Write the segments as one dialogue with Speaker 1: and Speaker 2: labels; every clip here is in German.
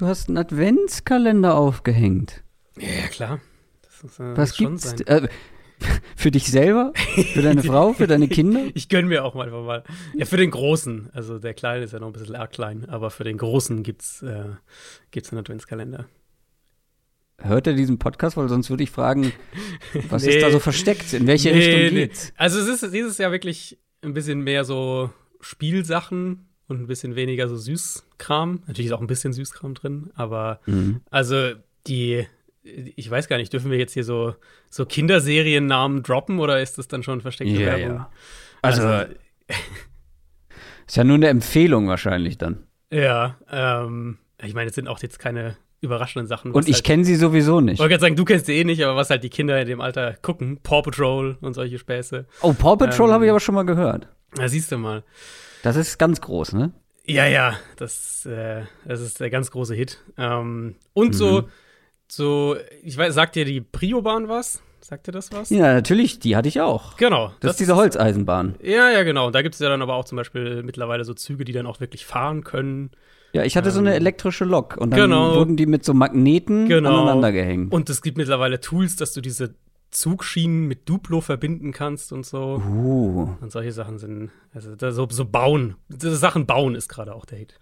Speaker 1: Du hast einen Adventskalender aufgehängt.
Speaker 2: Ja, klar. Ist, äh,
Speaker 1: Was gibt's? Äh, für dich selber? Für deine Frau? Für deine Kinder?
Speaker 2: Ich gönn mir auch manchmal mal. Ja, für den Großen. Also der Kleine ist ja noch ein bisschen arg klein, aber für den Großen gibt's, äh, gibt's einen Adventskalender.
Speaker 1: Hört er diesen Podcast? Weil sonst würde ich fragen, was
Speaker 2: Nee.
Speaker 1: ist da so versteckt? In welche
Speaker 2: Nee,
Speaker 1: Richtung
Speaker 2: nee.
Speaker 1: geht's?
Speaker 2: Also es ist dieses Jahr wirklich ein bisschen mehr so Spielsachen und ein bisschen weniger so Süßkram. Natürlich ist auch ein bisschen Süßkram drin, aber
Speaker 1: Mhm.
Speaker 2: also die, ich weiß gar nicht, dürfen wir jetzt hier so, so Kinderseriennamen droppen oder ist das dann schon versteckte
Speaker 1: Ja,
Speaker 2: Werbung?
Speaker 1: ja. Also, ist ja nur eine Empfehlung wahrscheinlich dann.
Speaker 2: Ja, ähm, ich meine, es sind auch jetzt keine überraschenden Sachen.
Speaker 1: Und ich
Speaker 2: halt,
Speaker 1: kenne sie sowieso
Speaker 2: Ich
Speaker 1: nicht.
Speaker 2: wollte gerade sagen, du kennst sie eh nicht, aber was halt die Kinder in dem Alter gucken, Paw Patrol und solche Späße.
Speaker 1: Oh, Paw Patrol
Speaker 2: Ähm,
Speaker 1: habe ich aber schon mal gehört.
Speaker 2: Da siehst du mal.
Speaker 1: Das ist ganz groß, ne?
Speaker 2: Ja, ja, das, äh, das ist der ganz große Hit. Ähm, und so,
Speaker 1: Mhm.
Speaker 2: so, ich weiß, sagt dir die Priobahn was? Sagt dir das was?
Speaker 1: Ja, natürlich, die hatte ich auch.
Speaker 2: Genau.
Speaker 1: Das, ist diese Holzeisenbahn.
Speaker 2: Ja, ja, genau. Und da gibt es ja dann aber auch zum Beispiel mittlerweile so Züge, die dann auch wirklich fahren können.
Speaker 1: Ja, ich hatte so eine elektrische Lok und dann
Speaker 2: Genau.
Speaker 1: wurden die mit so Magneten
Speaker 2: Genau.
Speaker 1: aneinander gehängt.
Speaker 2: Und es gibt mittlerweile Tools, dass du diese Zugschienen mit Duplo verbinden kannst und so.
Speaker 1: Uh,
Speaker 2: Und solche Sachen sind, also da so, so bauen. Sachen bauen ist gerade auch der Hit.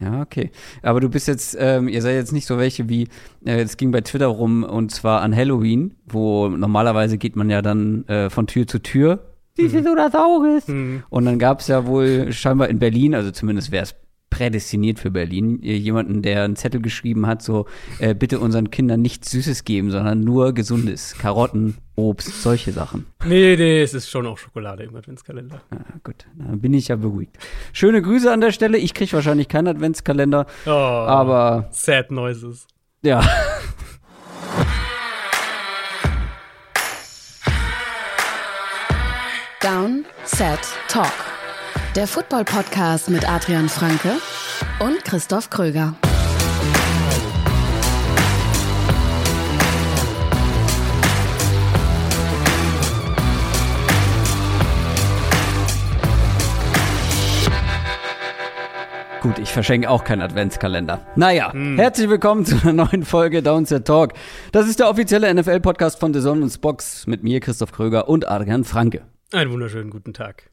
Speaker 1: ja, okay. Aber du bist jetzt, ähm, ihr seid jetzt nicht so welche wie, äh, es ging bei Twitter rum und zwar an Halloween, wo normalerweise geht man ja dann äh, von Tür zu Tür. Siehst du das Auges?
Speaker 2: Hm.
Speaker 1: Und dann gab es ja wohl scheinbar in Berlin, also zumindest wäre es prädestiniert für Berlin, äh, jemanden, der einen Zettel geschrieben hat, so, äh, bitte unseren Kindern nichts Süßes geben, sondern nur Gesundes. Karotten, Obst, solche Sachen.
Speaker 2: Nee, nee, es ist schon auch Schokolade im Adventskalender.
Speaker 1: Ah, gut, dann bin ich ja beruhigt. Schöne Grüße an der Stelle. Ich kriege wahrscheinlich keinen Adventskalender,
Speaker 2: Oh,
Speaker 1: aber
Speaker 2: Sad Noises.
Speaker 1: ja.
Speaker 3: Down, Set, Talk. Der Football-Podcast mit Adrian Franke und Christoph Kröger.
Speaker 1: Gut, ich verschenke auch keinen Adventskalender. Naja, herzlich willkommen zu einer neuen Folge Downset Talk. Das ist der offizielle NFL-Podcast von The Zone und Spox mit mir, Christoph Kröger und Adrian Franke.
Speaker 2: Einen wunderschönen guten Tag.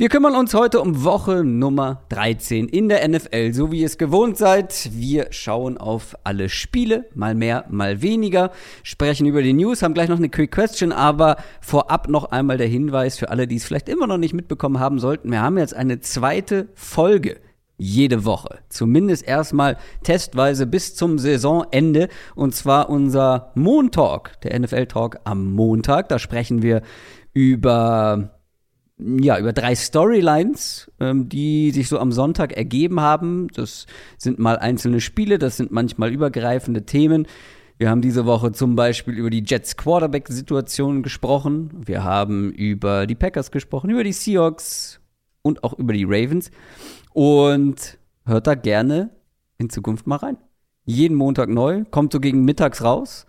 Speaker 1: Wir kümmern uns heute um Woche Nummer 13 in der NFL, so wie ihr es gewohnt seid. Wir schauen auf alle Spiele, mal mehr, mal weniger, sprechen über die News, haben gleich noch eine Quick Question, aber vorab noch einmal der Hinweis für alle, die es vielleicht immer noch nicht mitbekommen haben sollten. Wir haben jetzt eine zweite Folge jede Woche. Zumindest erstmal testweise bis zum Saisonende. Und zwar unser Montalk, der NFL-Talk am Montag. Da sprechen wir über ja, über drei Storylines, ähm, die sich so am Sonntag ergeben haben. Das sind mal einzelne Spiele, das sind manchmal übergreifende Themen. Wir haben diese Woche zum Beispiel über die Jets Quarterback-Situation gesprochen. Wir haben über die Packers gesprochen, über die Seahawks und auch über die Ravens. Und hört da gerne in Zukunft mal rein. Jeden Montag neu, kommt so gegen mittags raus.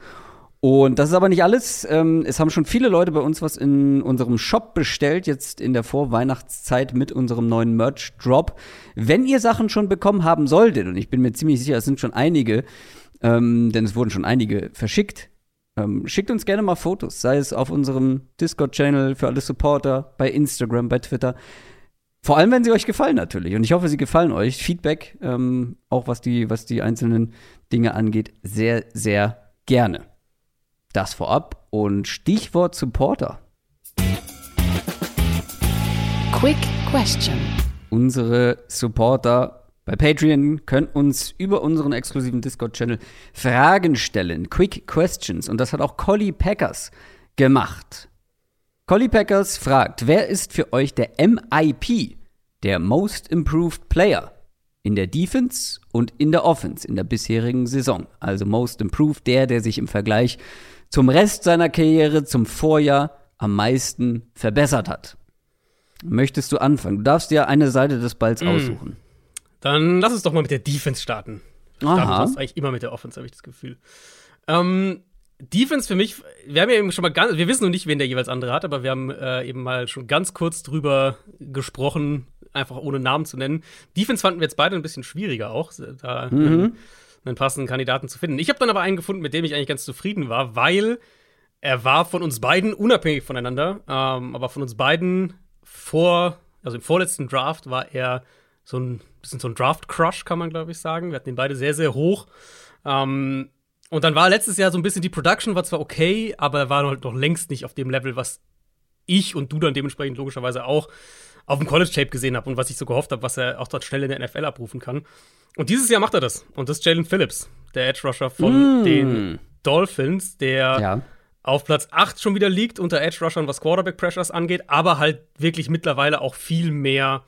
Speaker 1: Und das ist aber nicht alles. Ähm, es haben schon viele Leute bei uns was in unserem Shop bestellt, jetzt in der Vorweihnachtszeit mit unserem neuen Merch-Drop. Wenn ihr Sachen schon bekommen haben solltet, und ich bin mir ziemlich sicher, es sind schon einige, ähm, denn es wurden schon einige verschickt, ähm, schickt uns gerne mal Fotos, sei es auf unserem Discord-Channel für alle Supporter, bei Instagram, bei Twitter. Vor allem, wenn sie euch gefallen natürlich. Und ich hoffe, sie gefallen euch. Feedback, auch was die, was die einzelnen Dinge angeht, sehr, sehr gerne. Das vorab und Stichwort Supporter.
Speaker 3: Quick Question.
Speaker 1: Unsere Supporter bei Patreon können uns über unseren exklusiven Discord-Channel Fragen stellen, Quick Questions. Und das hat auch Collie Packers gemacht. Collie Packers fragt, wer ist für euch der MIP, der Most Improved Player in der Defense und in der Offense in der bisherigen Saison? Also Most Improved, der, der sich im Vergleich zum Rest seiner Karriere, zum Vorjahr am meisten verbessert hat. Möchtest du anfangen? Du darfst dir eine Seite des Balls aussuchen.
Speaker 2: Dann lass uns doch mal mit der Defense starten. Starten
Speaker 1: Aha.
Speaker 2: sonst eigentlich immer mit der Offense, habe ich das Gefühl. Ähm, Defense für mich, wir haben ja eben schon mal ganz, wir wissen noch nicht, wen der jeweils andere hat, aber wir haben äh, eben mal schon ganz kurz drüber gesprochen, einfach ohne Namen zu nennen. Defense fanden wir jetzt beide ein bisschen schwieriger auch, da mhm. einen, einen passenden Kandidaten zu finden. Ich habe dann aber einen gefunden, mit dem ich eigentlich ganz zufrieden war, weil er war von uns beiden, unabhängig voneinander, ähm, aber von uns beiden vor, also im vorletzten Draft war er so ein bisschen so ein Draft-Crush, kann man, glaube ich, sagen. Wir hatten ihn beide sehr, sehr hoch. Ähm, und dann war letztes Jahr so ein bisschen die Production war zwar okay, aber er war halt noch längst nicht auf dem Level, was ich und du dann dementsprechend logischerweise auch auf dem College-Tape gesehen habe und was ich so gehofft habe, was er auch dort schnell in der NFL abrufen kann. Und dieses Jahr macht er das. Und das ist Jalen Phillips, der Edge-Rusher von mm. den Dolphins, der ja. auf Platz 8 schon wieder liegt unter Edge-Rushern, was Quarterback-Pressures angeht, aber halt wirklich mittlerweile auch viel mehr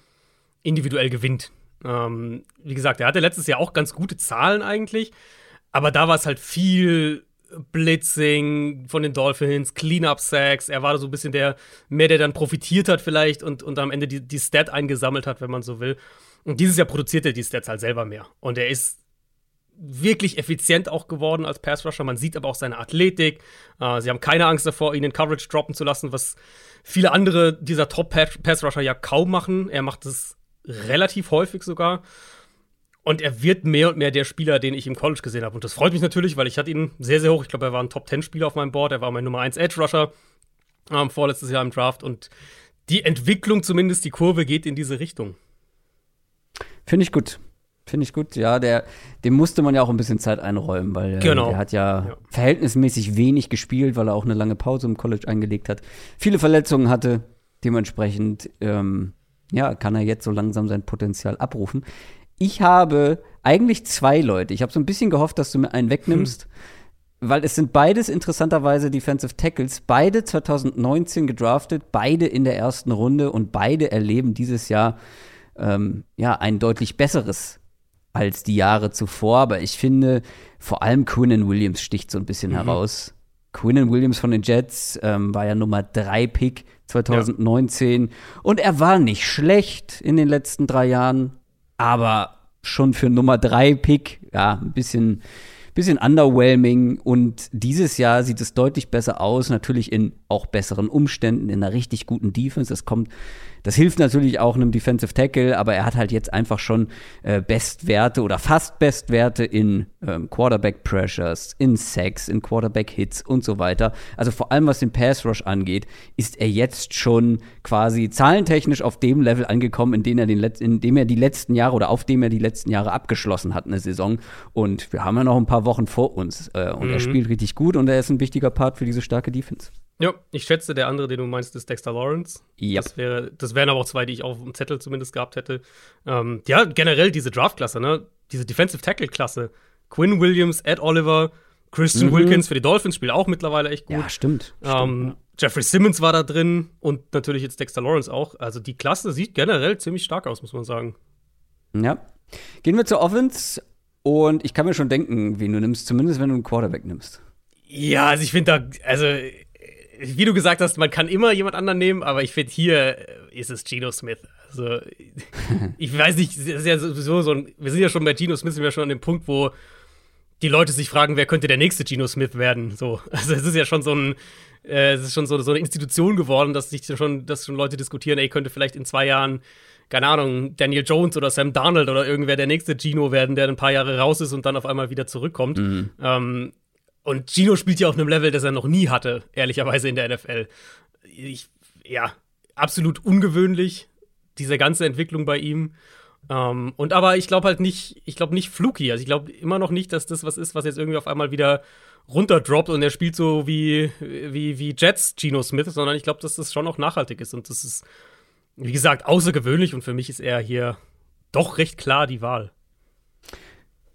Speaker 2: individuell gewinnt. Ähm, wie gesagt, er hatte letztes Jahr auch ganz gute Zahlen eigentlich, aber da war es halt viel Blitzing von den Dolphins, Cleanup-Sacks. Er war so ein bisschen der, mehr der dann profitiert hat vielleicht und, und am Ende die, die Stat eingesammelt hat, wenn man so will. Und dieses Jahr produziert er die Stats halt selber mehr. Und er ist wirklich effizient auch geworden als Pass-Rusher. Man sieht aber auch seine Athletik. Äh, sie haben keine Angst davor, ihn in Coverage droppen zu lassen, was viele andere dieser Top-Pass-Rusher ja kaum machen. Er macht es relativ häufig sogar. Und er wird mehr und mehr der Spieler, den ich im College gesehen habe. Und das freut mich natürlich, weil ich hatte ihn sehr, sehr hoch. Ich glaube, er war ein Top-10-Spieler auf meinem Board. Er war mein Nummer 1 Edge-Rusher ähm, vorletztes Jahr im Draft. Und die Entwicklung, zumindest die Kurve, geht in diese Richtung.
Speaker 1: Finde ich gut. Finde ich gut. Ja, der, dem musste man ja auch ein bisschen Zeit einräumen, weil äh, genau. der hat ja, ja, verhältnismäßig wenig gespielt, weil er auch eine lange Pause im College eingelegt hat. Viele Verletzungen hatte. Dementsprechend, ähm, ja, kann er jetzt so langsam sein Potenzial abrufen. Ich habe eigentlich zwei Leute. Ich habe so ein bisschen gehofft, dass du mir einen wegnimmst. Hm weil es sind beides interessanterweise Defensive Tackles, beide 2019 gedraftet, beide in der ersten Runde und beide erleben dieses Jahr ähm, ja ein deutlich besseres als die Jahre zuvor. Aber ich finde, vor allem Quinnen Williams sticht so ein bisschen mhm. heraus. Quinnen Williams von den Jets ähm, war ja Nummer 3 Pick 2019 ja. und er war nicht schlecht in den letzten drei Jahren, aber schon für Nummer 3 Pick, ja, ein bisschen, bisschen underwhelming. Und dieses Jahr sieht es deutlich besser aus, natürlich in auch besseren Umständen, in einer richtig guten Defense. Es kommt das hilft natürlich auch einem Defensive Tackle, aber er hat halt jetzt einfach schon äh, Bestwerte oder fast Bestwerte in ähm, Quarterback Pressures, in Sacks, in Quarterback Hits und so weiter. Also vor allem was den Pass Rush angeht, ist er jetzt schon quasi zahlentechnisch auf dem Level angekommen, in dem er, den in dem er die letzten Jahre oder auf dem er die letzten Jahre abgeschlossen hat, eine Saison. Und wir haben ja noch ein paar Wochen vor uns. Äh, und mhm. er spielt richtig gut und er ist ein wichtiger Part für diese starke Defense.
Speaker 2: Ja, ich schätze, der andere, den du meinst, ist Dexter Lawrence.
Speaker 1: Ja.
Speaker 2: Das, wäre, das wären aber auch zwei, die ich auf dem Zettel zumindest gehabt hätte. Ähm, ja, generell diese Draft-Klasse, ne? Diese Defensive Tackle-Klasse. Quinn Williams, Ed Oliver, Christian mhm. Wilkins für die Dolphins spielt auch mittlerweile echt gut.
Speaker 1: Ja, stimmt.
Speaker 2: Ähm, stimmt ja. Jeffrey Simmons war da drin und natürlich jetzt Dexter Lawrence auch. Also die Klasse sieht generell ziemlich stark aus, muss man sagen.
Speaker 1: Ja. Gehen wir zur Offense und ich kann mir schon denken, wen du nimmst, zumindest wenn du einen Quarterback nimmst.
Speaker 2: Ja, also ich finde da, also wie du gesagt hast, man kann immer jemand anderen nehmen, aber ich finde, hier ist es Geno Smith. Also, ich weiß nicht, ja sowieso so ein, wir sind ja schon bei Geno Smith, sind wir schon an dem Punkt, wo die Leute sich fragen, wer könnte der nächste Geno Smith werden. So, also es ist ja schon so ein, äh, es ist schon so, so eine Institution geworden, dass sich schon, dass schon Leute diskutieren, ey, könnte vielleicht in zwei Jahren, keine Ahnung, Daniel Jones oder Sam Darnold oder irgendwer der nächste Gino werden, der ein paar Jahre raus ist und dann auf einmal wieder zurückkommt. Mhm. Ähm, und Gino spielt ja auf einem Level, das er noch nie hatte, ehrlicherweise in der NFL. Ich, ja, absolut ungewöhnlich, diese ganze Entwicklung bei ihm. Ähm, und aber ich glaube halt nicht, ich glaube nicht fluky. Also ich glaube immer noch nicht, dass das was ist, was jetzt irgendwie auf einmal wieder runterdroppt und er spielt so wie, wie, wie Jets Gino Smith, sondern ich glaube, dass das schon auch nachhaltig ist. Und das ist, wie gesagt, außergewöhnlich und für mich ist er hier doch recht klar die Wahl.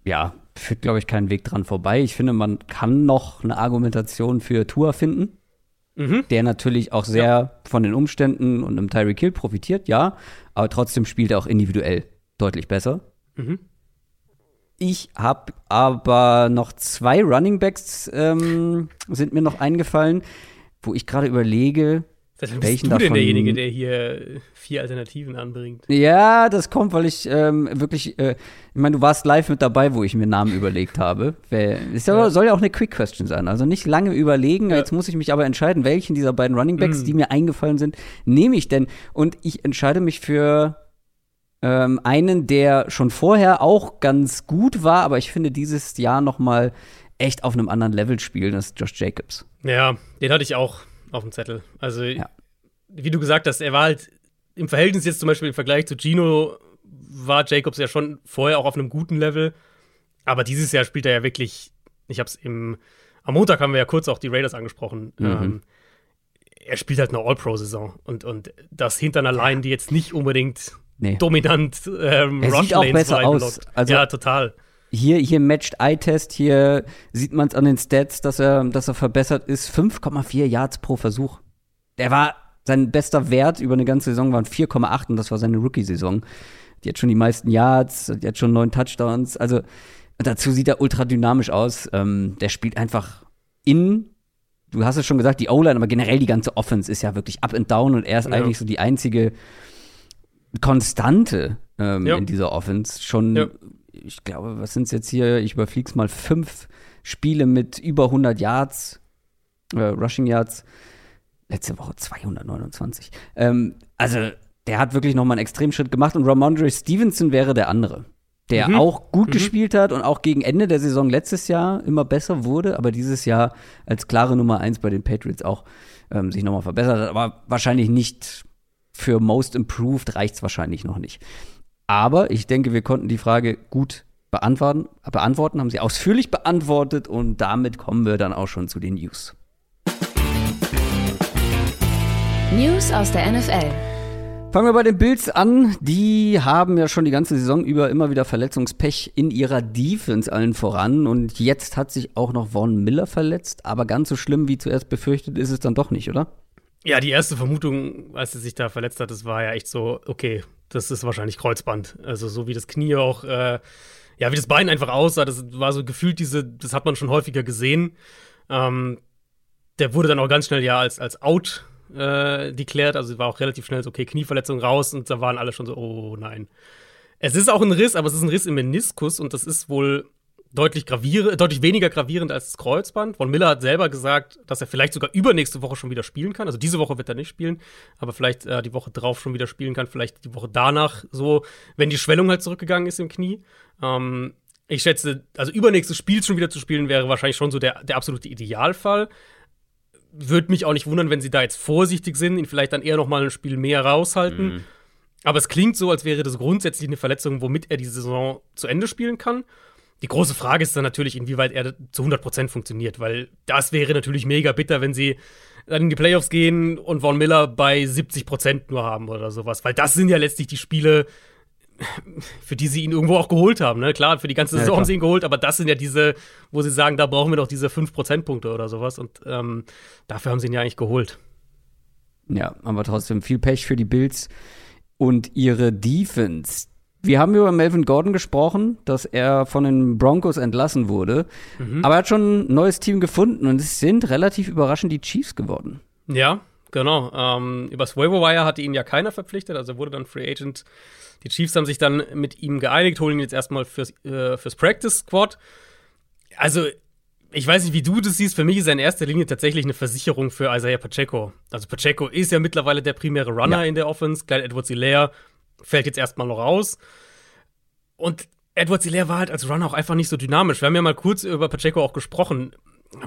Speaker 1: Ja, führt, glaube ich, keinen Weg dran vorbei. Ich finde, man kann noch eine Argumentation für Tour finden, mhm. der natürlich auch sehr ja. von den Umständen und einem Tyreek Hill profitiert, ja, aber trotzdem spielt er auch individuell deutlich besser. Mhm. Ich habe aber noch zwei Running Backs ähm, sind mir noch eingefallen, wo ich gerade überlege,
Speaker 2: Deshalb bist du denn derjenige, der hier vier Alternativen anbringt?
Speaker 1: Ja, das kommt, weil ich ähm, wirklich, äh, ich meine, du warst live mit dabei, wo ich mir Namen überlegt habe. Es ja. soll ja auch eine Quick Question sein, also nicht lange überlegen. Ja. Jetzt muss ich mich aber entscheiden, welchen dieser beiden Running Backs, mm. die mir eingefallen sind, nehme ich denn. Und ich entscheide mich für Ähm, einen, der schon vorher auch ganz gut war, aber ich finde dieses Jahr noch mal echt auf einem anderen Level spielt, das ist Josh Jacobs.
Speaker 2: Ja, den hatte ich auch auf dem Zettel. Also, ja. wie du gesagt hast, er war halt im Verhältnis jetzt zum Beispiel im Vergleich zu Gino war Jacobs ja schon vorher auch auf einem guten Level. Aber dieses Jahr spielt er ja wirklich, ich hab's im, am Montag haben wir ja kurz auch die Raiders angesprochen. Mhm. Ähm, er spielt halt eine All-Pro-Saison und, und das hinter einer Line, die jetzt nicht unbedingt nee. dominant
Speaker 1: ähm, er sieht auch besser aus.
Speaker 2: Also, ja, total.
Speaker 1: Hier, hier matcht Eye-Test, hier sieht man es an den Stats, dass er, dass er verbessert ist. 5,4 Yards pro Versuch. Der war, sein bester Wert über eine ganze Saison waren 4,8 und das war seine Rookie-Saison. Die hat schon die meisten Yards, die hat schon neun Touchdowns. Also dazu sieht er ultra dynamisch aus. Ähm, der spielt einfach in du hast es schon gesagt, die O-Line, aber generell die ganze Offense ist ja wirklich up and down und er ist ja. eigentlich so die einzige Konstante ähm, ja. in dieser Offense. Schon, ja. Ich glaube, was sind es jetzt hier? Ich überflieg's mal fünf Spiele mit über 100 Yards, äh, Rushing Yards. Letzte Woche 229. Ähm, also, der hat wirklich noch mal einen Extremschritt gemacht und Ramondre Stevenson wäre der andere der mhm. auch gut mhm. gespielt hat und auch gegen Ende der Saison letztes Jahr immer besser wurde, aber dieses Jahr als klare Nummer eins bei den Patriots auch ähm, sich nochmal verbessert hat, aber wahrscheinlich nicht für Most Improved reicht es wahrscheinlich noch nicht. Aber ich denke, wir konnten die Frage gut beantworten, beantworten, haben sie ausführlich beantwortet und damit kommen wir dann auch schon zu den News.
Speaker 3: News aus der NFL.
Speaker 1: Fangen wir bei den Bills an. Die haben ja schon die ganze Saison über immer wieder Verletzungspech in ihrer Defense allen voran. Und jetzt hat sich auch noch Vaughn Miller verletzt. Aber ganz so schlimm wie zuerst befürchtet ist es dann doch nicht, oder?
Speaker 2: Ja, die erste Vermutung, als er sich da verletzt hat, das war ja echt so, okay, das ist wahrscheinlich Kreuzband. Also so wie das Knie auch, äh, ja, wie das Bein einfach aussah, das war so gefühlt diese, das hat man schon häufiger gesehen. Ähm, der wurde dann auch ganz schnell ja als, als out äh, deklärt. Also war auch relativ schnell so, okay, Knieverletzung raus und da waren alle schon so, oh nein. Es ist auch ein Riss, aber es ist ein Riss im Meniskus und das ist wohl deutlich gravierend, deutlich weniger gravierend als das Kreuzband. Von Miller hat selber gesagt, dass er vielleicht sogar übernächste Woche schon wieder spielen kann. Also diese Woche wird er nicht spielen, aber vielleicht äh, die Woche drauf schon wieder spielen kann, vielleicht die Woche danach so, wenn die Schwellung halt zurückgegangen ist im Knie. Ähm, ich schätze, also übernächstes Spiel schon wieder zu spielen wäre wahrscheinlich schon so der, der absolute Idealfall würde mich auch nicht wundern, wenn sie da jetzt vorsichtig sind, ihn vielleicht dann eher noch mal ein Spiel mehr raushalten. Mhm. Aber es klingt so, als wäre das grundsätzlich eine Verletzung, womit er die Saison zu Ende spielen kann. Die große Frage ist dann natürlich, inwieweit er zu 100% funktioniert, weil das wäre natürlich mega bitter, wenn sie dann in die Playoffs gehen und Von Miller bei 70% nur haben oder sowas, weil das sind ja letztlich die Spiele, für die sie ihn irgendwo auch geholt haben. Ne? Klar, für die ganze Saison ja, haben sie ihn geholt, aber das sind ja diese, wo sie sagen, da brauchen wir doch diese 5 Prozentpunkte oder sowas. Und ähm, dafür haben sie ihn ja eigentlich geholt.
Speaker 1: Ja, aber trotzdem viel Pech für die Bills und ihre Defense. Wir haben über Melvin Gordon gesprochen, dass er von den Broncos entlassen wurde. Mhm. Aber er hat schon ein neues Team gefunden und es sind relativ überraschend die Chiefs geworden.
Speaker 2: Ja, genau. Ähm, übers Waiver Wire hatte ihn ja keiner verpflichtet, also er wurde dann Free Agent die Chiefs haben sich dann mit ihm geeinigt, holen ihn jetzt erstmal fürs, äh, fürs Practice Squad. Also, ich weiß nicht, wie du das siehst. Für mich ist er in erster Linie tatsächlich eine Versicherung für Isaiah Pacheco. Also, Pacheco ist ja mittlerweile der primäre Runner ja. in der Offense. Clyde Edwards Hilaire fällt jetzt erstmal noch raus. Und Edwards Hilaire war halt als Runner auch einfach nicht so dynamisch. Wir haben ja mal kurz über Pacheco auch gesprochen.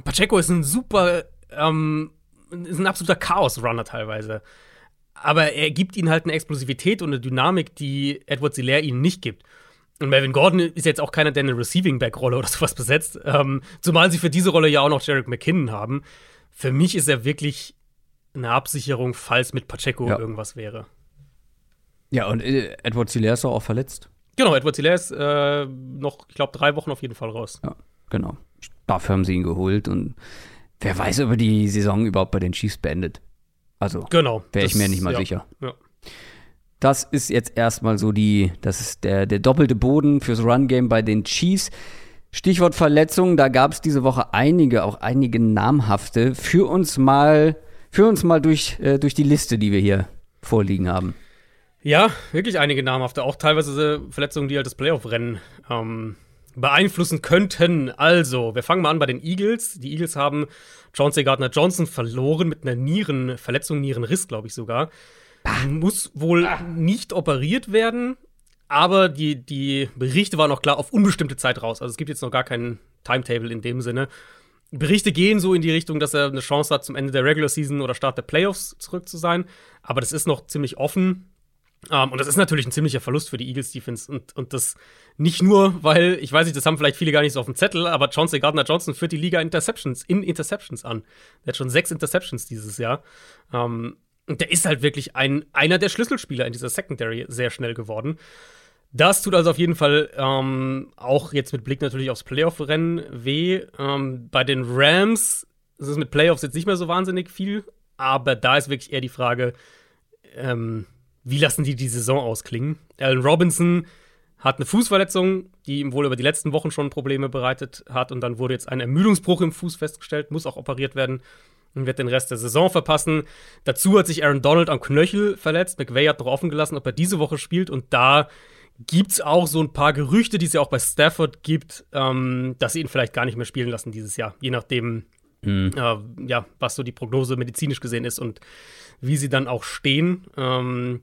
Speaker 2: Pacheco ist ein super, ähm, ist ein absoluter Chaos-Runner teilweise aber er gibt ihnen halt eine Explosivität und eine Dynamik, die Edward Hilaire ihnen nicht gibt. Und Melvin Gordon ist jetzt auch keiner, der eine Receiving Back Rolle oder sowas besetzt, ähm, zumal sie für diese Rolle ja auch noch Jarek McKinnon haben. Für mich ist er wirklich eine Absicherung, falls mit Pacheco ja. irgendwas wäre.
Speaker 1: Ja, und äh, Edward Hilaire ist auch verletzt.
Speaker 2: Genau, Edward Hilaire ist äh, noch, ich glaube, drei Wochen auf jeden Fall raus.
Speaker 1: Ja, genau. Dafür haben sie ihn geholt und wer weiß, ob er die Saison überhaupt bei den Chiefs beendet. Also genau, wäre ich mir nicht mal ja, sicher. Ja. Das ist jetzt erstmal so die, das ist der, der doppelte Boden fürs Run-Game bei den Chiefs. Stichwort Verletzungen, da gab es diese Woche einige, auch einige namhafte. Führ uns mal, führ uns mal durch, äh, durch die Liste, die wir hier vorliegen haben.
Speaker 2: Ja, wirklich einige namhafte, auch teilweise Verletzungen, die halt das Playoff-Rennen ähm, beeinflussen könnten. Also, wir fangen mal an bei den Eagles. Die Eagles haben Chauncey Gardner Johnson verloren mit einer Nierenverletzung, Nierenriss, glaube ich sogar. Muss wohl nicht operiert werden, aber die, die Berichte waren noch klar auf unbestimmte Zeit raus. Also es gibt jetzt noch gar keinen Timetable in dem Sinne. Berichte gehen so in die Richtung, dass er eine Chance hat, zum Ende der Regular Season oder Start der Playoffs zurück zu sein. Aber das ist noch ziemlich offen. Um, ähm, und das ist natürlich ein ziemlicher Verlust für die Eagles Defense. Und, und das nicht nur, weil, ich weiß nicht, das haben vielleicht viele gar nicht so auf dem Zettel, aber Chauncey Gardner Johnson führt die Liga Interceptions, in Interceptions an. Der hat schon sechs Interceptions dieses Jahr. Um, ähm, und der ist halt wirklich ein, einer der Schlüsselspieler in dieser Secondary sehr schnell geworden. Das tut also auf jeden Fall ähm, auch jetzt mit Blick natürlich aufs Playoff-Rennen weh. Ähm, bei den Rams ist es mit Playoffs jetzt nicht mehr so wahnsinnig viel, aber da ist wirklich eher die Frage, ähm, wie lassen die die Saison ausklingen? Allen Robinson hat eine Fußverletzung, die ihm wohl über die letzten Wochen schon Probleme bereitet hat und dann wurde jetzt ein Ermüdungsbruch im Fuß festgestellt, muss auch operiert werden und wird den Rest der Saison verpassen. Dazu hat sich Aaron Donald am Knöchel verletzt. McVay hat noch offen gelassen, ob er diese Woche spielt und da gibt es auch so ein paar Gerüchte, die es ja auch bei Stafford gibt, ähm, dass sie ihn vielleicht gar nicht mehr spielen lassen dieses Jahr, je nachdem, mhm. äh, ja, was so die Prognose medizinisch gesehen ist und wie sie dann auch stehen. Ähm,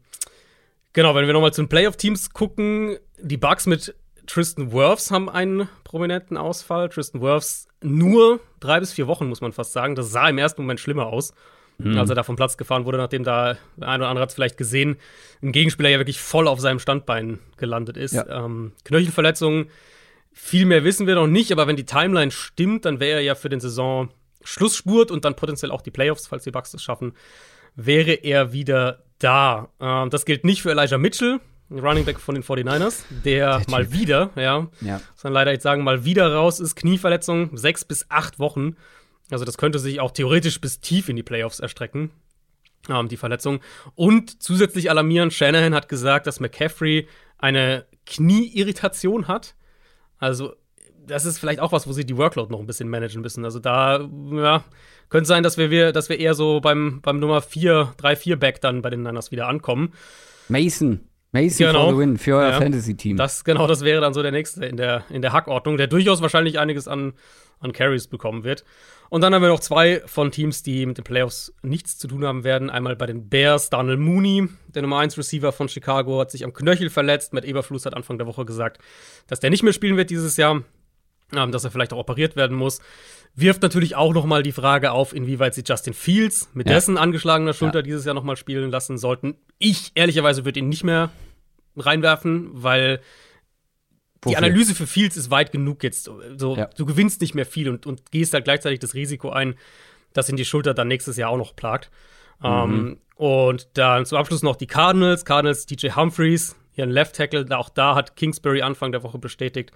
Speaker 2: genau, wenn wir nochmal zu den Playoff-Teams gucken, die Bucks mit Tristan Wirfs haben einen prominenten Ausfall. Tristan Wirfs nur drei bis vier Wochen, muss man fast sagen. Das sah im ersten Moment schlimmer aus mhm. als er da vom Platz gefahren wurde, nachdem da der eine oder andere hat es vielleicht gesehen, ein Gegenspieler ja wirklich voll auf seinem Standbein gelandet ist. Ja. Ähm, Knöchelverletzungen, viel mehr wissen wir noch nicht, aber wenn die Timeline stimmt, dann wäre er ja für den Saison Schlussspurt und dann potenziell auch die Playoffs, falls die Bucks das schaffen, wäre er wieder da. Ähm, das gilt nicht für Elijah Mitchell, Running Back von den 49ers, der, der mal wieder, ja, ja, muss man leider jetzt sagen, mal wieder raus ist, Knieverletzung, sechs bis acht Wochen. Also das könnte sich auch theoretisch bis tief in die Playoffs erstrecken, ähm, die Verletzung. Und zusätzlich alarmierend, Shanahan hat gesagt, dass McCaffrey eine Knieirritation hat. Also das ist vielleicht auch was, wo sie die Workload noch ein bisschen managen müssen. Also da ja, könnte sein, dass wir, dass wir eher so beim, beim Nummer 4, 3-4-Back dann bei den Niners wieder ankommen.
Speaker 1: Mason. Mason genau. for the win für euer ja, Fantasy-Team.
Speaker 2: Das, genau, das wäre dann so der nächste in der, in der Hackordnung, der durchaus wahrscheinlich einiges an, an Carries bekommen wird. Und dann haben wir noch zwei von Teams, die mit den Playoffs nichts zu tun haben werden. Einmal bei den Bears, Daniel Mooney, der Nummer 1 Receiver von Chicago, hat sich am Knöchel verletzt. Matt Eberfluss hat Anfang der Woche gesagt, dass der nicht mehr spielen wird dieses Jahr, dass er vielleicht auch operiert werden muss. Wirft natürlich auch noch mal die Frage auf, inwieweit sie Justin Fields mit ja. dessen angeschlagener Schulter ja. dieses Jahr noch mal spielen lassen sollten. Ich ehrlicherweise würde ihn nicht mehr reinwerfen, weil die Analyse für Fields ist weit genug jetzt. So, ja. Du gewinnst nicht mehr viel und, und gehst halt gleichzeitig das Risiko ein, dass ihn die Schulter dann nächstes Jahr auch noch plagt. Mhm. Um, und dann zum Abschluss noch die Cardinals. Cardinals, DJ Humphreys, ihren Left Tackle. Auch da hat Kingsbury Anfang der Woche bestätigt,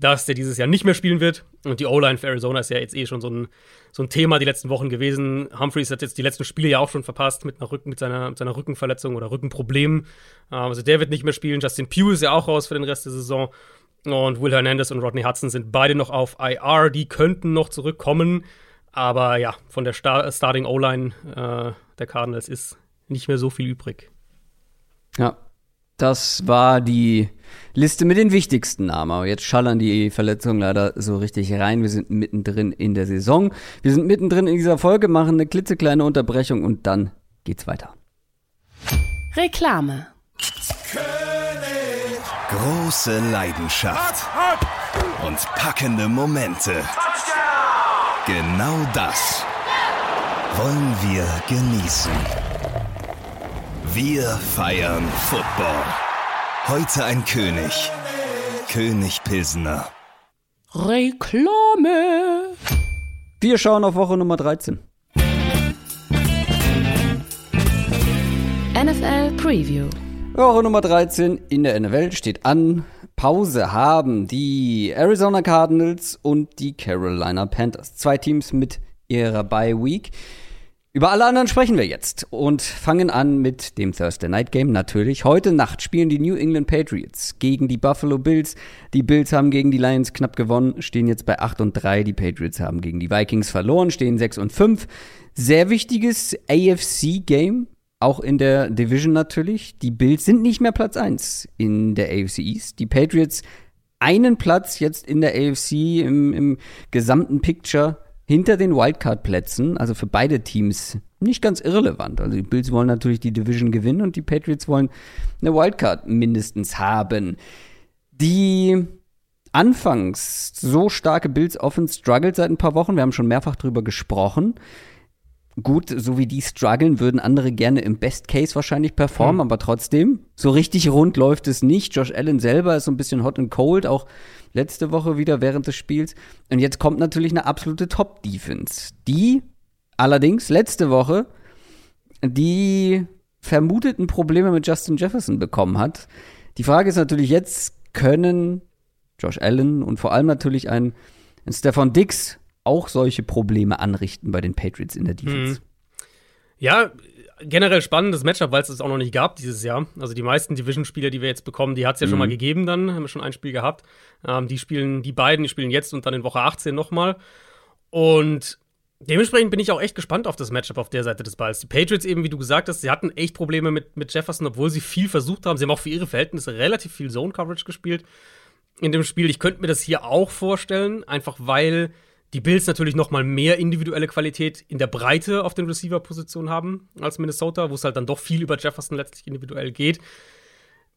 Speaker 2: dass der dieses Jahr nicht mehr spielen wird. Und die O-Line für Arizona ist ja jetzt eh schon so ein, so ein Thema die letzten Wochen gewesen. Humphreys hat jetzt die letzten Spiele ja auch schon verpasst mit, einer Rücken, mit, seiner, mit seiner Rückenverletzung oder Rückenproblem. Also der wird nicht mehr spielen. Justin Pugh ist ja auch raus für den Rest der Saison. Und Will Hernandez und Rodney Hudson sind beide noch auf IR. Die könnten noch zurückkommen. Aber ja, von der Star Starting O-Line äh, der Cardinals ist nicht mehr so viel übrig.
Speaker 1: Ja, das war die Liste mit den wichtigsten Namen. Aber jetzt schallern die Verletzungen leider so richtig rein. Wir sind mittendrin in der Saison. Wir sind mittendrin in dieser Folge, machen eine klitzekleine Unterbrechung und dann geht's weiter.
Speaker 3: Reklame.
Speaker 4: Große Leidenschaft und packende Momente. Genau das wollen wir genießen. Wir feiern Football. Heute ein König. König Pilsner.
Speaker 3: Reklame.
Speaker 1: Wir schauen auf Woche Nummer 13.
Speaker 3: NFL Preview.
Speaker 1: Woche Nummer 13 in der NFL steht an. Pause haben die Arizona Cardinals und die Carolina Panthers. Zwei Teams mit ihrer Bye Week. Über alle anderen sprechen wir jetzt und fangen an mit dem Thursday Night Game natürlich. Heute Nacht spielen die New England Patriots gegen die Buffalo Bills. Die Bills haben gegen die Lions knapp gewonnen, stehen jetzt bei 8 und 3. Die Patriots haben gegen die Vikings verloren, stehen 6 und 5. Sehr wichtiges AFC Game auch in der Division natürlich. Die Bills sind nicht mehr Platz 1 in der AFC East. Die Patriots einen Platz jetzt in der AFC im, im gesamten Picture hinter den Wildcard-Plätzen, also für beide Teams nicht ganz irrelevant. Also die Bills wollen natürlich die Division gewinnen und die Patriots wollen eine Wildcard mindestens haben. Die anfangs so starke Bills Offense struggelt seit ein paar Wochen. Wir haben schon mehrfach drüber gesprochen. Gut, so wie die strugglen, würden andere gerne im Best Case wahrscheinlich performen, mhm. aber trotzdem, so richtig rund läuft es nicht. Josh Allen selber ist so ein bisschen hot and cold, auch letzte Woche wieder während des Spiels. Und jetzt kommt natürlich eine absolute Top-Defense, die allerdings letzte Woche die vermuteten Probleme mit Justin Jefferson bekommen hat. Die Frage ist natürlich jetzt, können Josh Allen und vor allem natürlich ein, ein Stefan Dix auch solche Probleme anrichten bei den Patriots in der Defense. Mhm.
Speaker 2: Ja, generell spannendes Matchup, weil es es auch noch nicht gab dieses Jahr. Also die meisten Division-Spiele, die wir jetzt bekommen, die hat es ja mhm. schon mal gegeben dann, haben wir schon ein Spiel gehabt. Ähm, die spielen, die beiden, die spielen jetzt und dann in Woche 18 nochmal. Und dementsprechend bin ich auch echt gespannt auf das Matchup auf der Seite des Balls. Die Patriots eben, wie du gesagt hast, sie hatten echt Probleme mit, mit Jefferson, obwohl sie viel versucht haben. Sie haben auch für ihre Verhältnisse relativ viel Zone-Coverage gespielt in dem Spiel. Ich könnte mir das hier auch vorstellen, einfach weil die Bills natürlich noch mal mehr individuelle Qualität in der Breite auf den Receiver-Positionen haben als Minnesota, wo es halt dann doch viel über Jefferson letztlich individuell geht.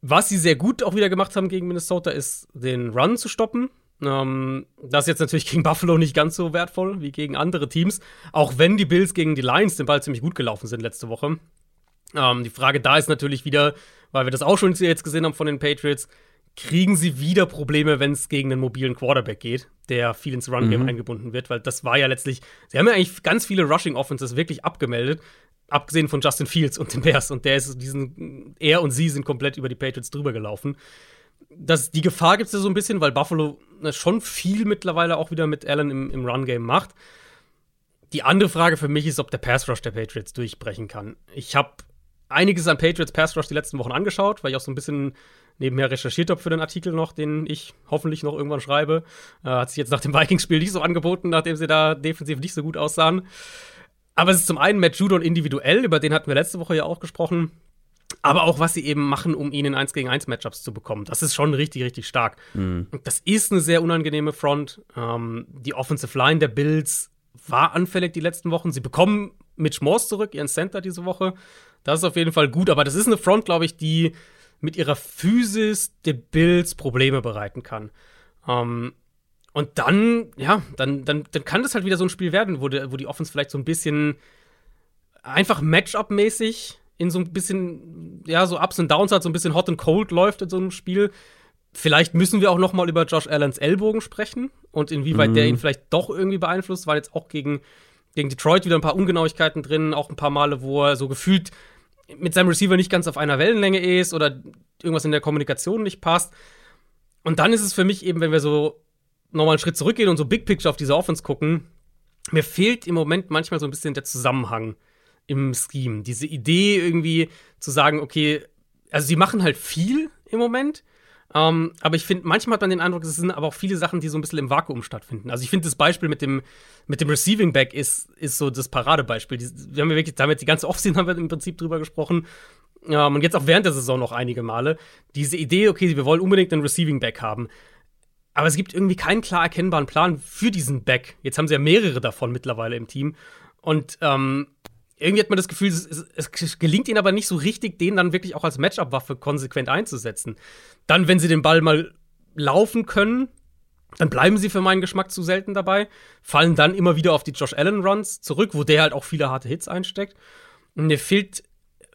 Speaker 2: Was sie sehr gut auch wieder gemacht haben gegen Minnesota, ist den Run zu stoppen. Ähm, das ist jetzt natürlich gegen Buffalo nicht ganz so wertvoll wie gegen andere Teams, auch wenn die Bills gegen die Lions den Ball ziemlich gut gelaufen sind letzte Woche. Ähm, die Frage da ist natürlich wieder, weil wir das auch schon jetzt gesehen haben von den Patriots, kriegen sie wieder Probleme, wenn es gegen einen mobilen Quarterback geht, der viel ins Run-Game mhm. eingebunden wird, weil das war ja letztlich, sie haben ja eigentlich ganz viele Rushing-Offenses wirklich abgemeldet, abgesehen von Justin Fields und den Bears. Und der ist diesen, er und sie sind komplett über die Patriots drüber gelaufen. Das, die Gefahr gibt es ja so ein bisschen, weil Buffalo ne, schon viel mittlerweile auch wieder mit Allen im, im Run-Game macht. Die andere Frage für mich ist, ob der Pass-Rush der Patriots durchbrechen kann. Ich habe einiges an Patriots Pass-Rush die letzten Wochen angeschaut, weil ich auch so ein bisschen nebenher recherchiert habe für den Artikel noch, den ich hoffentlich noch irgendwann schreibe. Äh, hat sich jetzt nach dem Vikings-Spiel nicht so angeboten, nachdem sie da defensiv nicht so gut aussahen. Aber es ist zum einen Matt Judon individuell, über den hatten wir letzte Woche ja auch gesprochen. Aber auch, was sie eben machen, um ihn in 1 gegen 1 Matchups zu bekommen. Das ist schon richtig, richtig stark. Mhm. Das ist eine sehr unangenehme Front. Ähm, die Offensive Line der Bills war anfällig die letzten Wochen. Sie bekommen Mitch Morse zurück, ihren Center diese Woche. Das ist auf jeden Fall gut, aber das ist eine Front, glaube ich, die mit ihrer Physis der Bills Probleme bereiten kann. Ähm, und dann, ja, dann, dann, dann kann das halt wieder so ein Spiel werden, wo, de, wo die Offense vielleicht so ein bisschen einfach Matchup-mäßig in so ein bisschen, ja, so Ups und Downs hat, so ein bisschen hot and cold läuft in so einem Spiel. Vielleicht müssen wir auch noch mal über Josh Allens Ellbogen sprechen und inwieweit mhm. der ihn vielleicht doch irgendwie beeinflusst, weil jetzt auch gegen, gegen Detroit wieder ein paar Ungenauigkeiten drin, auch ein paar Male, wo er so gefühlt mit seinem Receiver nicht ganz auf einer Wellenlänge ist oder irgendwas in der Kommunikation nicht passt. Und dann ist es für mich eben, wenn wir so nochmal einen Schritt zurückgehen und so Big Picture auf diese Offense gucken, mir fehlt im Moment manchmal so ein bisschen der Zusammenhang im Scheme. Diese Idee irgendwie zu sagen, okay, also sie machen halt viel im Moment, ähm, aber ich finde, manchmal hat man den Eindruck, es sind aber auch viele Sachen, die so ein bisschen im Vakuum stattfinden. Also ich finde, das Beispiel mit dem, mit dem Receiving Back ist, ist so das Paradebeispiel. Die, wir haben ja wirklich, damit die ganze Offseason haben wir im Prinzip drüber gesprochen. Ähm, und jetzt auch während der Saison noch einige Male. Diese Idee, okay, wir wollen unbedingt einen Receiving Back haben. Aber es gibt irgendwie keinen klar erkennbaren Plan für diesen Back. Jetzt haben sie ja mehrere davon mittlerweile im Team. Und ähm, irgendwie hat man das Gefühl, es, es, gelingt ihnen aber nicht so richtig, den dann wirklich auch als Matchup-Waffe konsequent einzusetzen. Dann, wenn sie den Ball mal laufen können, dann bleiben sie für meinen Geschmack zu selten dabei, fallen dann immer wieder auf die Josh Allen-Runs zurück, wo der halt auch viele harte Hits einsteckt. Und mir fehlt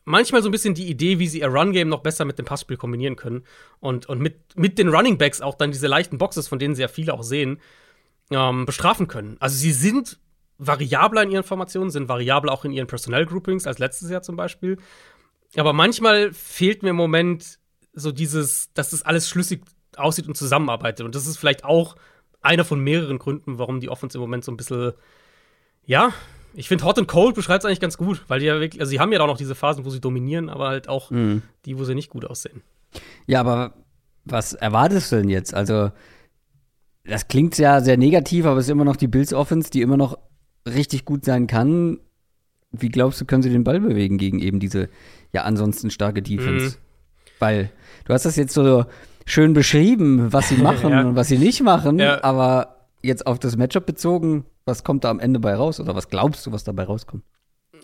Speaker 2: manchmal so ein bisschen die Idee, wie sie ihr Run-Game noch besser mit dem Passspiel kombinieren können. Und, und mit, mit den Running Backs auch dann diese leichten Boxes, von denen sie ja viele auch sehen, ähm, bestrafen können. Also sie sind variabler in ihren Formationen, sind variabler auch in ihren Personnel Groupings als letztes Jahr zum Beispiel. Aber manchmal fehlt mir im Moment so dieses, dass das alles schlüssig aussieht und zusammenarbeitet. Und das ist vielleicht auch einer von mehreren Gründen, warum die Offense im Moment so ein bisschen, ja, ich finde Hot and Cold beschreibt es eigentlich ganz gut, weil die ja wirklich, also sie haben ja auch noch diese Phasen, wo sie dominieren, aber halt auch mhm. die, wo sie nicht gut aussehen.
Speaker 1: Ja, aber was erwartest du denn jetzt? Also, das klingt ja sehr negativ, aber es ist immer noch die Bills Offense, die immer noch richtig gut sein kann, wie glaubst du, können sie den Ball bewegen gegen eben diese ja ansonsten starke Defense? Mhm. Weil du hast das jetzt so schön beschrieben, was sie machen ja. und was sie nicht machen, ja. aber jetzt auf das Matchup bezogen, was kommt da am Ende bei raus? Oder was glaubst du, was dabei rauskommt?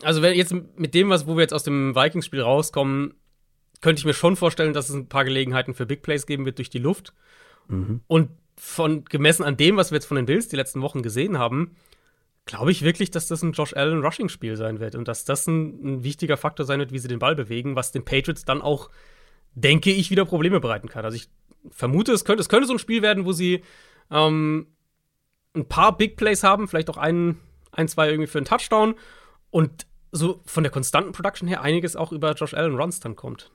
Speaker 2: Also, wenn jetzt mit dem, was, wo wir jetzt aus dem Vikings-Spiel rauskommen, könnte ich mir schon vorstellen, dass es ein paar Gelegenheiten für Big Plays geben wird durch die Luft. Mhm. Und von gemessen an dem, was wir jetzt von den Bills die letzten Wochen gesehen haben, glaube ich wirklich, dass das ein Josh Allen Rushing-Spiel sein wird und dass das ein, ein, wichtiger Faktor sein wird, wie sie den Ball bewegen, was den Patriots dann auch, denke ich, wieder Probleme bereiten kann. Also ich vermute, es könnte, es könnte so ein Spiel werden, wo sie ähm, ein paar Big Plays haben, vielleicht auch ein, ein, zwei irgendwie für einen Touchdown und so von der konstanten Production her einiges auch über Josh Allen Runs dann kommt.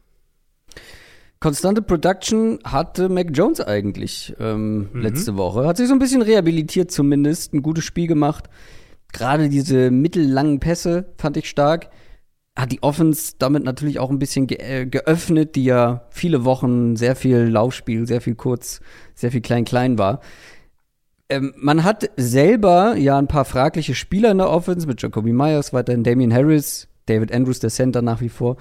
Speaker 1: Konstante Production hatte Mac Jones eigentlich ähm, mhm. letzte Woche. Hat sich so ein bisschen rehabilitiert zumindest, ein gutes Spiel gemacht. Gerade diese mittellangen Pässe fand ich stark. Hat die Offense damit natürlich auch ein bisschen ge äh, geöffnet, die ja viele Wochen sehr viel Laufspiel, sehr viel kurz, sehr viel klein-klein war. Ähm, man hat selber ja ein paar fragliche Spieler in der Offense mit Jacoby Myers, weiterhin Damian Harris, David Andrews, der Center nach wie vor.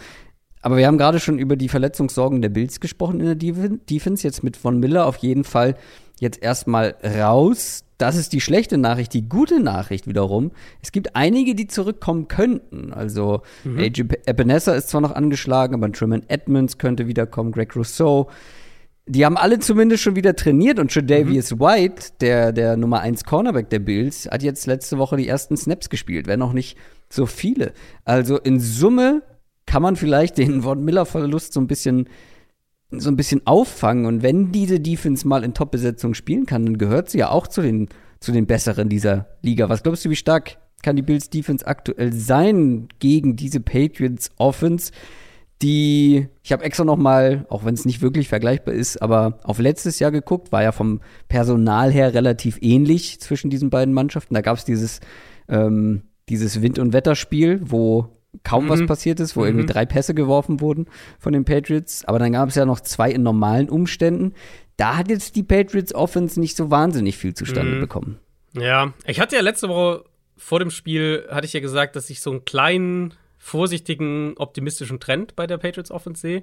Speaker 1: Aber wir haben gerade schon über die Verletzungssorgen der Bills gesprochen in der Defense. Jetzt mit Von Miller auf jeden Fall jetzt erstmal raus. Das ist die schlechte Nachricht. Die gute Nachricht wiederum, es gibt einige, die zurückkommen könnten. Also mhm. AJ Ebenezer ist zwar noch angeschlagen, aber Truman Edmonds könnte wiederkommen, Greg Rousseau. Die haben alle zumindest schon wieder trainiert und Tredavious mhm. White, der, der Nummer 1 Cornerback der Bills, hat jetzt letzte Woche die ersten Snaps gespielt, wenn auch nicht so viele. Also in Summe kann man vielleicht den Von Miller-Verlust so ein bisschen so ein bisschen auffangen. Und wenn diese Defense mal in Top-Besetzung spielen kann, dann gehört sie ja auch zu den, zu den Besseren dieser Liga. Was glaubst du, wie stark kann die Bills Defense aktuell sein gegen diese Patriots Offense? Die, ich habe extra noch mal, auch wenn es nicht wirklich vergleichbar ist, aber auf letztes Jahr geguckt, war ja vom Personal her relativ ähnlich zwischen diesen beiden Mannschaften. Da gab es dieses, ähm, dieses Wind- und Wetterspiel, wo kaum mhm. was passiert ist, wo mhm. irgendwie drei Pässe geworfen wurden von den Patriots. Aber dann gab es ja noch zwei in normalen Umständen. Da hat jetzt die Patriots Offense nicht so wahnsinnig viel zustande mhm. bekommen.
Speaker 2: Ja, ich hatte ja letzte Woche vor dem Spiel, hatte ich ja gesagt, dass ich so einen kleinen, vorsichtigen, optimistischen Trend bei der Patriots Offense sehe.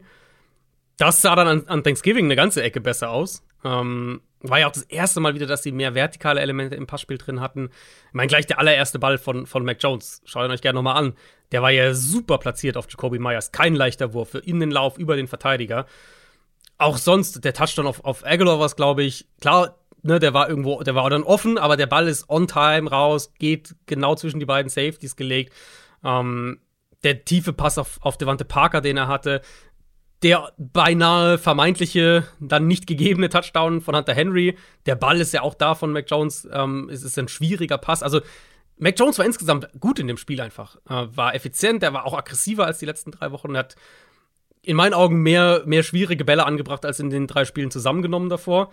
Speaker 2: Das sah dann an, an Thanksgiving eine ganze Ecke besser aus. Ähm, war ja auch das erste Mal wieder, dass sie mehr vertikale Elemente im Passspiel drin hatten. Ich meine, gleich der allererste Ball von, von Mac Jones. Schaut ihn euch gerne nochmal an. Der war ja super platziert auf Jacoby Myers. Kein leichter Wurf in den Lauf über den Verteidiger. Auch sonst, der Touchdown auf, auf Aguilar war glaube ich, klar, ne, der war irgendwo, der war dann offen, aber der Ball ist on time raus, geht genau zwischen die beiden Safeties gelegt. Ähm, der tiefe Pass auf, auf Devante Parker, den er hatte, der beinahe vermeintliche, dann nicht gegebene Touchdown von Hunter Henry. Der Ball ist ja auch da von Mac Jones. Ähm, es ist ein schwieriger Pass. Also, Mac Jones war insgesamt gut in dem Spiel einfach. Äh, war effizient, der war auch aggressiver als die letzten drei Wochen. Er hat in meinen Augen mehr, mehr schwierige Bälle angebracht als in den drei Spielen zusammengenommen davor.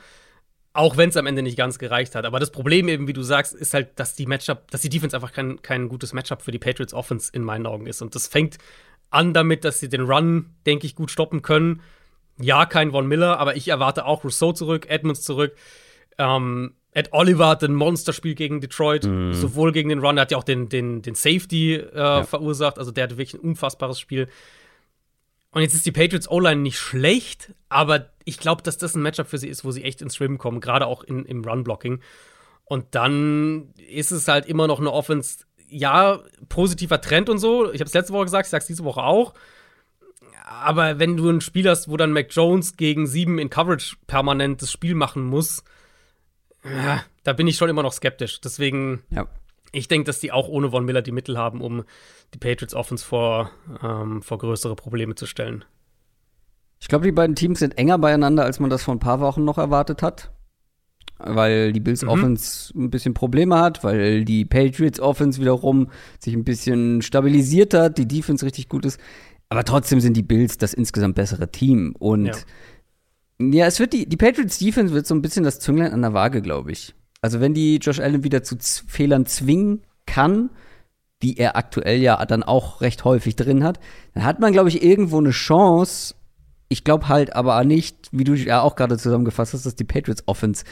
Speaker 2: Auch wenn es am Ende nicht ganz gereicht hat. Aber das Problem eben, wie du sagst, ist halt, dass die Matchup, dass die Defense einfach kein, kein gutes Matchup für die Patriots Offense in meinen Augen ist. Und das fängt an damit, dass sie den Run, denke ich, gut stoppen können. Ja, kein Von Miller, aber ich erwarte auch Rousseau zurück, Edmonds zurück. Ähm, Ed Oliver hat ein Monsterspiel gegen Detroit, mm. sowohl gegen den Run, der hat ja auch den, den, den Safety äh, ja. verursacht, also der hatte wirklich ein unfassbares Spiel. Und jetzt ist die Patriots O-Line nicht schlecht, aber ich glaube, dass das ein Matchup für sie ist, wo sie echt ins Schwimmen kommen, gerade auch in, im Run-Blocking. Und dann ist es halt immer noch eine Offense, ja, positiver Trend und so. Ich habe es letzte Woche gesagt, ich sage es diese Woche auch. Aber wenn du ein Spiel hast, wo dann Mac Jones gegen sieben in Coverage permanent das Spiel machen muss, ja, da bin ich schon immer noch skeptisch. Deswegen, ja. ich denke, dass die auch ohne Von Miller die Mittel haben, um die Patriots Offense vor, ähm, vor größere Probleme zu stellen.
Speaker 1: Ich glaube, die beiden Teams sind enger beieinander, als man das vor ein paar Wochen noch erwartet hat weil die Bills mhm. Offense ein bisschen Probleme hat, weil die Patriots Offense wiederum sich ein bisschen stabilisiert hat, die Defense richtig gut ist. Aber trotzdem sind die Bills das insgesamt bessere Team. Und ja, ja es wird die, die Patriots Defense wird so ein bisschen das Zünglein an der Waage, glaube ich. Also wenn die Josh Allen wieder zu Z Fehlern zwingen kann, die er aktuell ja dann auch recht häufig drin hat, dann hat man, glaube ich, irgendwo eine Chance. Ich glaube halt aber nicht, wie du ja auch gerade zusammengefasst hast, dass die Patriots Offense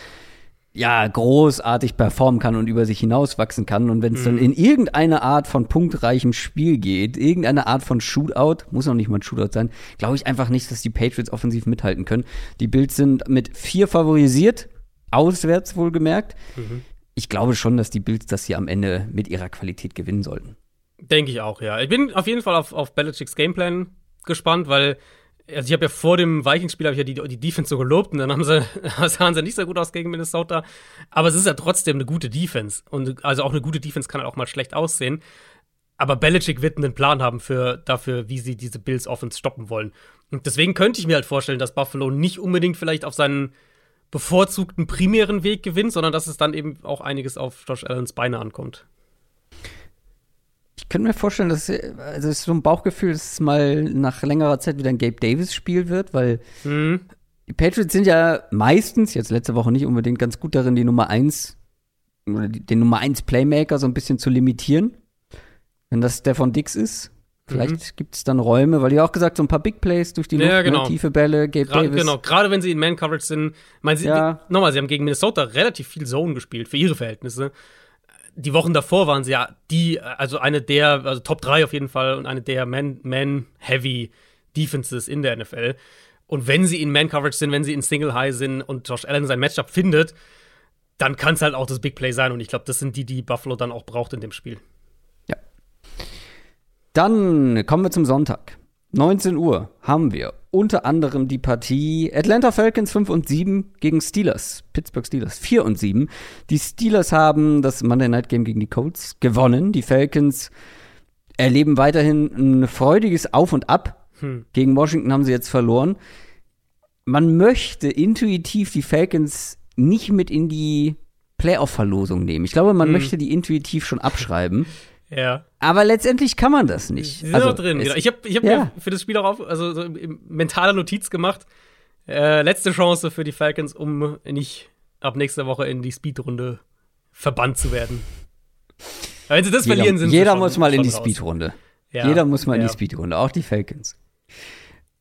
Speaker 1: ja, großartig performen kann und über sich hinauswachsen kann. Und wenn es mhm. dann in irgendeine Art von punktreichem Spiel geht, irgendeine Art von Shootout, muss noch nicht mal ein Shootout sein, glaube ich einfach nicht, dass die Patriots offensiv mithalten können. Die Bills sind mit vier favorisiert, auswärts wohlgemerkt. Mhm. ich glaube schon, dass die Bills das hier am Ende mit ihrer Qualität gewinnen sollten.
Speaker 2: Denke ich auch, ja. Ich bin auf jeden Fall auf, auf Belichicks Gameplan gespannt, weil also ich habe ja vor dem Vikings-Spiel ja die, die Defense so gelobt und dann haben sie, sahen sie nicht so gut aus gegen Minnesota. Aber es ist ja trotzdem eine gute Defense. Und also auch eine gute Defense kann halt auch mal schlecht aussehen. Aber Belichick wird einen Plan haben für, dafür, wie sie diese Bills Offense stoppen wollen. Und deswegen könnte ich mir halt vorstellen, dass Buffalo nicht unbedingt vielleicht auf seinen bevorzugten primären Weg gewinnt, sondern dass es dann eben auch einiges auf Josh Allens Beine ankommt.
Speaker 1: Ich könnte mir vorstellen, dass also es ist so ein Bauchgefühl, dass es mal nach längerer Zeit wieder ein Gabe Davis Spiel wird, weil mhm. die Patriots sind ja meistens, jetzt letzte Woche nicht unbedingt ganz gut darin, die Nummer 1 oder den Nummer 1 Playmaker so ein bisschen zu limitieren. Wenn das der von Dix ist, Vielleicht mhm. gibt es dann Räume, weil ihr auch gesagt so ein paar Big Plays durch die Luft,
Speaker 2: ja,
Speaker 1: ne,
Speaker 2: genau.
Speaker 1: ne, tiefe Bälle, Gabe
Speaker 2: Gra
Speaker 1: Davis.
Speaker 2: Genau, gerade wenn sie in Man-Coverage sind. Mein, sie, ja. Nochmal, sie haben gegen Minnesota relativ viel Zone gespielt, für ihre Verhältnisse. Die Wochen davor waren sie ja die, also eine der, also Top 3 auf jeden Fall und eine der Man-Heavy Defenses in der NFL. Und wenn sie in Man-Coverage sind, wenn sie in Single High sind und Josh Allen sein Matchup findet, dann kann es halt auch das Big Play sein. Und ich glaube, das sind die, die Buffalo dann auch braucht in dem Spiel.
Speaker 1: Dann kommen wir zum Sonntag. 19 Uhr haben wir unter anderem die Partie Atlanta Falcons 5 und 7 gegen Steelers. Pittsburgh Steelers 4 und 7. Die Steelers haben das Monday Night Game gegen die Colts gewonnen. Die Falcons erleben weiterhin ein freudiges Auf und Ab. Hm. Gegen Washington haben sie jetzt verloren. Man möchte intuitiv die Falcons nicht mit in die Playoff-Verlosung nehmen. Ich glaube, man hm. möchte die intuitiv schon abschreiben.
Speaker 2: Ja.
Speaker 1: Aber letztendlich kann man das nicht.
Speaker 2: Sie sind also, drin. Genau. Ich habe ich hab ja. mir für das Spiel auch auf, also so mentale Notiz gemacht. Äh, letzte Chance für die Falcons, um nicht ab nächster Woche in die Speedrunde verbannt zu werden. wenn sie das
Speaker 1: jeder,
Speaker 2: verlieren, sind
Speaker 1: Jeder
Speaker 2: schon,
Speaker 1: muss mal in die Speedrunde. Ja. Jeder muss mal in ja. die Speedrunde, auch die Falcons.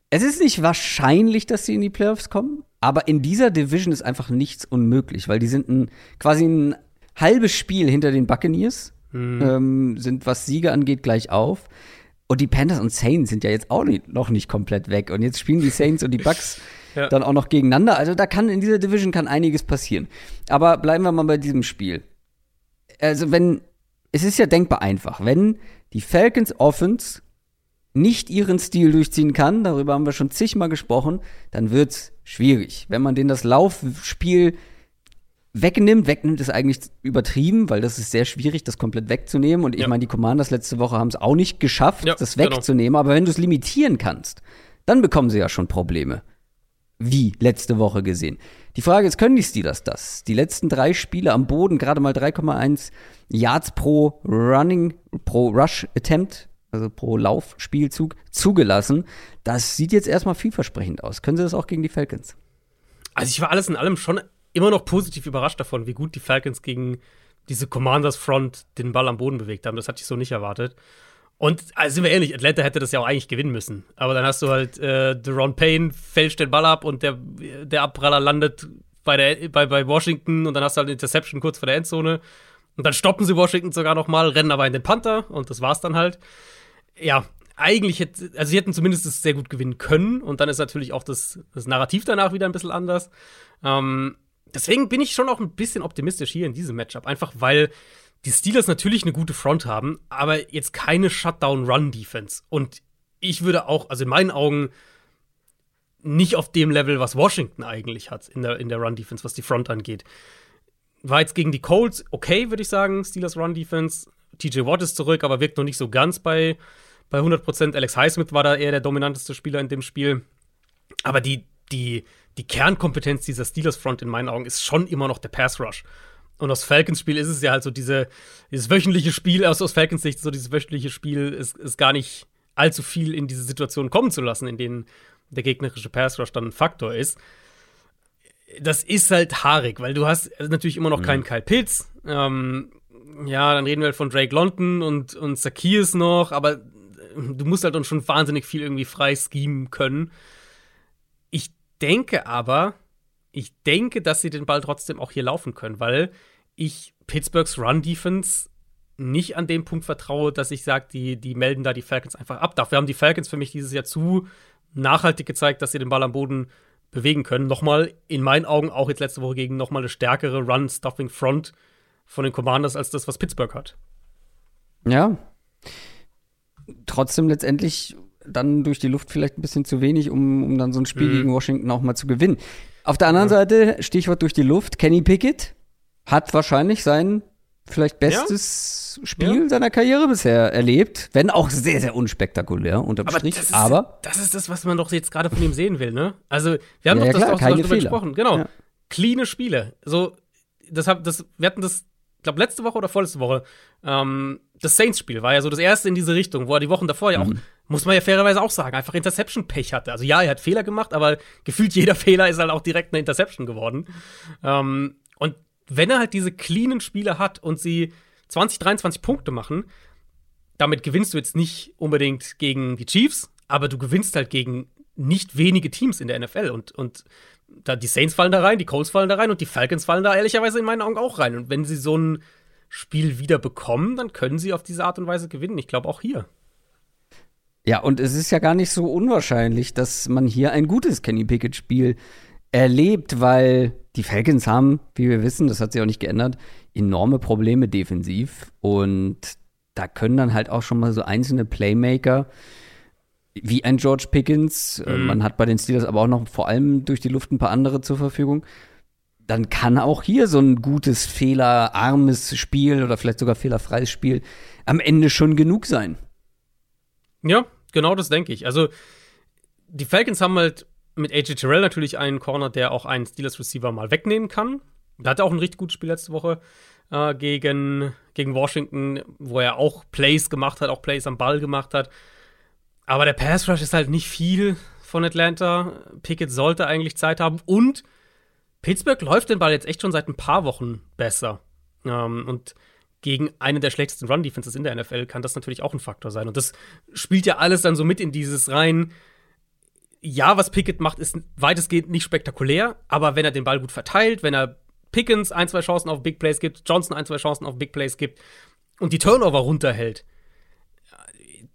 Speaker 1: Es ist nicht wahrscheinlich, dass sie in die Playoffs kommen, aber in dieser Division ist einfach nichts unmöglich, weil die sind ein, quasi ein halbes Spiel hinter den Buccaneers mhm. ähm, sind, was Siege angeht, gleich auf. Und die Panthers und Saints sind ja jetzt auch nicht, noch nicht komplett weg. Und jetzt spielen die Saints und die Bucks ja. dann auch noch gegeneinander. Also da kann in dieser Division kann einiges passieren. Aber bleiben wir mal bei diesem Spiel. Also wenn, es ist ja denkbar einfach, wenn die Falcons Offense nicht ihren Stil durchziehen kann, darüber haben wir schon zigmal gesprochen, dann wird's schwierig. Wenn man denen das Laufspiel wegnimmt. Wegnimmt ist eigentlich übertrieben, weil das ist sehr schwierig, das komplett wegzunehmen. Und ich ja. meine, die Commanders letzte Woche haben es auch nicht geschafft, ja, das genau. wegzunehmen. Genau. Aber wenn du es limitieren kannst, dann bekommen sie ja schon Probleme. Wie letzte Woche gesehen. Die Frage ist, können die Steelers das? Die letzten drei Spiele am Boden, gerade mal 3,1 Yards pro Running, pro Rush Attempt, also pro Laufspielzug, zugelassen. Das sieht jetzt erstmal vielversprechend aus. Können sie das auch gegen die Falcons?
Speaker 2: Also ich war alles in allem schon immer noch positiv überrascht davon, wie gut die Falcons gegen diese Commanders Front den Ball am Boden bewegt haben. Das hatte ich so nicht erwartet. Und also sind wir ehrlich, Atlanta hätte das ja auch eigentlich gewinnen müssen. Aber dann hast du halt äh, Deron Payne fälscht den Ball ab und der, der Abpraller landet bei, der, bei, bei Washington und dann hast du halt eine Interception kurz vor der Endzone. Und dann stoppen sie Washington sogar noch mal, rennen aber in den Panther und das war's dann halt. Ja, eigentlich hätte, also sie hätten zumindest es sehr gut gewinnen können und dann ist natürlich auch das, das Narrativ danach wieder ein bisschen anders. Ähm, deswegen bin ich schon auch ein bisschen optimistisch hier in diesem Matchup. Einfach weil die Steelers natürlich eine gute Front haben, aber jetzt keine Shutdown-Run-Defense. Und ich würde auch, also in meinen Augen, nicht auf dem Level, was Washington eigentlich hat in der, in der Run-Defense, was die Front angeht. War jetzt gegen die Colts okay, würde ich sagen, Steelers Run-Defense. TJ Watt ist zurück, aber wirkt noch nicht so ganz bei, bei 100%. Alex Highsmith war da eher der dominanteste Spieler in dem Spiel. Aber die, die, die Kernkompetenz dieser Steelers-Front in meinen Augen ist schon immer noch der Pass-Rush. Und aus Falcons Spiel ist es ja halt so diese, dieses wöchentliche Spiel, aus, aus Falcons Sicht so dieses wöchentliche Spiel ist, ist gar nicht allzu viel in diese Situation kommen zu lassen, in denen der gegnerische Pass Rush dann ein Faktor ist. Das ist halt haarig, weil du hast natürlich immer noch mhm. keinen Kyle Pitts. Ähm, ja, dann reden wir halt von Drake London und, und Zacchaeus noch, aber du musst halt dann schon wahnsinnig viel irgendwie frei schemen können denke aber, ich denke, dass sie den Ball trotzdem auch hier laufen können, weil ich Pittsburghs Run-Defense nicht an dem Punkt vertraue, dass ich sage, die, die melden da die Falcons einfach ab. Dafür haben die Falcons für mich dieses Jahr zu nachhaltig gezeigt, dass sie den Ball am Boden bewegen können. Nochmal in meinen Augen auch jetzt letzte Woche gegen nochmal eine stärkere Run-Stuffing-Front von den Commanders als das, was Pittsburgh hat.
Speaker 1: Ja. Trotzdem letztendlich dann durch die Luft vielleicht ein bisschen zu wenig, um, um dann so ein Spiel mhm. gegen Washington auch mal zu gewinnen. Auf der anderen ja. Seite, Stichwort durch die Luft, Kenny Pickett hat wahrscheinlich sein vielleicht bestes ja. Spiel ja. seiner Karriere bisher erlebt, wenn auch sehr, sehr unspektakulär unterm aber Strich. Das
Speaker 2: ist,
Speaker 1: aber
Speaker 2: das ist das, was man doch jetzt gerade von ihm sehen will, ne? Also, wir haben ja, doch das auch darüber gesprochen. Genau. Cleane Spiele. So, das hab, das, wir hatten das, glaube, letzte Woche oder vorletzte Woche. Ähm, das Saints-Spiel war ja so das erste in diese Richtung, wo er die Wochen davor ja auch, mhm. muss man ja fairerweise auch sagen, einfach Interception-Pech hatte. Also ja, er hat Fehler gemacht, aber gefühlt jeder Fehler ist halt auch direkt eine Interception geworden. Ähm, und wenn er halt diese cleanen Spiele hat und sie 20, 23 Punkte machen, damit gewinnst du jetzt nicht unbedingt gegen die Chiefs, aber du gewinnst halt gegen nicht wenige Teams in der NFL und, und da die Saints fallen da rein, die Colts fallen da rein und die Falcons fallen da ehrlicherweise in meinen Augen auch rein. Und wenn sie so ein Spiel wieder bekommen, dann können sie auf diese Art und Weise gewinnen. Ich glaube auch hier.
Speaker 1: Ja, und es ist ja gar nicht so unwahrscheinlich, dass man hier ein gutes Kenny Pickett-Spiel erlebt, weil die Falcons haben, wie wir wissen, das hat sich auch nicht geändert, enorme Probleme defensiv. Und da können dann halt auch schon mal so einzelne Playmaker wie ein George Pickens, äh, mhm. man hat bei den Steelers aber auch noch vor allem durch die Luft ein paar andere zur Verfügung. Dann kann auch hier so ein gutes, fehlerarmes Spiel oder vielleicht sogar fehlerfreies Spiel am Ende schon genug sein.
Speaker 2: Ja, genau das denke ich. Also, die Falcons haben halt mit AJ Terrell natürlich einen Corner, der auch einen Steelers Receiver mal wegnehmen kann. Da hat er auch ein richtig gutes Spiel letzte Woche äh, gegen, gegen Washington, wo er auch Plays gemacht hat, auch Plays am Ball gemacht hat. Aber der Pass Rush ist halt nicht viel von Atlanta. Pickett sollte eigentlich Zeit haben und Pittsburgh läuft den Ball jetzt echt schon seit ein paar Wochen besser. Ähm, und gegen eine der schlechtesten Run-Defenses in der NFL kann das natürlich auch ein Faktor sein. Und das spielt ja alles dann so mit in dieses rein ja, was Pickett macht, ist weitestgehend nicht spektakulär, aber wenn er den Ball gut verteilt, wenn er Pickens ein, zwei Chancen auf Big Plays gibt, Johnson ein, zwei Chancen auf Big Plays gibt und die Turnover runterhält,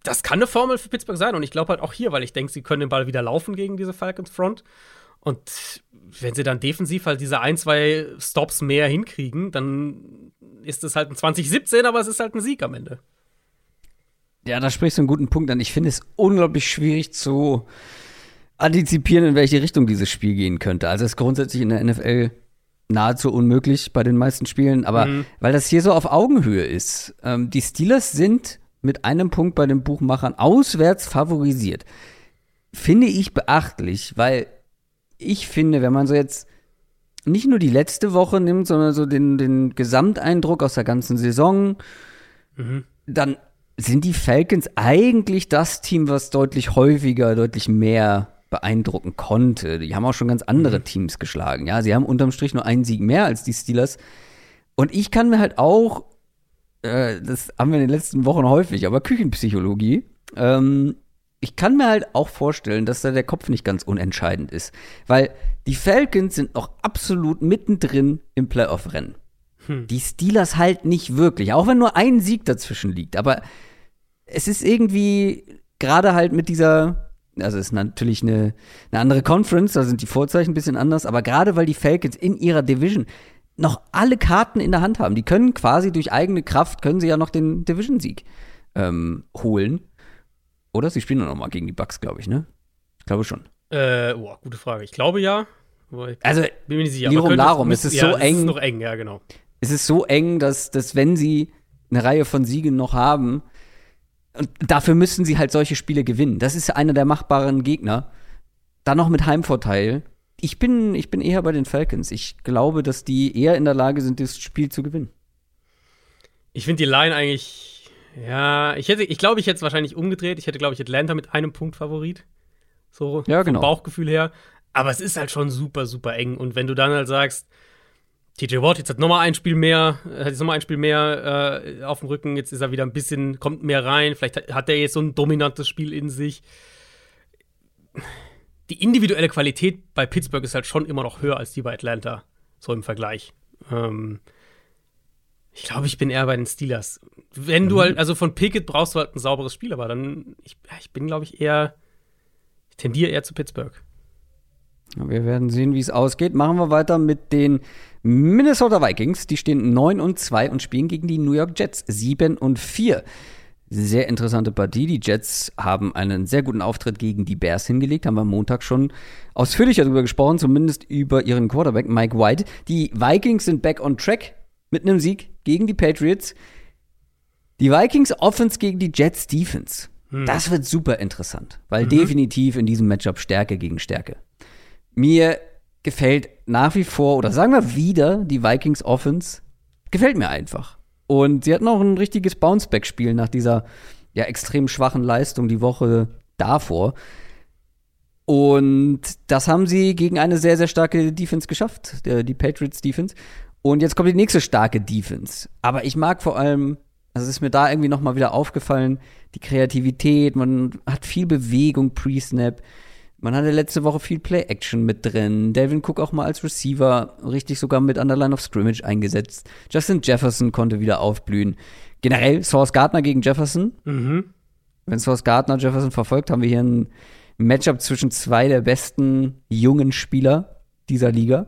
Speaker 2: das kann eine Formel für Pittsburgh sein. Und ich glaube halt auch hier, weil ich denke, sie können den Ball wieder laufen gegen diese Falcons Front. Und wenn sie dann defensiv halt diese ein, zwei Stops mehr hinkriegen, dann ist es halt ein 2017, aber es ist halt ein Sieg am Ende.
Speaker 1: Ja, da sprichst du einen guten Punkt an. Ich finde es unglaublich schwierig zu antizipieren, in welche Richtung dieses Spiel gehen könnte. Also es ist grundsätzlich in der NFL nahezu unmöglich bei den meisten Spielen, aber mhm. weil das hier so auf Augenhöhe ist. Ähm, die Steelers sind mit einem Punkt bei den Buchmachern auswärts favorisiert. Finde ich beachtlich, weil ich finde, wenn man so jetzt nicht nur die letzte Woche nimmt, sondern so den, den Gesamteindruck aus der ganzen Saison, mhm. dann sind die Falcons eigentlich das Team, was deutlich häufiger, deutlich mehr beeindrucken konnte. Die haben auch schon ganz andere mhm. Teams geschlagen. Ja, sie haben unterm Strich nur einen Sieg mehr als die Steelers. Und ich kann mir halt auch, äh, das haben wir in den letzten Wochen häufig, aber Küchenpsychologie, ähm, ich kann mir halt auch vorstellen, dass da der Kopf nicht ganz unentscheidend ist. Weil die Falcons sind noch absolut mittendrin im Playoff-Rennen. Hm. Die Steelers halt nicht wirklich, auch wenn nur ein Sieg dazwischen liegt. Aber es ist irgendwie gerade halt mit dieser also ist natürlich eine, eine andere Conference, da sind die Vorzeichen ein bisschen anders, aber gerade weil die Falcons in ihrer Division noch alle Karten in der Hand haben, die können quasi durch eigene Kraft, können sie ja noch den Division-Sieg ähm, holen. Oder? Sie spielen noch mal gegen die Bucks, glaube ich, ne? Ich glaube schon.
Speaker 2: Äh, boah, gute Frage. Ich glaube ja.
Speaker 1: Also, bin mir nicht sicher. Lirum Larum, es ist ja, so eng. Es ist
Speaker 2: noch eng, ja, genau.
Speaker 1: Es ist so eng, dass, dass wenn sie eine Reihe von Siegen noch haben, und dafür müssen sie halt solche Spiele gewinnen. Das ist einer der machbaren Gegner. Dann noch mit Heimvorteil. Ich bin, ich bin eher bei den Falcons. Ich glaube, dass die eher in der Lage sind, das Spiel zu gewinnen.
Speaker 2: Ich finde die Line eigentlich, ja, ich hätte, ich glaube, ich hätte es wahrscheinlich umgedreht. Ich hätte, glaube ich, Atlanta mit einem Punkt Favorit. So
Speaker 1: ja, genau.
Speaker 2: vom Bauchgefühl her. Aber es ist halt schon super, super eng. Und wenn du dann halt sagst, TJ Watt jetzt hat nochmal ein Spiel mehr, hat jetzt nochmal ein Spiel mehr äh, auf dem Rücken, jetzt ist er wieder ein bisschen, kommt mehr rein, vielleicht hat, hat er jetzt so ein dominantes Spiel in sich. Die individuelle Qualität bei Pittsburgh ist halt schon immer noch höher als die bei Atlanta, so im Vergleich. Ähm, ich glaube, ich bin eher bei den Steelers. Wenn mhm. du halt, also von Pickett brauchst du halt ein sauberes Spiel, aber dann, ich, ich bin, glaube ich, eher, ich tendiere eher zu Pittsburgh.
Speaker 1: Wir werden sehen, wie es ausgeht. Machen wir weiter mit den Minnesota Vikings. Die stehen 9 und 2 und spielen gegen die New York Jets 7 und 4. Sehr interessante Partie. Die Jets haben einen sehr guten Auftritt gegen die Bears hingelegt. Haben wir am Montag schon ausführlicher darüber gesprochen, zumindest über ihren Quarterback Mike White. Die Vikings sind back on track mit einem Sieg gegen die Patriots. Die Vikings Offense gegen die Jets Defense. Hm. Das wird super interessant, weil mhm. definitiv in diesem Matchup Stärke gegen Stärke. Mir gefällt nach wie vor, oder sagen wir wieder, die Vikings Offense gefällt mir einfach. Und sie hatten auch ein richtiges Bounceback-Spiel nach dieser ja extrem schwachen Leistung die Woche davor. Und das haben sie gegen eine sehr, sehr starke Defense geschafft, die Patriots Defense. Und jetzt kommt die nächste starke Defense. Aber ich mag vor allem, also es ist mir da irgendwie nochmal wieder aufgefallen, die Kreativität, man hat viel Bewegung pre-Snap. Man hatte letzte Woche viel Play-Action mit drin. Delvin Cook auch mal als Receiver richtig sogar mit an der Line of Scrimmage eingesetzt. Justin Jefferson konnte wieder aufblühen. Generell Source Gardner gegen Jefferson. Mhm. Wenn Source Gardner Jefferson verfolgt, haben wir hier ein Matchup zwischen zwei der besten jungen Spieler dieser Liga.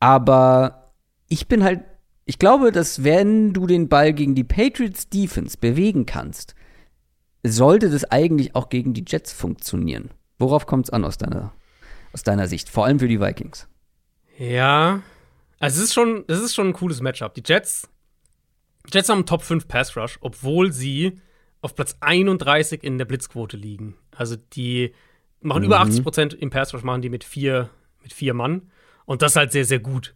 Speaker 1: Aber ich bin halt, ich glaube, dass wenn du den Ball gegen die Patriots Defense bewegen kannst, sollte das eigentlich auch gegen die Jets funktionieren. Worauf kommt es an aus deiner, aus deiner Sicht? Vor allem für die Vikings.
Speaker 2: Ja, also es ist schon, es ist schon ein cooles Matchup. Die Jets, Jets haben einen Top 5 Pass Rush, obwohl sie auf Platz 31 in der Blitzquote liegen. Also die machen mhm. über 80 Prozent im Pass Rush, machen die mit vier, mit vier Mann. Und das halt sehr, sehr gut.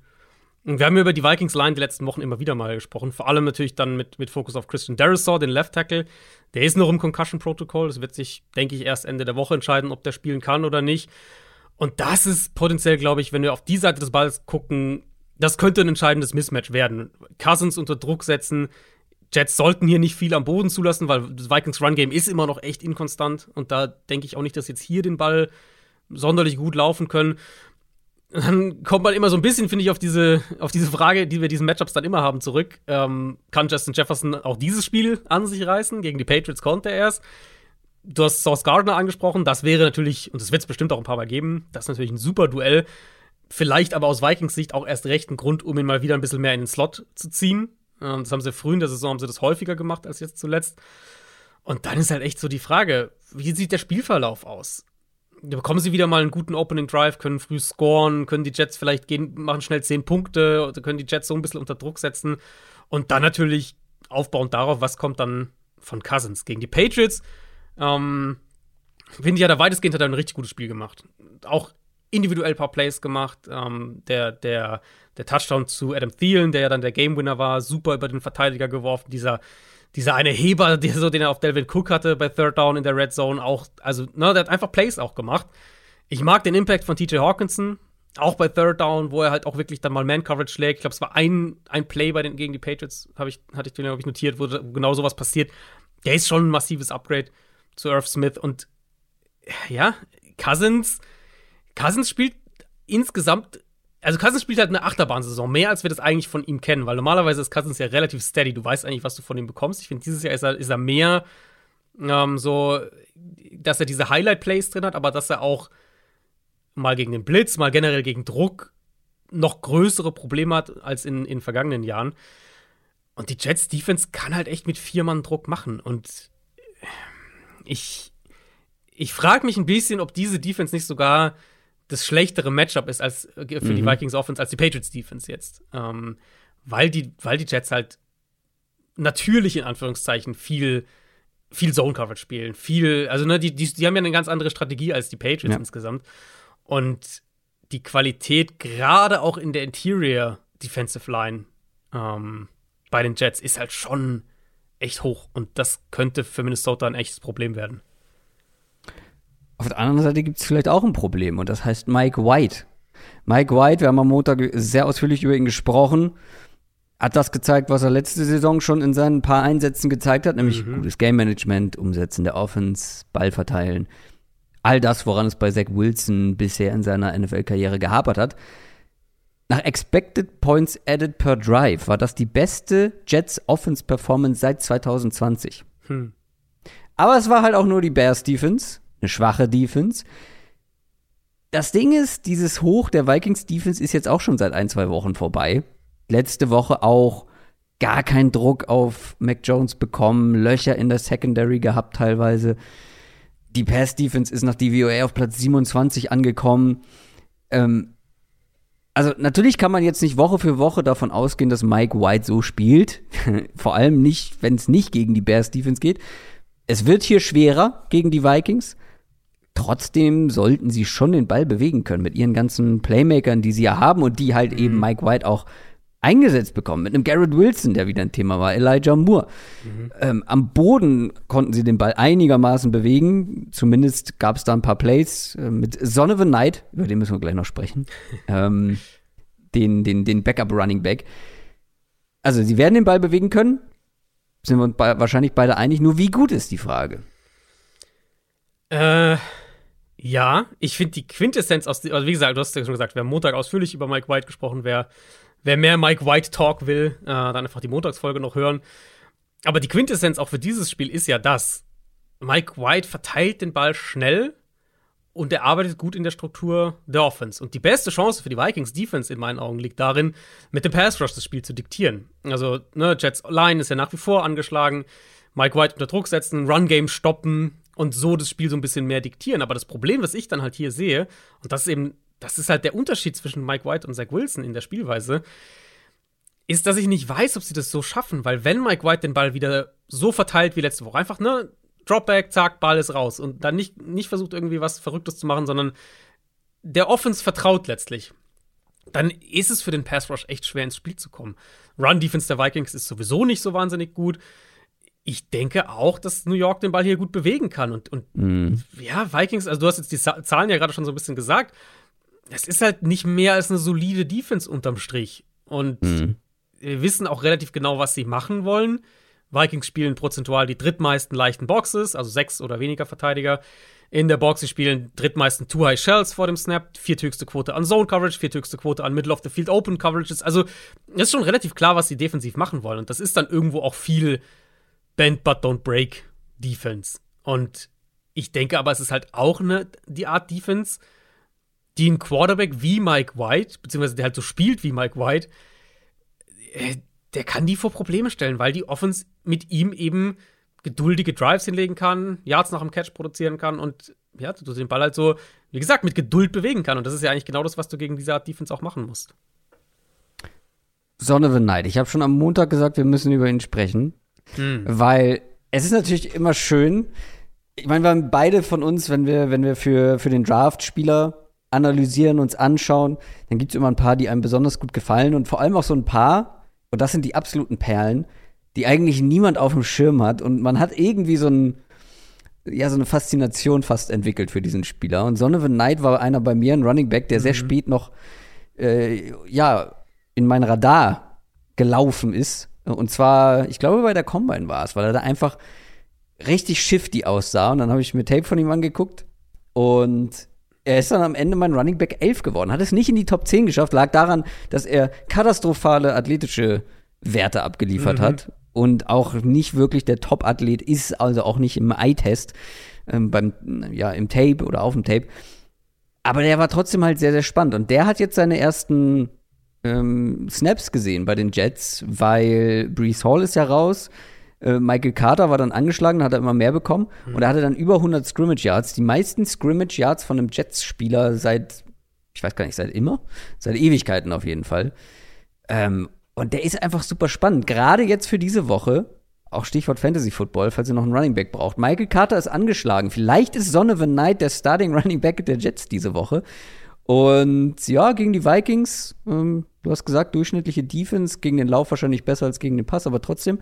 Speaker 2: Wir haben über die Vikings Line die letzten Wochen immer wieder mal gesprochen. Vor allem natürlich dann mit, mit Fokus auf Christian Darisaw, den Left Tackle. Der ist noch im Concussion Protocol. Es wird sich, denke ich, erst Ende der Woche entscheiden, ob der spielen kann oder nicht. Und das ist potenziell, glaube ich, wenn wir auf die Seite des Balls gucken, das könnte ein entscheidendes Mismatch werden. Cousins unter Druck setzen. Jets sollten hier nicht viel am Boden zulassen, weil das Vikings Run Game ist immer noch echt inkonstant. Und da denke ich auch nicht, dass jetzt hier den Ball sonderlich gut laufen können dann kommt man immer so ein bisschen, finde ich, auf diese, auf diese Frage, die wir diesen Matchups dann immer haben, zurück. Ähm, kann Justin Jefferson auch dieses Spiel an sich reißen? Gegen die Patriots konnte er es. Du hast Sauce Gardner angesprochen. Das wäre natürlich, und das wird es bestimmt auch ein paar Mal geben, das ist natürlich ein super Duell. Vielleicht aber aus Vikings Sicht auch erst recht ein Grund, um ihn mal wieder ein bisschen mehr in den Slot zu ziehen. Ähm, das haben sie früh in der Saison haben sie das häufiger gemacht als jetzt zuletzt. Und dann ist halt echt so die Frage, wie sieht der Spielverlauf aus? Bekommen sie wieder mal einen guten Opening Drive, können früh scoren, können die Jets vielleicht gehen, machen schnell zehn Punkte, oder können die Jets so ein bisschen unter Druck setzen und dann natürlich aufbauend darauf, was kommt dann von Cousins gegen die Patriots. Ähm, finde ich ja, da weitestgehend hat er ein richtig gutes Spiel gemacht. Auch individuell ein paar Plays gemacht. Ähm, der, der, der Touchdown zu Adam Thielen, der ja dann der Game Winner war, super über den Verteidiger geworfen. Dieser dieser eine Heber, der so, den er auf Delvin Cook hatte bei Third Down in der Red Zone, auch, also, ne, der hat einfach Plays auch gemacht. Ich mag den Impact von TJ Hawkinson, auch bei Third Down, wo er halt auch wirklich dann mal Man-Coverage schlägt. Ich glaube, es war ein, ein Play bei den, gegen die Patriots, hab ich, hatte ich, glaube ich, notiert, wo genau sowas passiert. Der ist schon ein massives Upgrade zu Irv Smith und ja, Cousins, Cousins spielt insgesamt also Cousins spielt halt eine Achterbahnsaison, mehr als wir das eigentlich von ihm kennen, weil normalerweise ist Cousins ja relativ steady. Du weißt eigentlich, was du von ihm bekommst. Ich finde, dieses Jahr ist er, ist er mehr ähm, so, dass er diese Highlight-Plays drin hat, aber dass er auch mal gegen den Blitz, mal generell gegen Druck noch größere Probleme hat als in, in vergangenen Jahren. Und die Jets Defense kann halt echt mit vier Mann Druck machen. Und ich, ich frage mich ein bisschen, ob diese Defense nicht sogar das schlechtere Matchup ist als äh, für mhm. die Vikings Offense als die Patriots Defense jetzt. Ähm, weil, die, weil die Jets halt natürlich in Anführungszeichen viel, viel Zone Coverage spielen. Viel, also ne, die, die, die haben ja eine ganz andere Strategie als die Patriots ja. insgesamt. Und die Qualität, gerade auch in der Interior Defensive Line ähm, bei den Jets, ist halt schon echt hoch. Und das könnte für Minnesota ein echtes Problem werden.
Speaker 1: Auf der anderen Seite gibt es vielleicht auch ein Problem und das heißt Mike White. Mike White, wir haben am Montag sehr ausführlich über ihn gesprochen, hat das gezeigt, was er letzte Saison schon in seinen paar Einsätzen gezeigt hat, nämlich mhm. gutes Game Management, Umsetzen der Offense, Ball verteilen. All das, woran es bei Zach Wilson bisher in seiner NFL-Karriere gehapert hat. Nach Expected Points Added per Drive war das die beste Jets Offense Performance seit 2020. Hm. Aber es war halt auch nur die Bears Defense eine schwache Defense. das Ding ist, dieses Hoch der Vikings Defense ist jetzt auch schon seit ein, zwei Wochen vorbei. Letzte Woche auch gar keinen Druck auf Mac Jones bekommen, Löcher in der Secondary gehabt teilweise. Die Pass Defense ist nach DVOA auf Platz 27 angekommen. Ähm, also natürlich kann man jetzt nicht Woche für Woche davon ausgehen, dass Mike White so spielt. Vor allem nicht, wenn es nicht gegen die Bears Defense geht. Es wird hier schwerer gegen die Vikings. Trotzdem sollten sie schon den Ball bewegen können mit ihren ganzen Playmakern, die sie ja haben und die halt mhm. eben Mike White auch eingesetzt bekommen. Mit einem Garrett Wilson, der wieder ein Thema war, Elijah Moore. Mhm. Ähm, am Boden konnten sie den Ball einigermaßen bewegen. Zumindest gab es da ein paar Plays äh, mit Son of a Night, über den müssen wir gleich noch sprechen. ähm, den, den, den Backup Running Back. Also, sie werden den Ball bewegen können. Sind wir uns wahrscheinlich beide einig. Nur wie gut ist die Frage?
Speaker 2: Äh, ja, ich finde die Quintessenz aus, also wie gesagt, du hast ja schon gesagt, wir haben Montag ausführlich über Mike White gesprochen. Wer, wer mehr Mike White Talk will, äh, dann einfach die Montagsfolge noch hören. Aber die Quintessenz auch für dieses Spiel ist ja das. Mike White verteilt den Ball schnell und er arbeitet gut in der Struktur der Offense. Und die beste Chance für die Vikings Defense in meinen Augen liegt darin, mit dem Pass Rush das Spiel zu diktieren. Also, ne, Jets Line ist ja nach wie vor angeschlagen. Mike White unter Druck setzen, Run Game stoppen, und so das Spiel so ein bisschen mehr diktieren. Aber das Problem, was ich dann halt hier sehe, und das ist eben, das ist halt der Unterschied zwischen Mike White und Zach Wilson in der Spielweise, ist, dass ich nicht weiß, ob sie das so schaffen, weil wenn Mike White den Ball wieder so verteilt wie letzte Woche, einfach, ne, Dropback, zack, Ball ist raus und dann nicht, nicht versucht irgendwie was Verrücktes zu machen, sondern der Offense vertraut letztlich, dann ist es für den Pass Rush echt schwer ins Spiel zu kommen. Run Defense der Vikings ist sowieso nicht so wahnsinnig gut ich denke auch, dass New York den Ball hier gut bewegen kann. Und, und mm. ja, Vikings, also du hast jetzt die Zahlen ja gerade schon so ein bisschen gesagt. Es ist halt nicht mehr als eine solide Defense unterm Strich. Und mm. wir wissen auch relativ genau, was sie machen wollen. Vikings spielen prozentual die drittmeisten leichten Boxes, also sechs oder weniger Verteidiger in der Box. Sie spielen drittmeisten Two High Shells vor dem Snap, vierthöchste Quote an Zone Coverage, vierthöchste Quote an Middle of the Field Open Coverages. Also es ist schon relativ klar, was sie defensiv machen wollen. Und das ist dann irgendwo auch viel Bend but don't break Defense. Und ich denke aber, es ist halt auch eine, die Art Defense, die ein Quarterback wie Mike White, beziehungsweise der halt so spielt wie Mike White, äh, der kann die vor Probleme stellen, weil die Offense mit ihm eben geduldige Drives hinlegen kann, Yards nach dem Catch produzieren kann und ja, du den Ball halt so, wie gesagt, mit Geduld bewegen kann. Und das ist ja eigentlich genau das, was du gegen diese Art Defense auch machen musst.
Speaker 1: Son of a Night. Ich habe schon am Montag gesagt, wir müssen über ihn sprechen. Hm. Weil es ist natürlich immer schön. Ich meine, wir haben beide von uns, wenn wir, wenn wir für, für den Draft Spieler analysieren, uns anschauen, dann gibt es immer ein paar, die einem besonders gut gefallen und vor allem auch so ein paar, und das sind die absoluten Perlen, die eigentlich niemand auf dem Schirm hat und man hat irgendwie so ein, ja, so eine Faszination fast entwickelt für diesen Spieler. Und Son of a Night war einer bei mir, ein Running Back, der mhm. sehr spät noch, äh, ja, in mein Radar gelaufen ist und zwar, ich glaube, bei der Combine war es, weil er da einfach richtig shifty aussah. Und dann habe ich mir Tape von ihm angeguckt. Und er ist dann am Ende mein Running Back 11 geworden. Hat es nicht in die Top 10 geschafft, lag daran, dass er katastrophale athletische Werte abgeliefert mhm. hat. Und auch nicht wirklich der Top-Athlet ist, also auch nicht im Eye-Test, ähm, beim, ja, im Tape oder auf dem Tape. Aber der war trotzdem halt sehr, sehr spannend. Und der hat jetzt seine ersten ähm, Snaps gesehen bei den Jets, weil Brees Hall ist ja raus. Äh, Michael Carter war dann angeschlagen, hat er immer mehr bekommen. Mhm. Und er hatte dann über 100 Scrimmage Yards. Die meisten Scrimmage Yards von einem Jets-Spieler seit, ich weiß gar nicht, seit immer? Seit Ewigkeiten auf jeden Fall. Ähm, und der ist einfach super spannend. Gerade jetzt für diese Woche. Auch Stichwort Fantasy Football, falls ihr noch einen Running Back braucht. Michael Carter ist angeschlagen. Vielleicht ist Son of a Night der Starting Running Back der Jets diese Woche. Und ja, gegen die Vikings, ähm, du hast gesagt, durchschnittliche Defense, gegen den Lauf wahrscheinlich besser als gegen den Pass, aber trotzdem,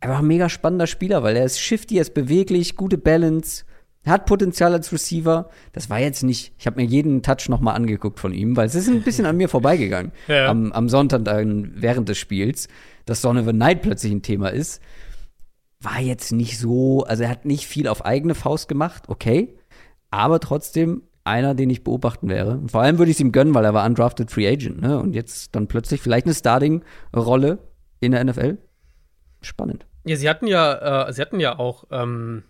Speaker 1: er war ein mega spannender Spieler, weil er ist shifty, er ist beweglich, gute Balance, hat Potenzial als Receiver. Das war jetzt nicht, ich habe mir jeden Touch noch mal angeguckt von ihm, weil es ist ein bisschen an mir vorbeigegangen ja. am, am, Sonntag dann während des Spiels, dass Son of a Night plötzlich ein Thema ist. War jetzt nicht so, also er hat nicht viel auf eigene Faust gemacht, okay, aber trotzdem einer, den ich beobachten wäre. Vor allem würde ich es ihm gönnen, weil er war undrafted Free Agent, ne? Und jetzt dann plötzlich vielleicht eine Starting-Rolle in der NFL. Spannend.
Speaker 2: Ja, sie hatten ja, äh, sie hatten ja auch ähm,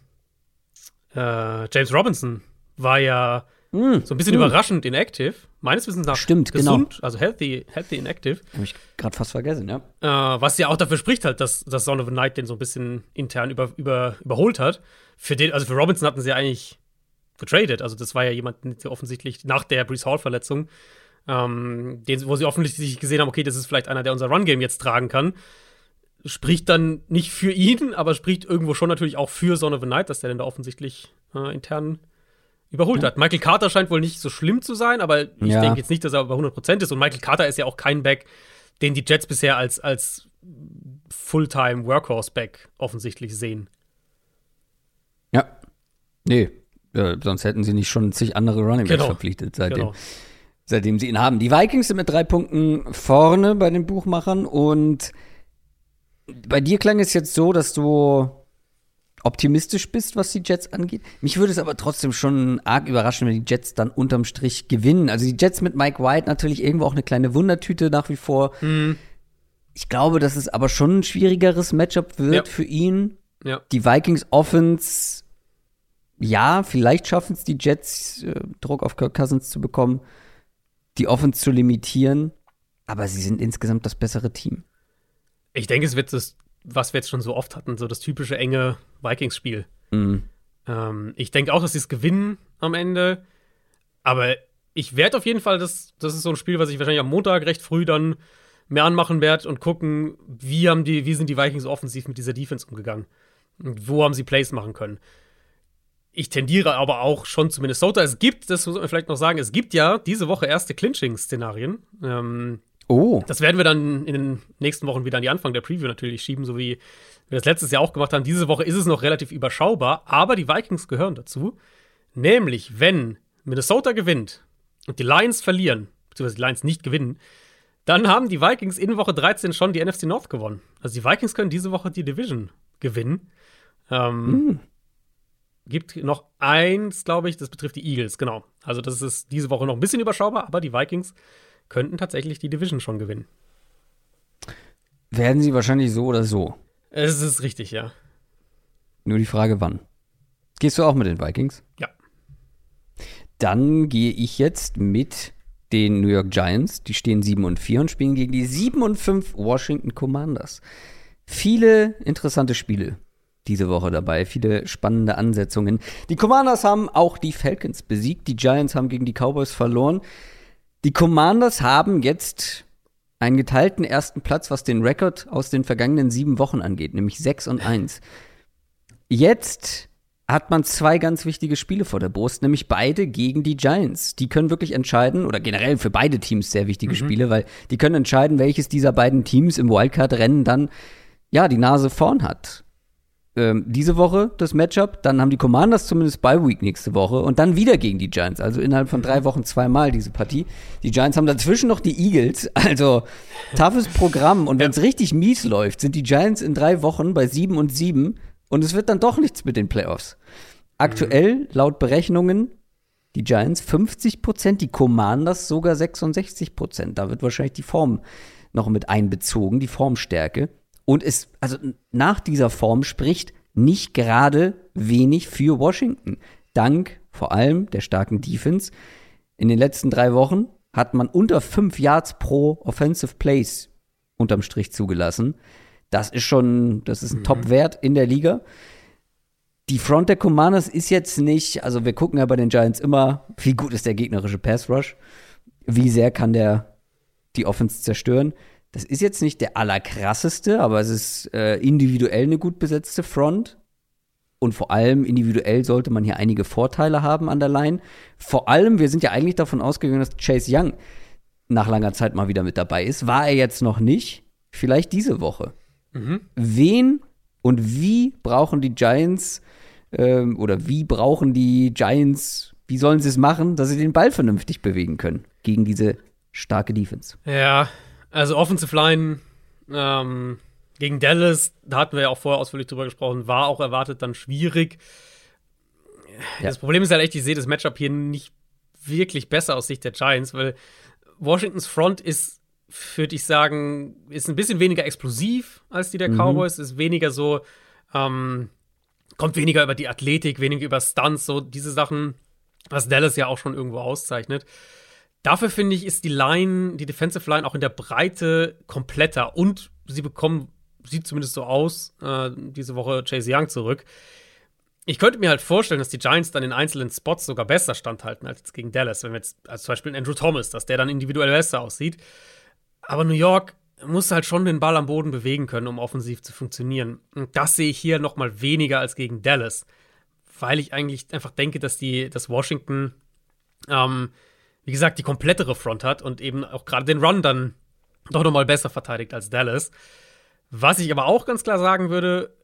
Speaker 2: äh, James Robinson war ja Mm. So ein bisschen mm. überraschend inactive. Meines Wissens nach
Speaker 1: Stimmt, genau. gesund,
Speaker 2: genau. also healthy, healthy inactive.
Speaker 1: Habe ich gerade fast vergessen, ja.
Speaker 2: Äh, was ja auch dafür spricht halt, dass, dass Son of the Night den so ein bisschen intern über, über, überholt hat. Für den, also für Robinson hatten sie eigentlich getradet. Also das war ja jemand, der offensichtlich nach der Brees Hall-Verletzung, ähm, den, wo sie offensichtlich gesehen haben, okay, das ist vielleicht einer, der unser Run-Game jetzt tragen kann. Spricht dann nicht für ihn, aber spricht irgendwo schon natürlich auch für Son of the Night, dass der denn da offensichtlich äh, intern überholt ja. hat. Michael Carter scheint wohl nicht so schlimm zu sein, aber ich ja. denke jetzt nicht, dass er bei 100% ist. Und Michael Carter ist ja auch kein Back, den die Jets bisher als, als Fulltime Workhorse-Back offensichtlich sehen.
Speaker 1: Ja. Nee, äh, sonst hätten sie nicht schon zig andere Running Backs genau. verpflichtet seitdem. Genau. Seitdem sie ihn haben. Die Vikings sind mit drei Punkten vorne bei den Buchmachern und bei dir klang es jetzt so, dass du optimistisch bist, was die Jets angeht. Mich würde es aber trotzdem schon arg überraschen, wenn die Jets dann unterm Strich gewinnen. Also die Jets mit Mike White natürlich irgendwo auch eine kleine Wundertüte nach wie vor. Mhm. Ich glaube, dass es aber schon ein schwierigeres Matchup wird ja. für ihn. Ja. Die Vikings Offense, ja, vielleicht schaffen es die Jets, äh, Druck auf Kirk Cousins zu bekommen, die Offense zu limitieren. Aber sie sind insgesamt das bessere Team.
Speaker 2: Ich denke, es wird das was wir jetzt schon so oft hatten, so das typische enge Vikings-Spiel. Mhm. Ähm, ich denke auch, dass sie es gewinnen am Ende. Aber ich werde auf jeden Fall, das, das ist so ein Spiel, was ich wahrscheinlich am Montag recht früh dann mehr anmachen werde und gucken, wie, haben die, wie sind die Vikings offensiv mit dieser Defense umgegangen. Und wo haben sie Plays machen können. Ich tendiere aber auch schon zu Minnesota. Es gibt, das muss man vielleicht noch sagen, es gibt ja diese Woche erste Clinching-Szenarien. Ähm,
Speaker 1: Oh.
Speaker 2: Das werden wir dann in den nächsten Wochen wieder an die Anfang der Preview natürlich schieben, so wie wir das letztes Jahr auch gemacht haben. Diese Woche ist es noch relativ überschaubar, aber die Vikings gehören dazu. Nämlich, wenn Minnesota gewinnt und die Lions verlieren, beziehungsweise die Lions nicht gewinnen, dann haben die Vikings in Woche 13 schon die NFC North gewonnen. Also die Vikings können diese Woche die Division gewinnen. Ähm, mm. Gibt noch eins, glaube ich, das betrifft die Eagles, genau. Also das ist diese Woche noch ein bisschen überschaubar, aber die Vikings könnten tatsächlich die Division schon gewinnen.
Speaker 1: Werden sie wahrscheinlich so oder so.
Speaker 2: Es ist richtig, ja.
Speaker 1: Nur die Frage, wann. Gehst du auch mit den Vikings?
Speaker 2: Ja.
Speaker 1: Dann gehe ich jetzt mit den New York Giants. Die stehen 7 und 4 und spielen gegen die 7 und 5 Washington Commanders. Viele interessante Spiele diese Woche dabei, viele spannende Ansetzungen. Die Commanders haben auch die Falcons besiegt. Die Giants haben gegen die Cowboys verloren. Die Commanders haben jetzt einen geteilten ersten Platz, was den Rekord aus den vergangenen sieben Wochen angeht, nämlich 6 und 1. Jetzt hat man zwei ganz wichtige Spiele vor der Brust, nämlich beide gegen die Giants. Die können wirklich entscheiden, oder generell für beide Teams sehr wichtige mhm. Spiele, weil die können entscheiden, welches dieser beiden Teams im Wildcard-Rennen dann ja die Nase vorn hat ähm, diese Woche das Matchup, dann haben die Commanders zumindest Bye Week nächste Woche und dann wieder gegen die Giants. Also innerhalb von drei Wochen zweimal diese Partie. Die Giants haben dazwischen noch die Eagles. Also toughes Programm. Und wenn es richtig mies läuft, sind die Giants in drei Wochen bei sieben und sieben und es wird dann doch nichts mit den Playoffs. Aktuell, mhm. laut Berechnungen, die Giants 50 Prozent, die Commanders sogar 66 Prozent. Da wird wahrscheinlich die Form noch mit einbezogen, die Formstärke. Und es, also nach dieser Form spricht nicht gerade wenig für Washington. Dank vor allem der starken Defense. In den letzten drei Wochen hat man unter fünf Yards pro Offensive Plays unterm Strich zugelassen. Das ist schon, das ist ein mhm. Top-Wert in der Liga. Die Front der Commanders ist jetzt nicht, also wir gucken ja bei den Giants immer, wie gut ist der gegnerische Pass Rush, wie sehr kann der die Offense zerstören. Das ist jetzt nicht der allerkrasseste, aber es ist äh, individuell eine gut besetzte Front. Und vor allem individuell sollte man hier einige Vorteile haben an der Line. Vor allem, wir sind ja eigentlich davon ausgegangen, dass Chase Young nach langer Zeit mal wieder mit dabei ist. War er jetzt noch nicht? Vielleicht diese Woche. Mhm. Wen und wie brauchen die Giants ähm, oder wie brauchen die Giants, wie sollen sie es machen, dass sie den Ball vernünftig bewegen können gegen diese starke Defense?
Speaker 2: Ja, also Offensive Line ähm, gegen Dallas, da hatten wir ja auch vorher ausführlich drüber gesprochen, war auch erwartet dann schwierig. Ja. Das Problem ist halt echt, ich sehe das Matchup hier nicht wirklich besser aus Sicht der Giants, weil Washingtons Front ist, würde ich sagen, ist ein bisschen weniger explosiv als die der mhm. Cowboys, ist weniger so, ähm, kommt weniger über die Athletik, weniger über Stunts, so diese Sachen was Dallas ja auch schon irgendwo auszeichnet. Dafür finde ich, ist die Line, die Defensive Line auch in der Breite kompletter und sie bekommen, sieht zumindest so aus, äh, diese Woche Chase Young zurück. Ich könnte mir halt vorstellen, dass die Giants dann in einzelnen Spots sogar besser standhalten als jetzt gegen Dallas. Wenn wir jetzt, als zum Beispiel Andrew Thomas, dass der dann individuell besser aussieht. Aber New York muss halt schon den Ball am Boden bewegen können, um offensiv zu funktionieren. Und das sehe ich hier noch mal weniger als gegen Dallas, weil ich eigentlich einfach denke, dass die, dass Washington, ähm, wie gesagt, die komplettere Front hat und eben auch gerade den Run dann doch noch mal besser verteidigt als Dallas. Was ich aber auch ganz klar sagen würde,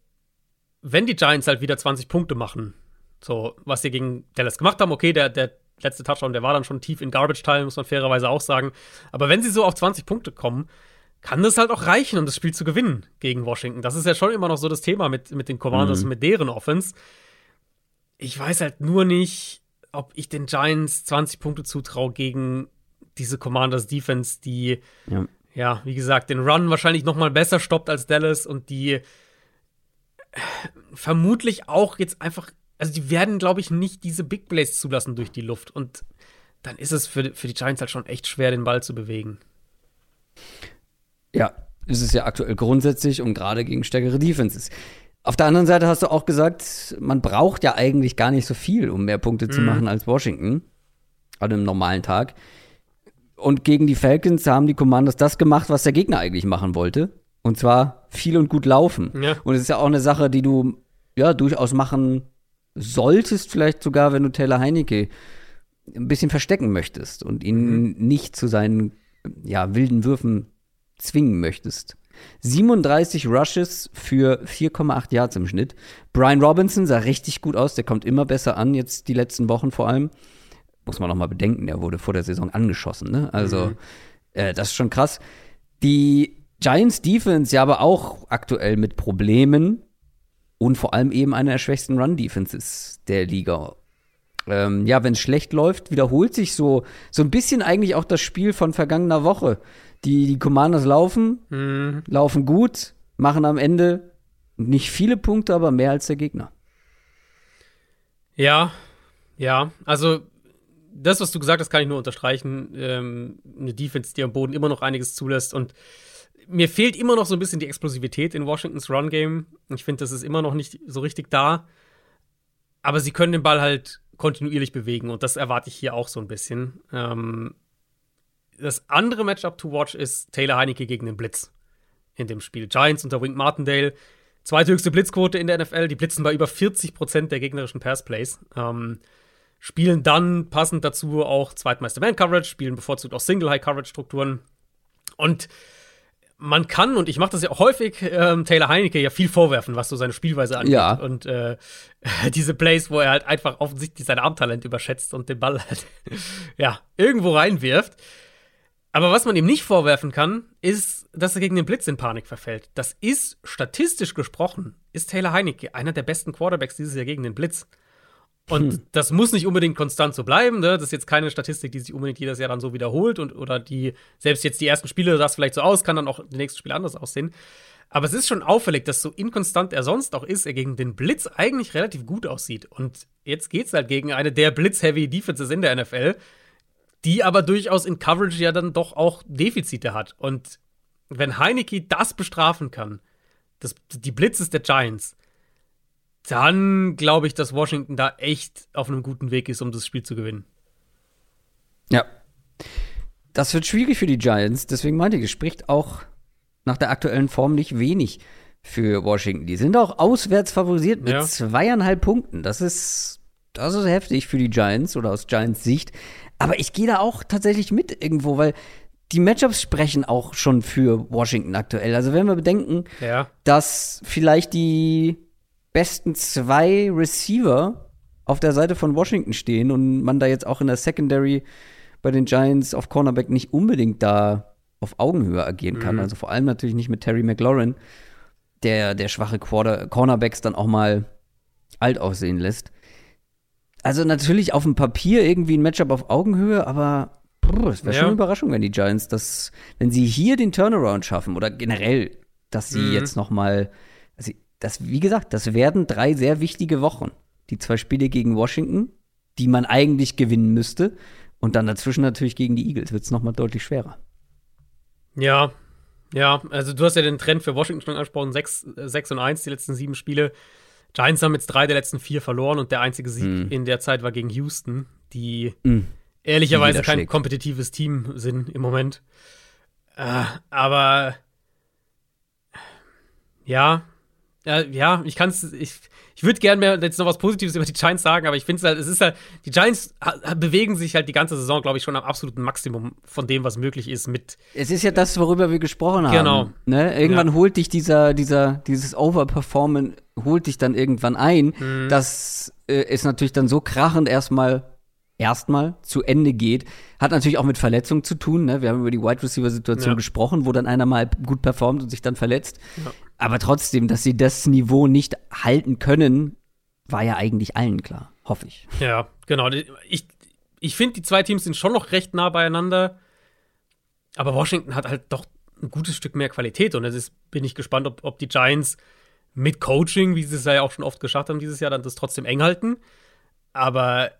Speaker 2: wenn die Giants halt wieder 20 Punkte machen, so was sie gegen Dallas gemacht haben, okay, der, der letzte Touchdown, der war dann schon tief in Garbage Time, muss man fairerweise auch sagen. Aber wenn sie so auf 20 Punkte kommen, kann das halt auch reichen, um das Spiel zu gewinnen gegen Washington. Das ist ja schon immer noch so das Thema mit, mit den Commanders mhm. und mit deren Offense. Ich weiß halt nur nicht, ob ich den Giants 20 Punkte zutraue gegen diese Commanders Defense, die ja, ja wie gesagt, den Run wahrscheinlich noch mal besser stoppt als Dallas und die vermutlich auch jetzt einfach, also die werden, glaube ich, nicht diese Big Plays zulassen durch die Luft und dann ist es für, für die Giants halt schon echt schwer, den Ball zu bewegen.
Speaker 1: Ja, ist es ja aktuell grundsätzlich und gerade gegen stärkere Defenses. Auf der anderen Seite hast du auch gesagt, man braucht ja eigentlich gar nicht so viel, um mehr Punkte zu mhm. machen als Washington. An einem normalen Tag. Und gegen die Falcons haben die Commanders das gemacht, was der Gegner eigentlich machen wollte. Und zwar viel und gut laufen. Ja. Und es ist ja auch eine Sache, die du ja durchaus machen solltest, vielleicht sogar, wenn du Taylor Heinecke ein bisschen verstecken möchtest und ihn mhm. nicht zu seinen ja, wilden Würfen zwingen möchtest. 37 Rushes für 4,8 Yards im Schnitt. Brian Robinson sah richtig gut aus, der kommt immer besser an, jetzt die letzten Wochen vor allem. Muss man noch mal bedenken, der wurde vor der Saison angeschossen, ne? Also, mhm. äh, das ist schon krass. Die Giants Defense ja aber auch aktuell mit Problemen und vor allem eben einer der schwächsten Run Defenses der Liga. Ähm, ja, wenn es schlecht läuft, wiederholt sich so, so ein bisschen eigentlich auch das Spiel von vergangener Woche. Die, die Commanders laufen, mhm. laufen gut, machen am Ende nicht viele Punkte, aber mehr als der Gegner.
Speaker 2: Ja, ja, also das, was du gesagt hast, kann ich nur unterstreichen. Ähm, eine Defense, die am Boden immer noch einiges zulässt und mir fehlt immer noch so ein bisschen die Explosivität in Washingtons Run-Game. Ich finde, das ist immer noch nicht so richtig da. Aber sie können den Ball halt kontinuierlich bewegen und das erwarte ich hier auch so ein bisschen. Ähm, das andere Matchup to watch ist Taylor Heinecke gegen den Blitz in dem Spiel. Giants unter Wink Martindale. Zweithöchste Blitzquote in der NFL. Die blitzen bei über 40 Prozent der gegnerischen Passplays. Ähm, spielen dann passend dazu auch zweitmeister Man-Coverage, spielen bevorzugt auch Single-High-Coverage-Strukturen. Und man kann, und ich mache das ja auch häufig, ähm, Taylor Heinecke ja viel vorwerfen, was so seine Spielweise angeht. Ja. Und äh, diese Plays, wo er halt einfach offensichtlich sein Armtalent überschätzt und den Ball halt, ja, irgendwo reinwirft. Aber was man ihm nicht vorwerfen kann, ist, dass er gegen den Blitz in Panik verfällt. Das ist, statistisch gesprochen, ist Taylor Heinecke einer der besten Quarterbacks dieses Jahr gegen den Blitz. Und hm. das muss nicht unbedingt konstant so bleiben. Ne? Das ist jetzt keine Statistik, die sich unbedingt jedes Jahr dann so wiederholt und oder die selbst jetzt die ersten Spiele sah es vielleicht so aus, kann dann auch die nächsten Spiele anders aussehen. Aber es ist schon auffällig, dass so inkonstant er sonst auch ist, er gegen den Blitz eigentlich relativ gut aussieht. Und jetzt geht's halt gegen eine der Blitz-heavy Defenses in der NFL die aber durchaus in Coverage ja dann doch auch Defizite hat. Und wenn Heineke das bestrafen kann, das, die Blitzes der Giants, dann glaube ich, dass Washington da echt auf einem guten Weg ist, um das Spiel zu gewinnen.
Speaker 1: Ja. Das wird schwierig für die Giants, deswegen meinte ich, es spricht auch nach der aktuellen Form nicht wenig für Washington. Die sind auch auswärts favorisiert mit ja. zweieinhalb Punkten. Das ist, das ist heftig für die Giants oder aus Giants Sicht. Aber ich gehe da auch tatsächlich mit irgendwo, weil die Matchups sprechen auch schon für Washington aktuell. Also wenn wir bedenken, ja. dass vielleicht die besten zwei Receiver auf der Seite von Washington stehen und man da jetzt auch in der Secondary bei den Giants auf Cornerback nicht unbedingt da auf Augenhöhe agieren kann. Mhm. Also vor allem natürlich nicht mit Terry McLaurin, der der schwache Quarter Cornerbacks dann auch mal alt aussehen lässt. Also natürlich auf dem Papier irgendwie ein Matchup auf Augenhöhe, aber es wäre ja. schon eine Überraschung, wenn die Giants das, wenn sie hier den Turnaround schaffen oder generell, dass sie mhm. jetzt noch mal, also das, wie gesagt, das werden drei sehr wichtige Wochen. Die zwei Spiele gegen Washington, die man eigentlich gewinnen müsste. Und dann dazwischen natürlich gegen die Eagles wird es nochmal deutlich schwerer.
Speaker 2: Ja, ja, also du hast ja den Trend für Washington schon angesprochen, 6, 6 und 1, die letzten sieben Spiele. Giants haben jetzt drei der letzten vier verloren und der einzige Sieg mm. in der Zeit war gegen Houston, die mm. ehrlicherweise kein kompetitives Team sind im Moment. Äh, aber ja, ja, ja, ich kann es, ich würde gerne mehr jetzt noch was Positives über die Giants sagen, aber ich finde es halt, es ist halt, die Giants bewegen sich halt die ganze Saison, glaube ich, schon am absoluten Maximum von dem, was möglich ist mit.
Speaker 1: Es ist ja das, worüber wir gesprochen haben.
Speaker 2: Genau.
Speaker 1: Ne? Irgendwann ja. holt dich dieser, dieser, dieses Overperformen holt dich dann irgendwann ein. Mhm. Das äh, ist natürlich dann so krachend erstmal erstmal zu Ende geht. Hat natürlich auch mit Verletzungen zu tun. Ne? Wir haben über die Wide Receiver Situation ja. gesprochen, wo dann einer mal gut performt und sich dann verletzt. Ja. Aber trotzdem, dass sie das Niveau nicht halten können, war ja eigentlich allen klar, hoffe ich.
Speaker 2: Ja, genau. Ich, ich finde, die zwei Teams sind schon noch recht nah beieinander. Aber Washington hat halt doch ein gutes Stück mehr Qualität. Und jetzt bin ich gespannt, ob, ob die Giants mit Coaching, wie sie es ja auch schon oft geschafft haben dieses Jahr, dann das trotzdem eng halten. Aber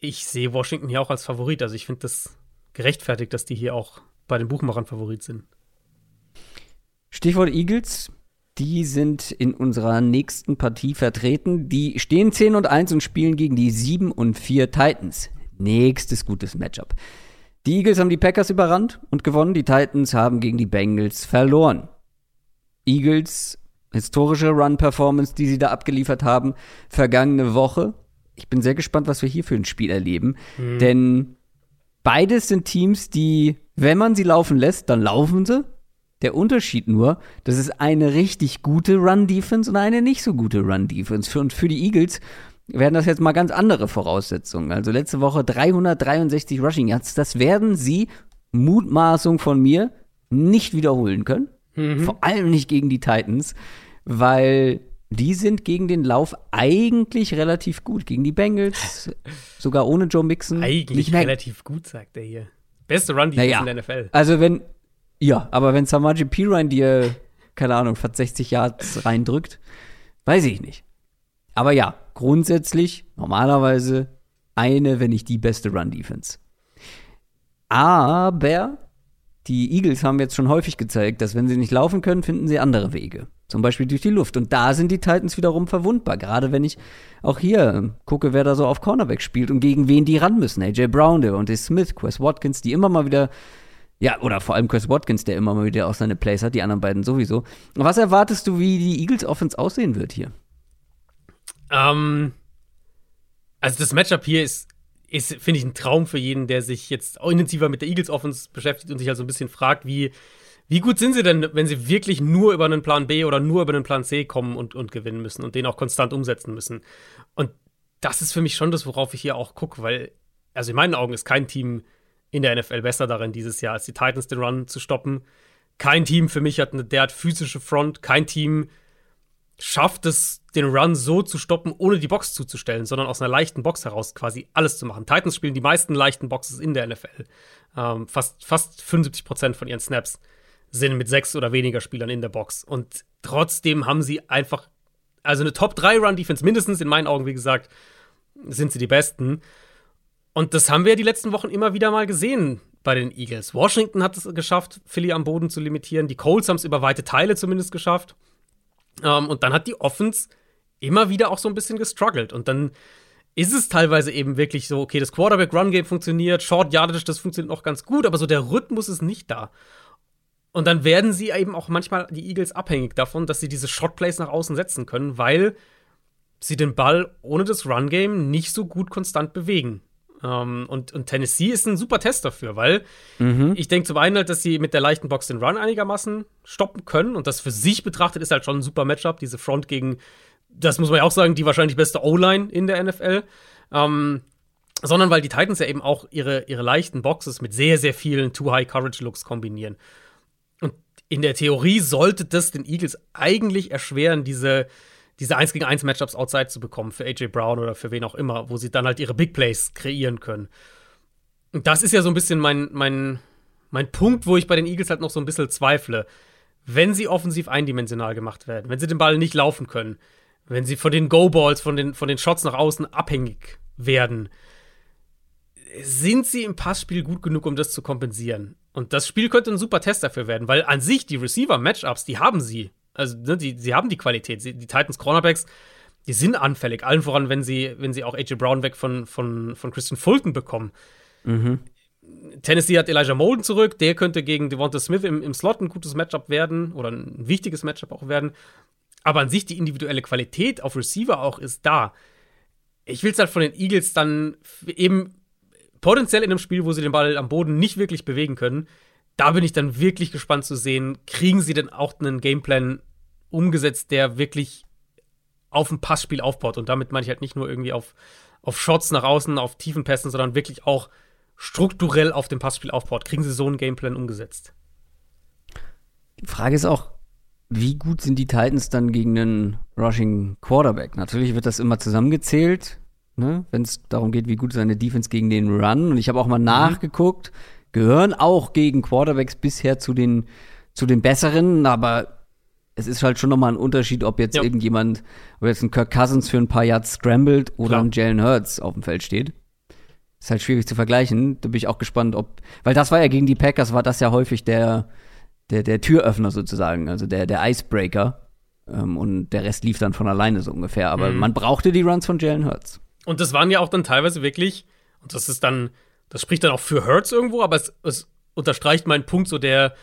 Speaker 2: ich sehe Washington hier auch als Favorit. Also ich finde das gerechtfertigt, dass die hier auch bei den Buchmachern Favorit sind.
Speaker 1: Stichwort Eagles. Die sind in unserer nächsten Partie vertreten. Die stehen 10 und 1 und spielen gegen die 7 und 4 Titans. Nächstes gutes Matchup. Die Eagles haben die Packers überrannt und gewonnen. Die Titans haben gegen die Bengals verloren. Eagles, historische Run-Performance, die sie da abgeliefert haben, vergangene Woche ich bin sehr gespannt, was wir hier für ein Spiel erleben. Mhm. Denn beides sind Teams, die, wenn man sie laufen lässt, dann laufen sie. Der Unterschied nur, das ist eine richtig gute Run-Defense und eine nicht so gute Run-Defense. Und für die Eagles werden das jetzt mal ganz andere Voraussetzungen. Also letzte Woche 363 Rushing Yards. Das werden sie, Mutmaßung von mir, nicht wiederholen können. Mhm. Vor allem nicht gegen die Titans, weil die sind gegen den Lauf eigentlich relativ gut. Gegen die Bengals, sogar ohne Joe Mixon.
Speaker 2: Eigentlich relativ gut, sagt er hier. Beste Run die naja, in der NFL.
Speaker 1: Also wenn, ja, aber wenn Samaji Pirine dir, keine Ahnung, fast 60 Yards reindrückt, weiß ich nicht. Aber ja, grundsätzlich, normalerweise eine, wenn nicht die beste Run-Defense. Aber die Eagles haben jetzt schon häufig gezeigt, dass wenn sie nicht laufen können, finden sie andere Wege. Zum Beispiel durch die Luft. Und da sind die Titans wiederum verwundbar. Gerade wenn ich auch hier ähm, gucke, wer da so auf Cornerback spielt und gegen wen die ran müssen. AJ Brown, der und Smith, Quest Watkins, die immer mal wieder, ja, oder vor allem Chris Watkins, der immer mal wieder auch seine Plays hat, die anderen beiden sowieso. Was erwartest du, wie die Eagles Offense aussehen wird hier?
Speaker 2: Ähm, also das Matchup hier ist, ist finde ich, ein Traum für jeden, der sich jetzt intensiver mit der Eagles Offense beschäftigt und sich halt so ein bisschen fragt, wie wie gut sind sie denn, wenn sie wirklich nur über einen Plan B oder nur über einen Plan C kommen und, und gewinnen müssen und den auch konstant umsetzen müssen? Und das ist für mich schon das, worauf ich hier auch gucke, weil, also in meinen Augen ist kein Team in der NFL besser darin, dieses Jahr als die Titans den Run zu stoppen. Kein Team für mich hat eine derart physische Front. Kein Team schafft es, den Run so zu stoppen, ohne die Box zuzustellen, sondern aus einer leichten Box heraus quasi alles zu machen. Titans spielen die meisten leichten Boxes in der NFL. Ähm, fast, fast 75 Prozent von ihren Snaps sind mit sechs oder weniger Spielern in der Box. Und trotzdem haben sie einfach, also eine Top-3-Run-Defense mindestens, in meinen Augen, wie gesagt, sind sie die besten. Und das haben wir ja die letzten Wochen immer wieder mal gesehen bei den Eagles. Washington hat es geschafft, Philly am Boden zu limitieren. Die Colts haben es über weite Teile zumindest geschafft. Ähm, und dann hat die Offense immer wieder auch so ein bisschen gestruggelt. Und dann ist es teilweise eben wirklich so, okay, das Quarterback-Run-Game funktioniert, Short Yardage, das funktioniert noch ganz gut, aber so der Rhythmus ist nicht da. Und dann werden sie eben auch manchmal die Eagles abhängig davon, dass sie diese Shotplays nach außen setzen können, weil sie den Ball ohne das Run-Game nicht so gut konstant bewegen. Ähm, und, und, Tennessee ist ein super Test dafür, weil mhm. ich denke zum einen halt, dass sie mit der leichten Box den Run einigermaßen stoppen können. Und das für sich betrachtet ist halt schon ein super Matchup. Diese Front gegen, das muss man ja auch sagen, die wahrscheinlich beste O-Line in der NFL. Ähm, sondern weil die Titans ja eben auch ihre, ihre leichten Boxes mit sehr, sehr vielen Too-High-Coverage-Looks kombinieren in der Theorie sollte das den Eagles eigentlich erschweren, diese, diese 1 gegen 1 Matchups outside zu bekommen für AJ Brown oder für wen auch immer, wo sie dann halt ihre Big Plays kreieren können. Und das ist ja so ein bisschen mein, mein, mein Punkt, wo ich bei den Eagles halt noch so ein bisschen zweifle. Wenn sie offensiv eindimensional gemacht werden, wenn sie den Ball nicht laufen können, wenn sie von den Go-Balls, von den, von den Shots nach außen abhängig werden, sind sie im Passspiel gut genug, um das zu kompensieren? Und das Spiel könnte ein super Test dafür werden, weil an sich die Receiver-Matchups, die haben sie. Also, ne, die, sie haben die Qualität. Sie, die Titans Cornerbacks, die sind anfällig. Allen voran, wenn sie, wenn sie auch AJ Brown weg von, von, von Christian Fulton bekommen. Mhm. Tennessee hat Elijah Molden zurück. Der könnte gegen Devonta Smith im, im Slot ein gutes Matchup werden oder ein wichtiges Matchup auch werden. Aber an sich die individuelle Qualität auf Receiver auch ist da. Ich will es halt von den Eagles dann eben potenziell in einem Spiel, wo sie den Ball am Boden nicht wirklich bewegen können. Da bin ich dann wirklich gespannt zu sehen, kriegen sie denn auch einen Gameplan umgesetzt, der wirklich auf ein Passspiel aufbaut. Und damit meine ich halt nicht nur irgendwie auf, auf Shots nach außen, auf tiefen Pässen, sondern wirklich auch strukturell auf dem Passspiel aufbaut. Kriegen sie so einen Gameplan umgesetzt?
Speaker 1: Die Frage ist auch, wie gut sind die Titans dann gegen einen Rushing Quarterback? Natürlich wird das immer zusammengezählt, ne? wenn es darum geht, wie gut ist eine Defense gegen den Run. Und ich habe auch mal mhm. nachgeguckt, gehören auch gegen Quarterbacks bisher zu den, zu den besseren, aber es ist halt schon nochmal ein Unterschied, ob jetzt ja. irgendjemand, ob jetzt ein Kirk Cousins für ein paar Yards scrambled oder Klar. ein Jalen Hurts auf dem Feld steht. Ist halt schwierig zu vergleichen. Da bin ich auch gespannt, ob, weil das war ja gegen die Packers, war das ja häufig der, der, der Türöffner sozusagen, also der, der Icebreaker. Ähm, und der Rest lief dann von alleine so ungefähr. Aber mhm. man brauchte die Runs von Jalen Hurts.
Speaker 2: Und das waren ja auch dann teilweise wirklich, und das ist dann, das spricht dann auch für Hurts irgendwo, aber es, es unterstreicht meinen Punkt, so der,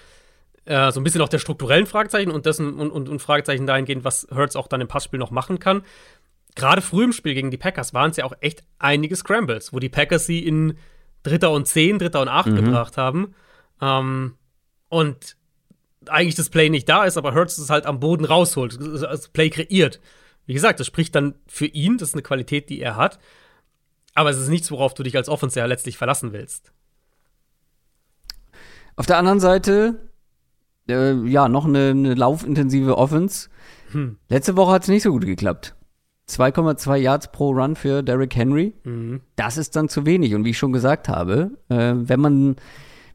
Speaker 2: äh, so ein bisschen auch der strukturellen Fragezeichen und dessen und, und, und Fragezeichen dahingehend, was Hurts auch dann im Passspiel noch machen kann gerade früh im Spiel gegen die Packers waren es ja auch echt einige Scrambles, wo die Packers sie in Dritter und Zehn, Dritter und Acht mhm. gebracht haben. Ähm, und eigentlich das Play nicht da ist, aber Hurts es halt am Boden rausholt, das Play kreiert. Wie gesagt, das spricht dann für ihn, das ist eine Qualität, die er hat. Aber es ist nichts, worauf du dich als Offense ja letztlich verlassen willst.
Speaker 1: Auf der anderen Seite, äh, ja, noch eine, eine laufintensive Offense. Hm. Letzte Woche hat es nicht so gut geklappt. 2,2 Yards pro Run für Derrick Henry. Mhm. Das ist dann zu wenig. Und wie ich schon gesagt habe, äh, wenn man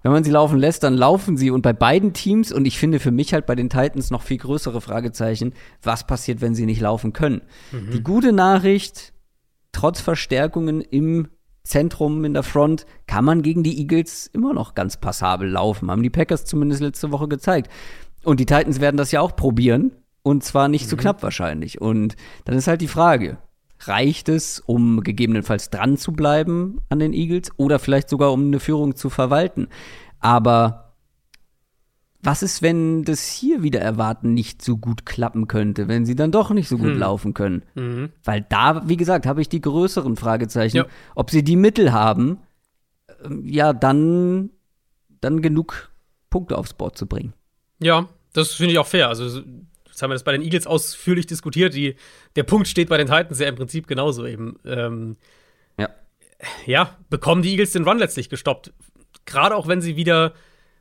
Speaker 1: wenn man sie laufen lässt, dann laufen sie. Und bei beiden Teams, und ich finde für mich halt bei den Titans noch viel größere Fragezeichen, was passiert, wenn sie nicht laufen können. Mhm. Die gute Nachricht, trotz Verstärkungen im Zentrum in der Front, kann man gegen die Eagles immer noch ganz passabel laufen. Haben die Packers zumindest letzte Woche gezeigt. Und die Titans werden das ja auch probieren. Und zwar nicht mhm. zu knapp wahrscheinlich. Und dann ist halt die Frage, reicht es, um gegebenenfalls dran zu bleiben an den Eagles oder vielleicht sogar um eine Führung zu verwalten? Aber was ist, wenn das hier wieder erwarten nicht so gut klappen könnte, wenn sie dann doch nicht so gut hm. laufen können? Mhm. Weil da, wie gesagt, habe ich die größeren Fragezeichen, ja. ob sie die Mittel haben, ähm, ja, dann, dann genug Punkte aufs Board zu bringen.
Speaker 2: Ja, das finde ich auch fair. Also Jetzt haben wir das bei den Eagles ausführlich diskutiert. Die, der Punkt steht bei den Titans ja im Prinzip genauso eben. Ähm, ja. Ja, bekommen die Eagles den Run letztlich gestoppt. Gerade auch wenn sie wieder,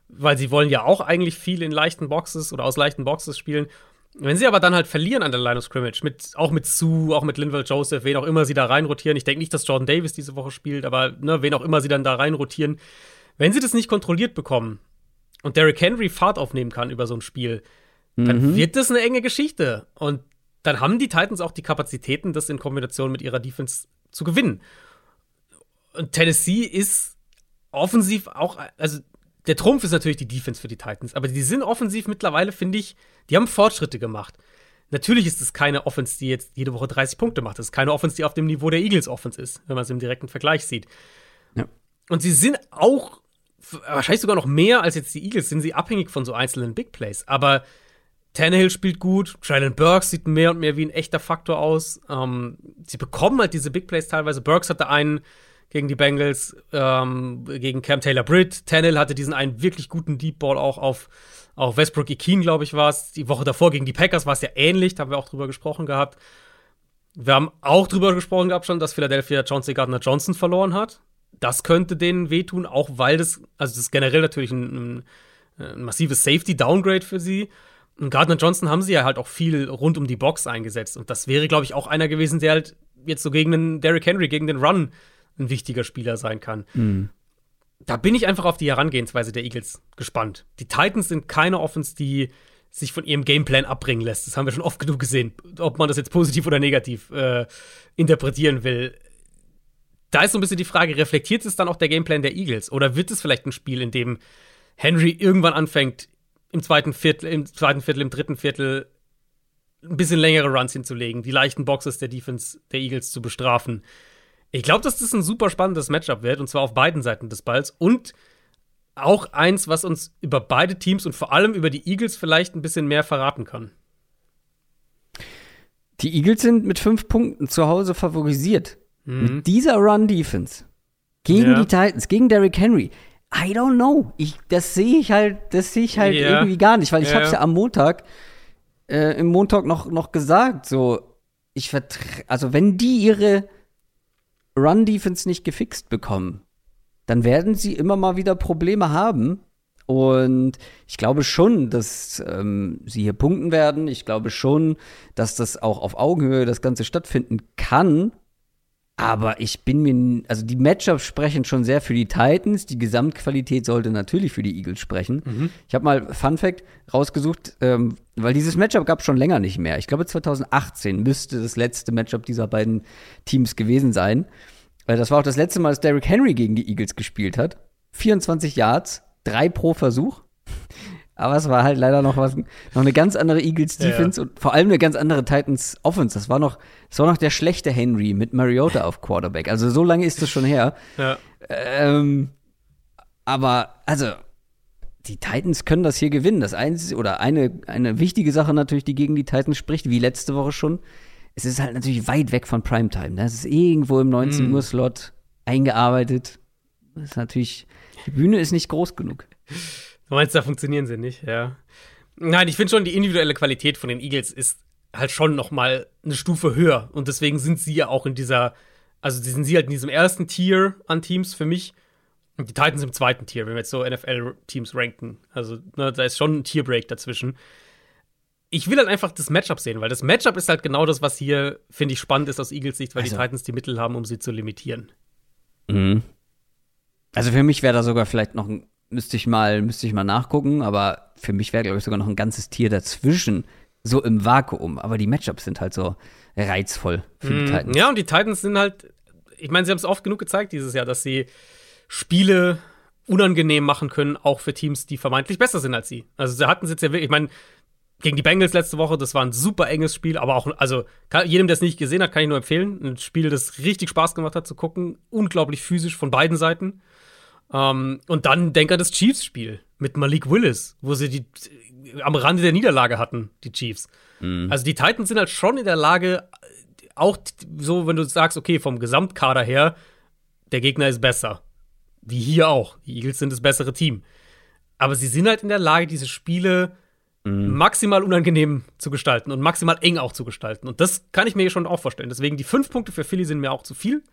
Speaker 2: weil sie wollen ja auch eigentlich viel in leichten Boxes oder aus leichten Boxes spielen. Wenn sie aber dann halt verlieren an der Line of Scrimmage, mit, auch mit Sue, auch mit Linval Joseph, wen auch immer sie da reinrotieren. Ich denke nicht, dass Jordan Davis diese Woche spielt, aber ne, wen auch immer sie dann da reinrotieren. Wenn sie das nicht kontrolliert bekommen und Derrick Henry Fahrt aufnehmen kann über so ein Spiel, dann mhm. wird das eine enge Geschichte. Und dann haben die Titans auch die Kapazitäten, das in Kombination mit ihrer Defense zu gewinnen. Und Tennessee ist offensiv auch, also der Trumpf ist natürlich die Defense für die Titans, aber die sind offensiv mittlerweile, finde ich, die haben Fortschritte gemacht. Natürlich ist es keine Offense, die jetzt jede Woche 30 Punkte macht. Das ist keine Offense, die auf dem Niveau der Eagles Offense ist, wenn man es im direkten Vergleich sieht. Ja. Und sie sind auch, wahrscheinlich sogar noch mehr als jetzt die Eagles, sind sie abhängig von so einzelnen Big Plays. Aber Tannehill spielt gut, Traylon Burks sieht mehr und mehr wie ein echter Faktor aus. Ähm, sie bekommen halt diese Big Plays teilweise. Burks hatte einen gegen die Bengals, ähm, gegen Cam Taylor Britt. Tannehill hatte diesen einen wirklich guten Deep Ball auch auf, auf Westbrook Ikeen, glaube ich, war es. Die Woche davor gegen die Packers war es ja ähnlich, da haben wir auch drüber gesprochen gehabt. Wir haben auch drüber gesprochen gehabt schon, dass Philadelphia Chauncey Gardner Johnson verloren hat. Das könnte denen wehtun, auch weil das, also das ist generell natürlich ein, ein, ein massives Safety-Downgrade für sie. Und Gardner Johnson haben sie ja halt auch viel rund um die Box eingesetzt. Und das wäre, glaube ich, auch einer gewesen, der halt jetzt so gegen den Derrick Henry, gegen den Run ein wichtiger Spieler sein kann. Mhm. Da bin ich einfach auf die Herangehensweise der Eagles gespannt. Die Titans sind keine Offense, die sich von ihrem Gameplan abbringen lässt. Das haben wir schon oft genug gesehen. Ob man das jetzt positiv oder negativ äh, interpretieren will. da ist so ein bisschen die Frage, reflektiert es dann auch der Gameplan der Eagles? Oder wird es vielleicht ein Spiel, in dem Henry irgendwann anfängt, im zweiten Viertel, im zweiten Viertel, im dritten Viertel ein bisschen längere Runs hinzulegen, die leichten Boxes der Defense der Eagles zu bestrafen? Ich glaube, dass das ein super spannendes Matchup wird, und zwar auf beiden Seiten des Balls. Und auch eins, was uns über beide Teams und vor allem über die Eagles vielleicht ein bisschen mehr verraten kann.
Speaker 1: Die Eagles sind mit fünf Punkten zu Hause favorisiert. Mhm. Mit dieser Run-Defense gegen ja. die Titans, gegen Derrick Henry. I don't know. Ich, das sehe ich halt, das sehe ich halt ja. irgendwie gar nicht, weil ich habe es ja am Montag, äh, im Montag noch, noch gesagt, so, ich vertre also wenn die ihre Run-Defense nicht gefixt bekommen, dann werden sie immer mal wieder Probleme haben. Und ich glaube schon, dass ähm, sie hier punkten werden. Ich glaube schon, dass das auch auf Augenhöhe das Ganze stattfinden kann. Aber ich bin mir, also die Matchups sprechen schon sehr für die Titans. Die Gesamtqualität sollte natürlich für die Eagles sprechen. Mhm. Ich habe mal Fun Fact rausgesucht, ähm, weil dieses Matchup gab es schon länger nicht mehr. Ich glaube 2018 müsste das letzte Matchup dieser beiden Teams gewesen sein. Weil das war auch das letzte Mal, dass Derrick Henry gegen die Eagles gespielt hat. 24 Yards, drei pro Versuch. Aber es war halt leider noch was, noch eine ganz andere Eagles Defense ja. und vor allem eine ganz andere Titans Offense. Das war noch, das war noch der schlechte Henry mit Mariota auf Quarterback. Also so lange ist das schon her. Ja. Ähm, aber also die Titans können das hier gewinnen. Das einzige oder eine eine wichtige Sache natürlich, die gegen die Titans spricht, wie letzte Woche schon, es ist halt natürlich weit weg von Primetime. Ne? Es ist irgendwo im 19 mm. Uhr Slot eingearbeitet. Das ist natürlich, die Bühne ist nicht groß genug.
Speaker 2: Du meinst, da funktionieren sie nicht, ja. Nein, ich finde schon, die individuelle Qualität von den Eagles ist halt schon noch mal eine Stufe höher. Und deswegen sind sie ja auch in dieser, also sind sie halt in diesem ersten Tier an Teams für mich. Und die Titans im zweiten Tier, wenn wir jetzt so NFL-Teams ranken. Also ne, da ist schon ein Tierbreak dazwischen ich will halt einfach das Matchup sehen, weil das Matchup ist halt genau das, was hier, finde ich, spannend ist aus Eagles Sicht, weil also. die Titans die Mittel haben, um sie zu limitieren.
Speaker 1: Mhm. Also für mich wäre da sogar vielleicht noch ein, müsste ich mal, müsste ich mal nachgucken, aber für mich wäre, glaube ich, sogar noch ein ganzes Tier dazwischen, so im Vakuum. Aber die Matchups sind halt so reizvoll für die mhm. Titans.
Speaker 2: Ja, und die Titans sind halt, ich meine, sie haben es oft genug gezeigt dieses Jahr, dass sie Spiele unangenehm machen können, auch für Teams, die vermeintlich besser sind als sie. Also sie hatten es jetzt ja wirklich, ich meine, gegen die Bengals letzte Woche, das war ein super enges Spiel, aber auch, also kann, jedem, der es nicht gesehen hat, kann ich nur empfehlen. Ein Spiel, das richtig Spaß gemacht hat zu gucken, unglaublich physisch von beiden Seiten. Ähm, und dann Denker das Chiefs-Spiel mit Malik Willis, wo sie die am Rande der Niederlage hatten, die Chiefs. Mhm. Also die Titans sind halt schon in der Lage, auch so, wenn du sagst, okay, vom Gesamtkader her, der Gegner ist besser. Wie hier auch. Die Eagles sind das bessere Team. Aber sie sind halt in der Lage, diese Spiele Mhm. maximal unangenehm zu gestalten und maximal eng auch zu gestalten. Und das kann ich mir schon auch vorstellen. Deswegen die fünf Punkte für Philly sind mir auch zu viel.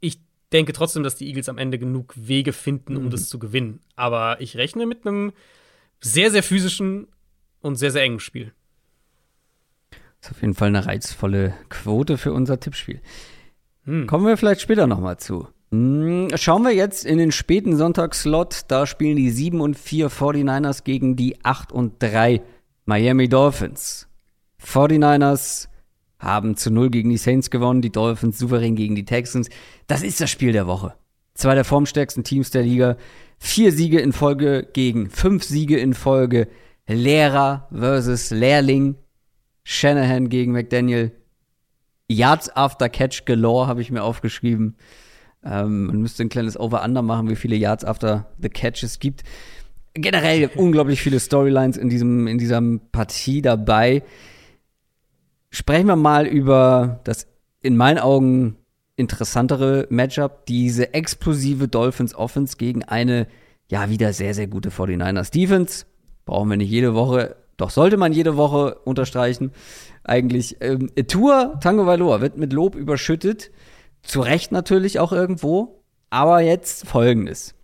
Speaker 2: Ich denke trotzdem, dass die Eagles am Ende genug Wege finden, um mhm. das zu gewinnen. Aber ich rechne mit einem sehr, sehr physischen und sehr, sehr engen Spiel.
Speaker 1: Das ist auf jeden Fall eine reizvolle Quote für unser Tippspiel. Hm. Kommen wir vielleicht später noch mal zu. Hm, schauen wir jetzt in den späten Sonntagsslot. Da spielen die 7 und 4 49ers gegen die 8 und 3 Miami Dolphins. 49ers haben zu 0 gegen die Saints gewonnen, die Dolphins souverän gegen die Texans. Das ist das Spiel der Woche. Zwei der formstärksten Teams der Liga. Vier Siege in Folge gegen fünf Siege in Folge. Lehrer versus Lehrling. Shanahan gegen McDaniel. Yards after Catch galore habe ich mir aufgeschrieben. Ähm, man müsste ein kleines Over-Under machen, wie viele Yards after the Catch es gibt. Generell unglaublich viele Storylines in, diesem, in dieser Partie dabei. Sprechen wir mal über das in meinen Augen interessantere Matchup, diese explosive Dolphins Offense gegen eine ja wieder sehr, sehr gute 49ers Defense. Brauchen wir nicht jede Woche, doch sollte man jede Woche unterstreichen. Eigentlich, ähm, Tour Tango Valor wird mit Lob überschüttet. Zu Recht natürlich auch irgendwo. Aber jetzt folgendes.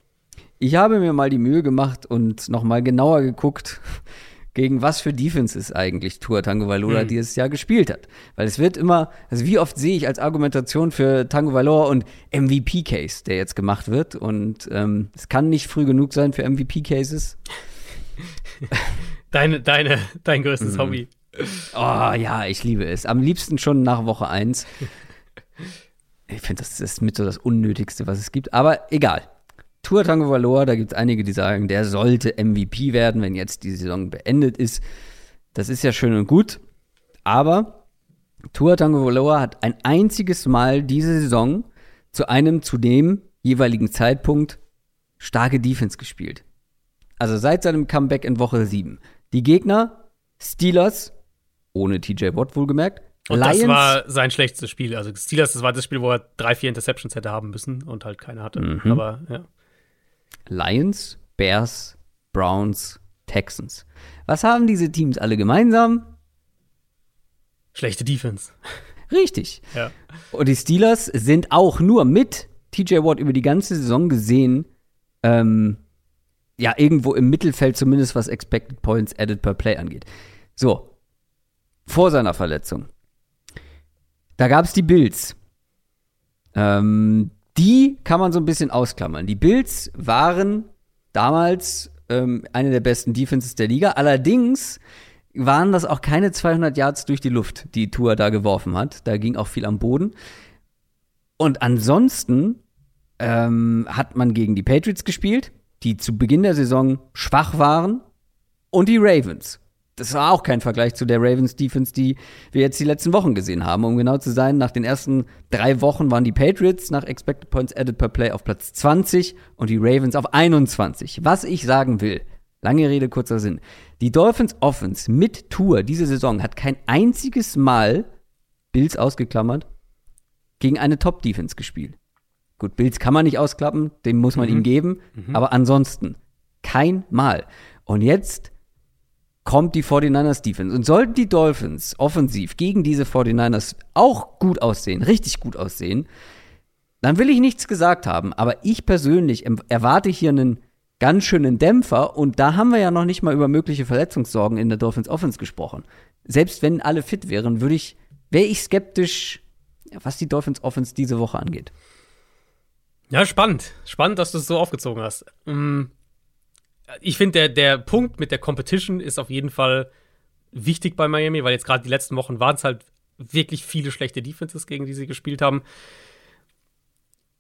Speaker 1: Ich habe mir mal die Mühe gemacht und nochmal genauer geguckt, gegen was für Defenses eigentlich Tua Tango Valora hm. dieses Jahr gespielt hat. Weil es wird immer, also wie oft sehe ich als Argumentation für Tango Valor und MVP-Case, der jetzt gemacht wird. Und ähm, es kann nicht früh genug sein für MVP-Cases.
Speaker 2: deine, deine, dein größtes mhm. Hobby.
Speaker 1: Oh ja, ich liebe es. Am liebsten schon nach Woche 1. Ich finde, das ist mit so das Unnötigste, was es gibt. Aber egal. Tour Tango Valor, da gibt es einige, die sagen, der sollte MVP werden, wenn jetzt die Saison beendet ist. Das ist ja schön und gut. Aber Tour Tango Valor hat ein einziges Mal diese Saison zu einem zu dem jeweiligen Zeitpunkt starke Defense gespielt. Also seit seinem Comeback in Woche 7. Die Gegner, Steelers, ohne TJ Watt wohlgemerkt.
Speaker 2: Und Lions, das war sein schlechtes Spiel. Also Steelers, das war das Spiel, wo er drei, vier Interceptions hätte haben müssen und halt keine hatte. Mhm. Aber ja.
Speaker 1: Lions, Bears, Browns, Texans. Was haben diese Teams alle gemeinsam?
Speaker 2: Schlechte Defense.
Speaker 1: Richtig. Ja. Und die Steelers sind auch nur mit TJ Watt über die ganze Saison gesehen, ähm, ja, irgendwo im Mittelfeld, zumindest was Expected Points Added per Play angeht. So, vor seiner Verletzung. Da gab es die Bills. Ähm, die kann man so ein bisschen ausklammern. Die Bills waren damals ähm, eine der besten Defenses der Liga. Allerdings waren das auch keine 200 Yards durch die Luft, die Tour da geworfen hat. Da ging auch viel am Boden. Und ansonsten ähm, hat man gegen die Patriots gespielt, die zu Beginn der Saison schwach waren, und die Ravens. Das war auch kein Vergleich zu der Ravens Defense, die wir jetzt die letzten Wochen gesehen haben. Um genau zu sein, nach den ersten drei Wochen waren die Patriots nach Expected Points Added per Play auf Platz 20 und die Ravens auf 21. Was ich sagen will, lange Rede, kurzer Sinn. Die Dolphins Offense mit Tour diese Saison hat kein einziges Mal, Bills ausgeklammert, gegen eine Top-Defense gespielt. Gut, Bills kann man nicht ausklappen, dem muss man mhm. ihm geben, mhm. aber ansonsten kein Mal. Und jetzt kommt die 49ers Defense. Und sollten die Dolphins offensiv gegen diese 49ers auch gut aussehen, richtig gut aussehen, dann will ich nichts gesagt haben. Aber ich persönlich erwarte hier einen ganz schönen Dämpfer. Und da haben wir ja noch nicht mal über mögliche Verletzungssorgen in der Dolphins Offense gesprochen. Selbst wenn alle fit wären, würde ich, wäre ich skeptisch, was die Dolphins Offense diese Woche angeht.
Speaker 2: Ja, spannend. Spannend, dass du es so aufgezogen hast. Mm, ich finde, der, der Punkt mit der Competition ist auf jeden Fall wichtig bei Miami, weil jetzt gerade die letzten Wochen waren es halt wirklich viele schlechte Defenses, gegen die sie gespielt haben.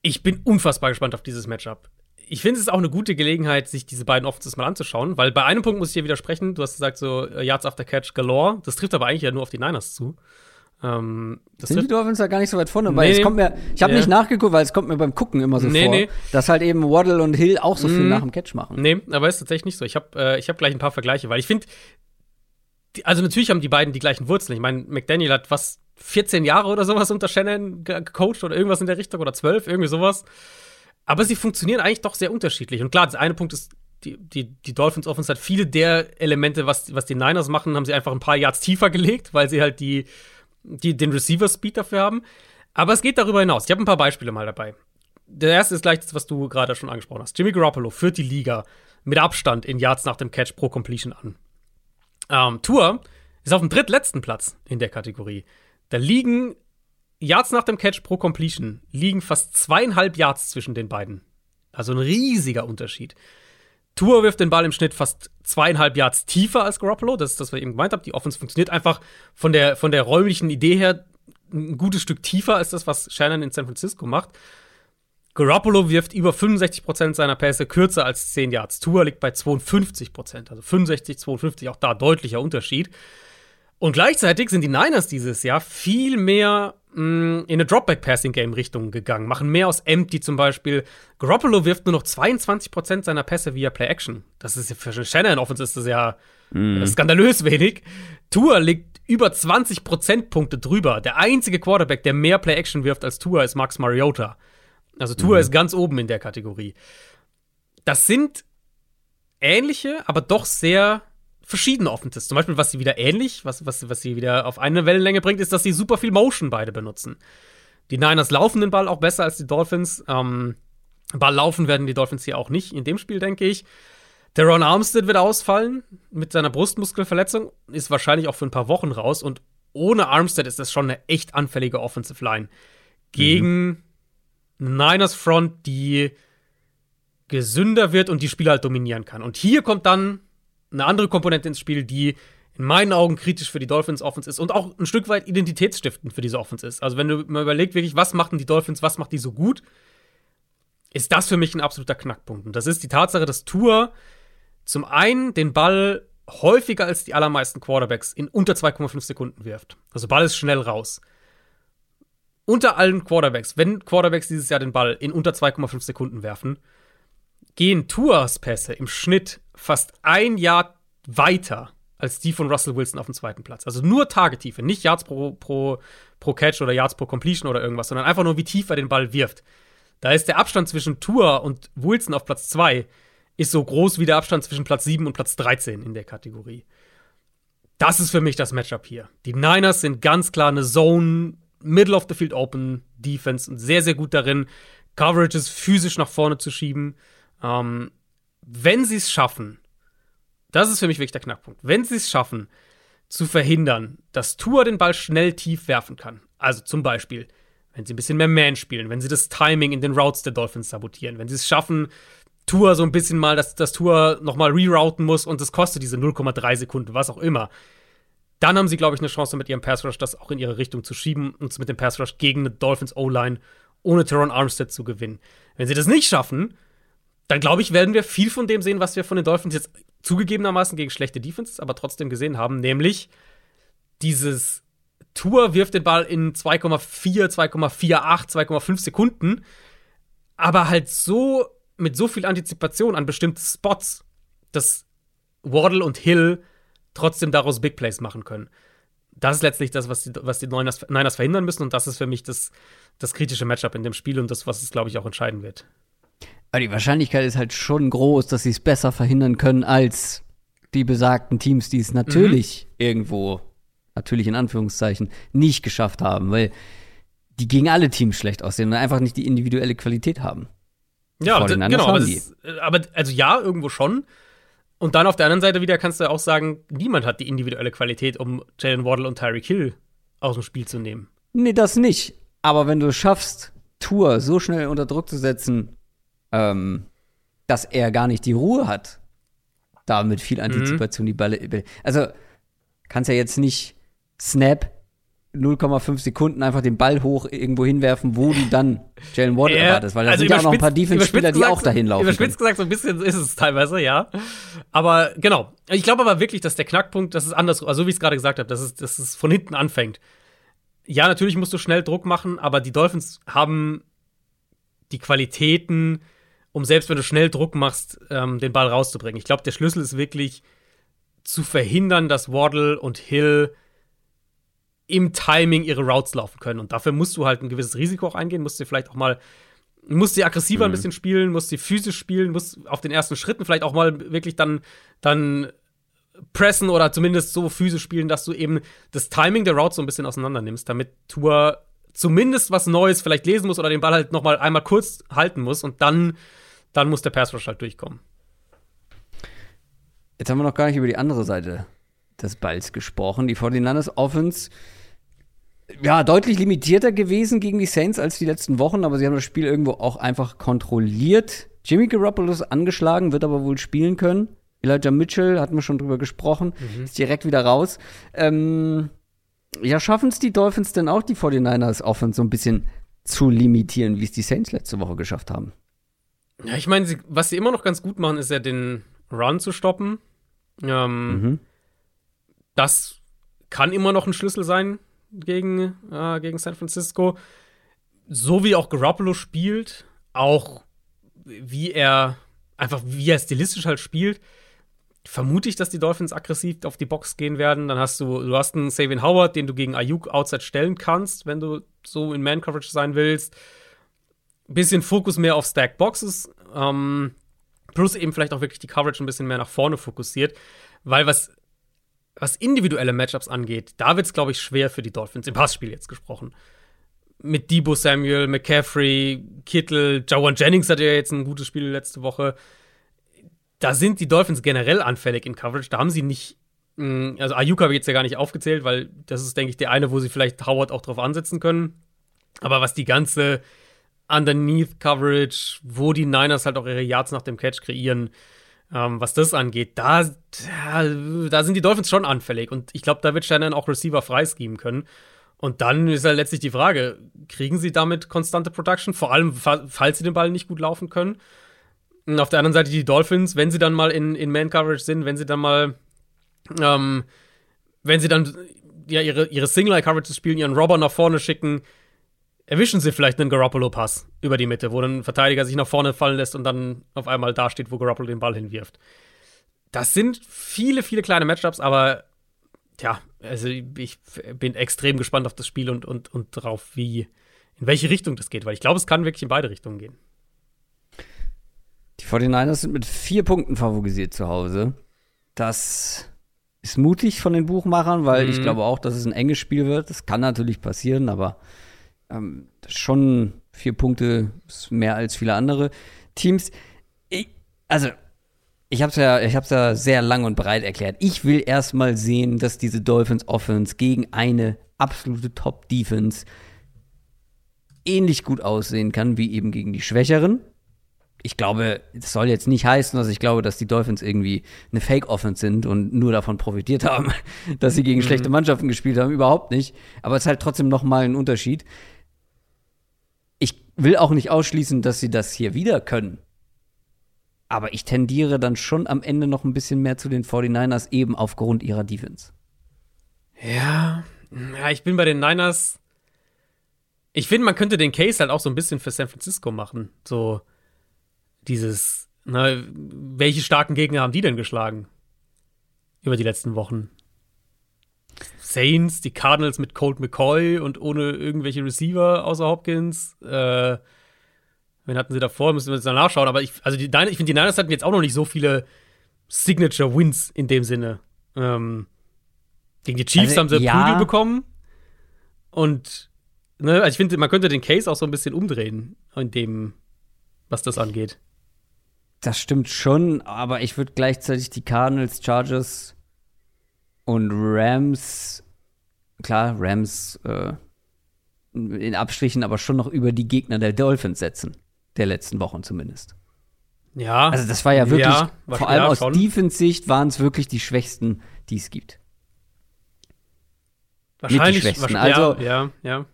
Speaker 2: Ich bin unfassbar gespannt auf dieses Matchup ich finde es ist auch eine gute Gelegenheit, sich diese beiden Offenses mal anzuschauen, weil bei einem Punkt muss ich dir widersprechen. Du hast gesagt, so äh, Yards after Catch galore. Das trifft aber eigentlich ja nur auf die Niners zu.
Speaker 1: Ähm, Sind die Dolphins da gar nicht so weit vorne? Nee, weil es kommt mir, ich habe yeah. nicht nachgeguckt, weil es kommt mir beim Gucken immer so nee, vor, nee. dass halt eben Waddle und Hill auch so viel mm. nach dem Catch machen.
Speaker 2: Nee, aber ist tatsächlich nicht so. Ich habe äh, hab gleich ein paar Vergleiche, weil ich finde, also natürlich haben die beiden die gleichen Wurzeln. Ich meine, McDaniel hat was 14 Jahre oder sowas unter Shannon gecoacht oder irgendwas in der Richtung oder 12, irgendwie sowas. Aber sie funktionieren eigentlich doch sehr unterschiedlich. Und klar, der eine Punkt ist, die, die, die Dolphins Offense hat viele der Elemente, was, was die Niners machen, haben sie einfach ein paar Yards tiefer gelegt, weil sie halt die, die, den Receiver-Speed dafür haben. Aber es geht darüber hinaus. Ich habe ein paar Beispiele mal dabei. Der erste ist gleich das, was du gerade schon angesprochen hast. Jimmy Garoppolo führt die Liga mit Abstand in Yards nach dem Catch pro Completion an. Ähm, Tour ist auf dem drittletzten Platz in der Kategorie. Da liegen Yards nach dem Catch pro Completion liegen fast zweieinhalb Yards zwischen den beiden. Also ein riesiger Unterschied. Tour wirft den Ball im Schnitt fast zweieinhalb Yards tiefer als Garoppolo. Das ist das, was ich eben gemeint habe. Die Offense funktioniert einfach von der, von der räumlichen Idee her ein gutes Stück tiefer als das, was Shannon in San Francisco macht. Garoppolo wirft über 65% seiner Pässe kürzer als 10 Yards. Tour liegt bei 52%, also 65, 52, auch da deutlicher Unterschied. Und gleichzeitig sind die Niners dieses Jahr viel mehr mh, mm, in eine Dropback-Passing-Game-Richtung gegangen, machen mehr aus Empty zum Beispiel. Garoppolo wirft nur noch 22% seiner Pässe via Play-Action. Das ist ja für Shannon Offense ist das ja mm. skandalös wenig. Tour liegt über 20 Prozentpunkte drüber. Der einzige Quarterback, der mehr Play-Action wirft als Tour, ist Max Mariota. Also Tour mm. ist ganz oben in der Kategorie. Das sind ähnliche, aber doch sehr verschiedene Offenses. Zum Beispiel, was sie wieder ähnlich, was, was, was sie wieder auf eine Wellenlänge bringt, ist, dass sie super viel Motion beide benutzen. Die Niners laufen den Ball auch besser als die Dolphins. Ähm, Ball laufen werden die Dolphins hier auch nicht in dem Spiel, denke ich. Der Ron Armstead wird ausfallen mit seiner Brustmuskelverletzung, ist wahrscheinlich auch für ein paar Wochen raus. Und ohne Armstead ist das schon eine echt anfällige Offensive Line. Gegen mhm. Niners Front, die gesünder wird und die Spieler halt dominieren kann. Und hier kommt dann eine andere Komponente ins Spiel, die in meinen Augen kritisch für die Dolphins Offense ist und auch ein Stück weit identitätsstiftend für diese Offense ist. Also wenn du mal überlegst wirklich, was machen die Dolphins, was macht die so gut, ist das für mich ein absoluter Knackpunkt. Und das ist die Tatsache, dass Tour zum einen den Ball häufiger als die allermeisten Quarterbacks in unter 2,5 Sekunden wirft. Also Ball ist schnell raus. Unter allen Quarterbacks, wenn Quarterbacks dieses Jahr den Ball in unter 2,5 Sekunden werfen, gehen Tours Pässe im Schnitt fast ein Jahr weiter als die von Russell Wilson auf dem zweiten Platz. Also nur Tagetiefe, nicht Yards pro, pro, pro Catch oder Yards pro Completion oder irgendwas, sondern einfach nur, wie tief er den Ball wirft. Da ist der Abstand zwischen Tour und Wilson auf Platz 2 ist so groß wie der Abstand zwischen Platz 7 und Platz 13 in der Kategorie. Das ist für mich das Matchup hier. Die Niners sind ganz klar eine Zone, Middle of the Field Open Defense und sehr, sehr gut darin, Coverages physisch nach vorne zu schieben. Ähm, wenn sie es schaffen, das ist für mich wirklich der Knackpunkt, wenn sie es schaffen, zu verhindern, dass Tour den Ball schnell tief werfen kann, also zum Beispiel, wenn sie ein bisschen mehr Man spielen, wenn sie das Timing in den Routes der Dolphins sabotieren, wenn sie es schaffen, Tour so ein bisschen mal, dass das Tour nochmal rerouten muss und es kostet diese 0,3 Sekunden, was auch immer. Dann haben sie, glaube ich, eine Chance mit ihrem Pass Rush, das auch in ihre Richtung zu schieben und mit dem Pass Rush gegen eine Dolphins O-Line ohne Teron Armstead zu gewinnen. Wenn sie das nicht schaffen, dann glaube ich, werden wir viel von dem sehen, was wir von den Dolphins jetzt zugegebenermaßen gegen schlechte Defenses, aber trotzdem gesehen haben, nämlich dieses Tour wirft den Ball in 2,4, 2,48, 2,5 Sekunden, aber halt so mit so viel Antizipation an bestimmte Spots, dass Waddle und Hill trotzdem daraus Big Plays machen können. Das ist letztlich das, was die, was die Niners, Niners verhindern müssen und das ist für mich das, das kritische Matchup in dem Spiel und das, was es, glaube ich, auch entscheiden wird.
Speaker 1: Aber die Wahrscheinlichkeit ist halt schon groß, dass sie es besser verhindern können als die besagten Teams, die es natürlich mhm. irgendwo, natürlich in Anführungszeichen, nicht geschafft haben, weil die gegen alle Teams schlecht aussehen und einfach nicht die individuelle Qualität haben.
Speaker 2: Ja, genau. Aber, ist, aber, also ja, irgendwo schon. Und dann auf der anderen Seite wieder kannst du auch sagen, niemand hat die individuelle Qualität, um Jalen Waddle und Tyreek Hill aus dem Spiel zu nehmen.
Speaker 1: Nee, das nicht. Aber wenn du es schaffst, Tour so schnell unter Druck zu setzen, ähm, dass er gar nicht die Ruhe hat, da mit viel Antizipation mhm. die Bälle. Also kannst ja jetzt nicht Snap 0,5 Sekunden einfach den Ball hoch irgendwo hinwerfen, wo du dann Jalen Waddle ja, erwartest, weil da also sind ja auch noch ein paar Defense-Spieler, die auch dahin laufen.
Speaker 2: Überspitzt gesagt, so ein bisschen ist es teilweise, ja. Aber genau. Ich glaube aber wirklich, dass der Knackpunkt, das ist anders, also wie ich es gerade gesagt habe, dass es, dass es von hinten anfängt. Ja, natürlich musst du schnell Druck machen, aber die Dolphins haben die Qualitäten, um selbst wenn du schnell Druck machst, ähm, den Ball rauszubringen. Ich glaube, der Schlüssel ist wirklich zu verhindern, dass Waddle und Hill im Timing ihre Routes laufen können. Und dafür musst du halt ein gewisses Risiko auch eingehen, musst du vielleicht auch mal, musst du aggressiver mhm. ein bisschen spielen, musst du physisch spielen, musst auf den ersten Schritten vielleicht auch mal wirklich dann, dann pressen oder zumindest so physisch spielen, dass du eben das Timing der Routes so ein bisschen auseinander nimmst, damit Tour zumindest was Neues vielleicht lesen muss oder den Ball halt noch mal einmal kurz halten muss und dann dann muss der Pass Rush halt durchkommen.
Speaker 1: Jetzt haben wir noch gar nicht über die andere Seite des Balls gesprochen. Die 49ers Offense, ja, deutlich limitierter gewesen gegen die Saints als die letzten Wochen, aber sie haben das Spiel irgendwo auch einfach kontrolliert. Jimmy Garoppolo ist angeschlagen, wird aber wohl spielen können. Elijah Mitchell, hatten wir schon drüber gesprochen, mhm. ist direkt wieder raus. Ähm, ja, schaffen es die Dolphins denn auch, die 49ers Offense so ein bisschen zu limitieren, wie es die Saints letzte Woche geschafft haben?
Speaker 2: Ja, ich meine, was sie immer noch ganz gut machen, ist ja den Run zu stoppen. Ähm, mhm. Das kann immer noch ein Schlüssel sein gegen, äh, gegen San Francisco. So wie auch Garoppolo spielt, auch wie er einfach, wie er stilistisch halt spielt, vermute ich, dass die Dolphins aggressiv auf die Box gehen werden. Dann hast du, du hast einen Savin Howard, den du gegen Ayuk outside stellen kannst, wenn du so in Man-Coverage sein willst bisschen Fokus mehr auf Stack Boxes. Ähm, plus eben vielleicht auch wirklich die Coverage ein bisschen mehr nach vorne fokussiert. Weil was, was individuelle Matchups angeht, da wird es, glaube ich, schwer für die Dolphins, im Passspiel jetzt gesprochen. Mit Debo Samuel, McCaffrey, Kittel, Jawan Jennings hatte ja jetzt ein gutes Spiel letzte Woche. Da sind die Dolphins generell anfällig in Coverage. Da haben sie nicht mm, also Ayuka habe ich jetzt ja gar nicht aufgezählt, weil das ist, denke ich, der eine, wo sie vielleicht Howard auch drauf ansetzen können. Aber was die ganze Underneath Coverage, wo die Niners halt auch ihre Yards nach dem Catch kreieren, Ähm, was das angeht, da, da, da, sind die Dolphins schon anfällig. Und ich glaube, da wird Shannon auch Receiver freischieben können. Und dann ist halt letztlich die Frage, kriegen sie damit konstante Production? Vor allem, falls sie den Ball nicht gut laufen können. Und auf der anderen Seite die Dolphins, wenn sie dann mal in, in Man-Coverage sind, wenn sie dann mal, ähm, wenn sie dann ja, ihre, ihre Single-Eye-Coverage spielen, ihren Robber nach vorne schicken, erwischen sie vielleicht einen Garoppolo-Pass über die Mitte, wo ein Verteidiger sich nach vorne fallen lässt und dann auf einmal da steht, wo Garoppolo den Ball hinwirft. Das sind viele, viele kleine Matchups, aber ja, also ich bin extrem gespannt auf das Spiel und, und, und darauf, wie, in welche Richtung das geht, weil ich glaube, es kann wirklich in beide Richtungen gehen.
Speaker 1: Die 49ers sind mit vier Punkten favorisiert zu Hause. Das ist mutig von den Buchmachern, weil mhm. ich glaube auch, dass es ein enges Spiel wird. Das kann natürlich passieren, aber ähm, schon vier Punkte ist mehr als viele andere Teams. Ich, also, ich habe es ja, ich hab's ja sehr lang und breit erklärt. Ich will erstmal sehen, dass diese Dolphins Offense gegen eine absolute Top Defense ähnlich gut aussehen kann wie eben gegen die Schwächeren ich glaube, das soll jetzt nicht heißen, dass ich glaube, dass die Dolphins irgendwie eine Fake-Offense sind und nur davon profitiert haben, dass sie gegen mhm. schlechte Mannschaften gespielt haben. Überhaupt nicht. Aber es ist halt trotzdem nochmal ein Unterschied. Ich will auch nicht ausschließen, dass sie das hier wieder können. Aber ich tendiere dann schon am Ende noch ein bisschen mehr zu den 49ers, eben aufgrund ihrer Defense.
Speaker 2: Ja, ja ich bin bei den Niners. Ich finde, man könnte den Case halt auch so ein bisschen für San Francisco machen. So, dieses, ne, welche starken Gegner haben die denn geschlagen? Über die letzten Wochen. Saints, die Cardinals mit Colt McCoy und ohne irgendwelche Receiver außer Hopkins. Äh, wen hatten sie davor? Müssen wir jetzt nachschauen. Aber ich, also die, ich finde, die Niners hatten jetzt auch noch nicht so viele Signature-Wins in dem Sinne. Ähm, gegen die Chiefs also, haben sie ja. Prügel bekommen. Und, ne, also ich finde, man könnte den Case auch so ein bisschen umdrehen, in dem, was das angeht.
Speaker 1: Das stimmt schon, aber ich würde gleichzeitig die Cardinals, Chargers und Rams, klar, Rams äh, in Abstrichen, aber schon noch über die Gegner der Dolphins setzen. Der letzten Wochen zumindest.
Speaker 2: Ja.
Speaker 1: Also das war ja wirklich, ja, vor allem aus Defense-Sicht waren es wirklich die Schwächsten, die es gibt.
Speaker 2: Wahrscheinlich. die Schwächsten. Also, ja, ja, ja.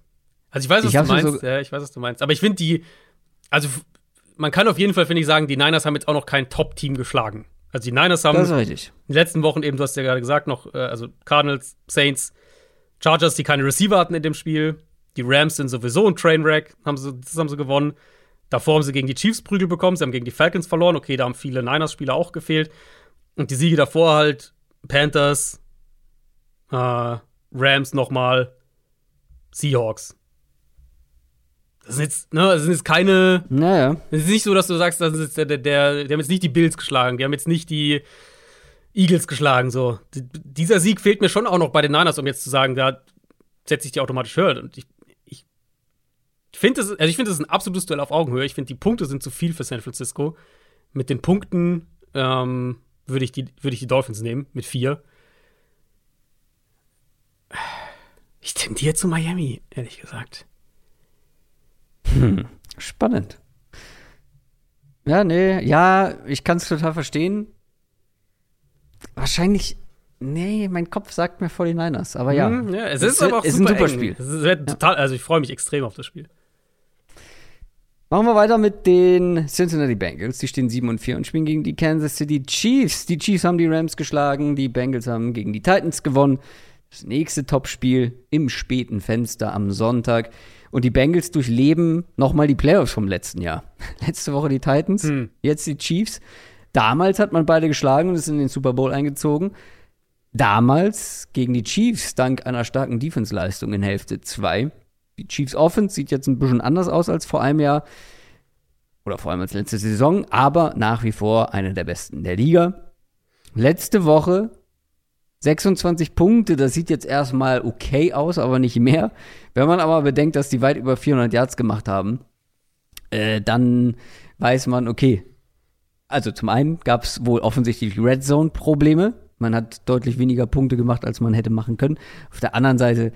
Speaker 2: Also ich weiß, was ich du meinst. So ja, ich weiß, was du meinst. Aber ich finde die, also man kann auf jeden Fall, finde ich, sagen, die Niners haben jetzt auch noch kein Top-Team geschlagen. Also die Niners haben in den letzten Wochen eben, du hast ja gerade gesagt, noch, äh, also Cardinals, Saints, Chargers, die keine Receiver hatten in dem Spiel. Die Rams sind sowieso ein Trainwreck, haben sie, das haben sie gewonnen. Davor haben sie gegen die Chiefs Prügel bekommen, sie haben gegen die Falcons verloren. Okay, da haben viele Niners-Spieler auch gefehlt. Und die Siege davor halt Panthers, äh, Rams nochmal, Seahawks. Das sind jetzt, ne, das sind jetzt keine.
Speaker 1: Naja.
Speaker 2: Es ist nicht so, dass du sagst, das ist der, der, der, die haben jetzt nicht die Bills geschlagen, die haben jetzt nicht die Eagles geschlagen, so. D dieser Sieg fehlt mir schon auch noch bei den Niners, um jetzt zu sagen, da setze ich die automatisch höher. Und ich, ich finde es, also ich finde es ein absolutes Duell auf Augenhöhe. Ich finde, die Punkte sind zu viel für San Francisco. Mit den Punkten ähm, würde ich, die, würd ich die Dolphins nehmen, mit vier. Ich tendiere zu Miami, ehrlich gesagt.
Speaker 1: Hm, spannend. Ja, nee, ja, ich kann es total verstehen. Wahrscheinlich, nee, mein Kopf sagt mir 49ers, aber ja.
Speaker 2: Hm, ja es ist es aber auch ist ein super Spiel. Es ist total, also ich freue mich extrem auf das Spiel.
Speaker 1: Machen wir weiter mit den Cincinnati Bengals. Die stehen 7 und 4 und spielen gegen die Kansas City Chiefs. Die Chiefs haben die Rams geschlagen, die Bengals haben gegen die Titans gewonnen. Das nächste Topspiel im späten Fenster am Sonntag. Und die Bengals durchleben nochmal die Playoffs vom letzten Jahr. Letzte Woche die Titans, hm. jetzt die Chiefs. Damals hat man beide geschlagen und ist in den Super Bowl eingezogen. Damals gegen die Chiefs dank einer starken Defense-Leistung in Hälfte 2. Die Chiefs Offense sieht jetzt ein bisschen anders aus als vor einem Jahr oder vor allem als letzte Saison, aber nach wie vor eine der besten der Liga. Letzte Woche 26 Punkte, das sieht jetzt erstmal okay aus, aber nicht mehr. Wenn man aber bedenkt, dass die weit über 400 Yards gemacht haben, äh, dann weiß man, okay. Also zum einen gab es wohl offensichtlich Red Zone Probleme. Man hat deutlich weniger Punkte gemacht, als man hätte machen können. Auf der anderen Seite,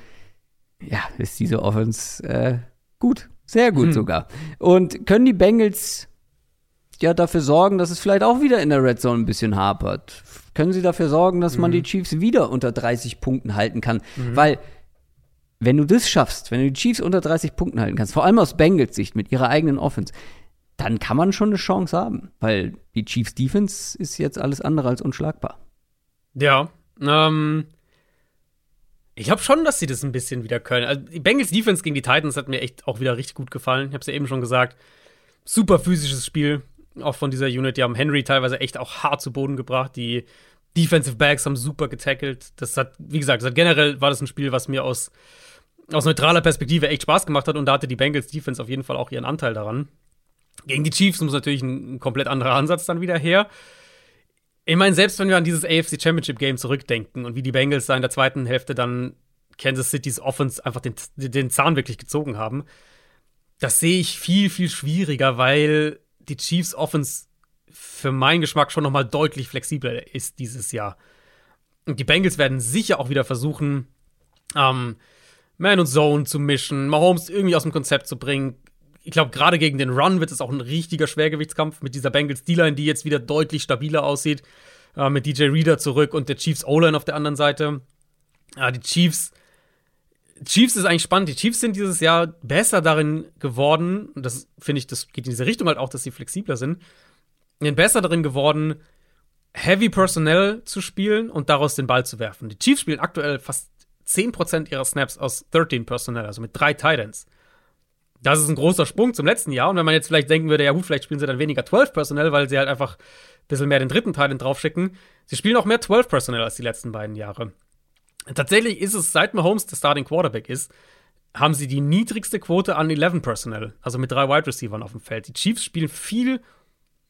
Speaker 1: ja, ist diese Offense äh, gut, sehr gut hm. sogar. Und können die Bengals ja dafür sorgen, dass es vielleicht auch wieder in der Red Zone ein bisschen hapert? Können sie dafür sorgen, dass man die Chiefs wieder unter 30 Punkten halten kann? Weil wenn du das schaffst, wenn du die Chiefs unter 30 Punkten halten kannst, vor allem aus Bengals Sicht mit ihrer eigenen Offense, dann kann man schon eine Chance haben, weil die Chiefs Defense ist jetzt alles andere als unschlagbar.
Speaker 2: Ja, ähm, ich glaube schon, dass sie das ein bisschen wieder können. Also die Bengals Defense gegen die Titans hat mir echt auch wieder richtig gut gefallen. Ich habe es ja eben schon gesagt. Super physisches Spiel, auch von dieser Unit. Die haben Henry teilweise echt auch hart zu Boden gebracht. Die Defensive Backs haben super getackelt. Das hat, wie gesagt, hat generell war das ein Spiel, was mir aus, aus neutraler Perspektive echt Spaß gemacht hat. Und da hatte die Bengals Defense auf jeden Fall auch ihren Anteil daran. Gegen die Chiefs muss natürlich ein, ein komplett anderer Ansatz dann wieder her. Ich meine, selbst wenn wir an dieses AFC Championship Game zurückdenken und wie die Bengals da in der zweiten Hälfte dann Kansas City's Offense einfach den, den Zahn wirklich gezogen haben, das sehe ich viel, viel schwieriger, weil die Chiefs Offense für meinen Geschmack schon noch mal deutlich flexibler ist dieses Jahr. Und die Bengals werden sicher auch wieder versuchen, ähm, Man und Zone zu mischen, Mahomes irgendwie aus dem Konzept zu bringen. Ich glaube, gerade gegen den Run wird es auch ein richtiger Schwergewichtskampf mit dieser Bengals D-Line, die jetzt wieder deutlich stabiler aussieht, äh, mit DJ Reader zurück und der Chiefs O-Line auf der anderen Seite. Äh, die Chiefs Chiefs ist eigentlich spannend. Die Chiefs sind dieses Jahr besser darin geworden, und das finde ich, das geht in diese Richtung halt auch, dass sie flexibler sind, sind besser darin geworden, Heavy Personnel zu spielen und daraus den Ball zu werfen. Die Chiefs spielen aktuell fast 10% ihrer Snaps aus 13 Personnel, also mit drei Titans. Das ist ein großer Sprung zum letzten Jahr. Und wenn man jetzt vielleicht denken würde, ja gut, vielleicht spielen sie dann weniger 12 Personnel, weil sie halt einfach ein bisschen mehr den dritten Titan draufschicken. Sie spielen auch mehr 12 Personnel als die letzten beiden Jahre. Tatsächlich ist es, seit Mahomes der Starting Quarterback ist, haben sie die niedrigste Quote an 11 Personnel, also mit drei Wide Receivers auf dem Feld. Die Chiefs spielen viel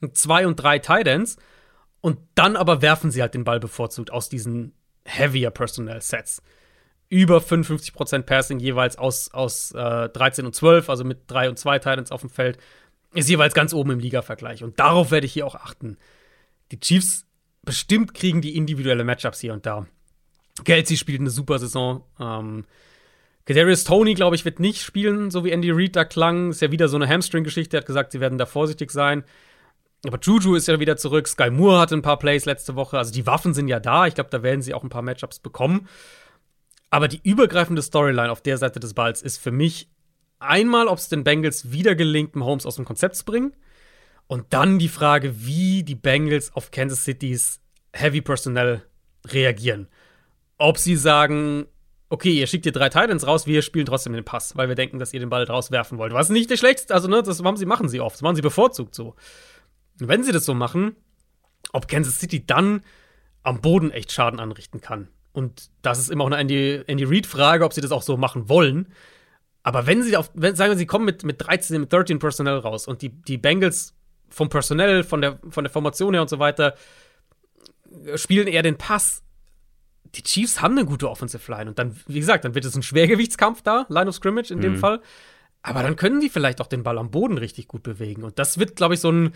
Speaker 2: mit zwei und drei Tight Ends und dann aber werfen sie halt den Ball bevorzugt aus diesen heavier Personnel Sets. Über 55% Passing jeweils aus, aus äh, 13 und 12, also mit drei und zwei Tight Ends auf dem Feld, ist jeweils ganz oben im Liga-Vergleich. Und darauf werde ich hier auch achten. Die Chiefs bestimmt kriegen die individuelle Matchups hier und da. Kelsey spielt eine super Saison. Ähm, Kadarius Tony, glaube ich, wird nicht spielen, so wie Andy Reid da klang. Ist ja wieder so eine Hamstring-Geschichte. Er hat gesagt, sie werden da vorsichtig sein. Aber Juju ist ja wieder zurück. Sky Moore hatte ein paar Plays letzte Woche. Also die Waffen sind ja da. Ich glaube, da werden sie auch ein paar Matchups bekommen. Aber die übergreifende Storyline auf der Seite des Balls ist für mich einmal, ob es den Bengals wieder gelingt, Mahomes aus dem Konzept zu bringen. Und dann die Frage, wie die Bengals auf Kansas City's Heavy Personnel reagieren ob sie sagen, okay, ihr schickt ihr drei Titans raus, wir spielen trotzdem den Pass, weil wir denken, dass ihr den Ball rauswerfen wollt. Was nicht der schlechteste, also ne, das haben sie, machen sie oft, das machen sie bevorzugt so. Und wenn sie das so machen, ob Kansas City dann am Boden echt Schaden anrichten kann. Und das ist immer auch eine Andy Reid-Frage, ob sie das auch so machen wollen. Aber wenn sie auf, wenn, sagen wir, sie kommen mit, mit 13, mit 13 Personell raus und die, die Bengals vom Personell, von der, von der Formation her und so weiter, spielen eher den Pass, die Chiefs haben eine gute Offensive Line. Und dann, wie gesagt, dann wird es ein Schwergewichtskampf da, Line of Scrimmage in mhm. dem Fall. Aber dann können die vielleicht auch den Ball am Boden richtig gut bewegen. Und das wird, glaube ich, so ein,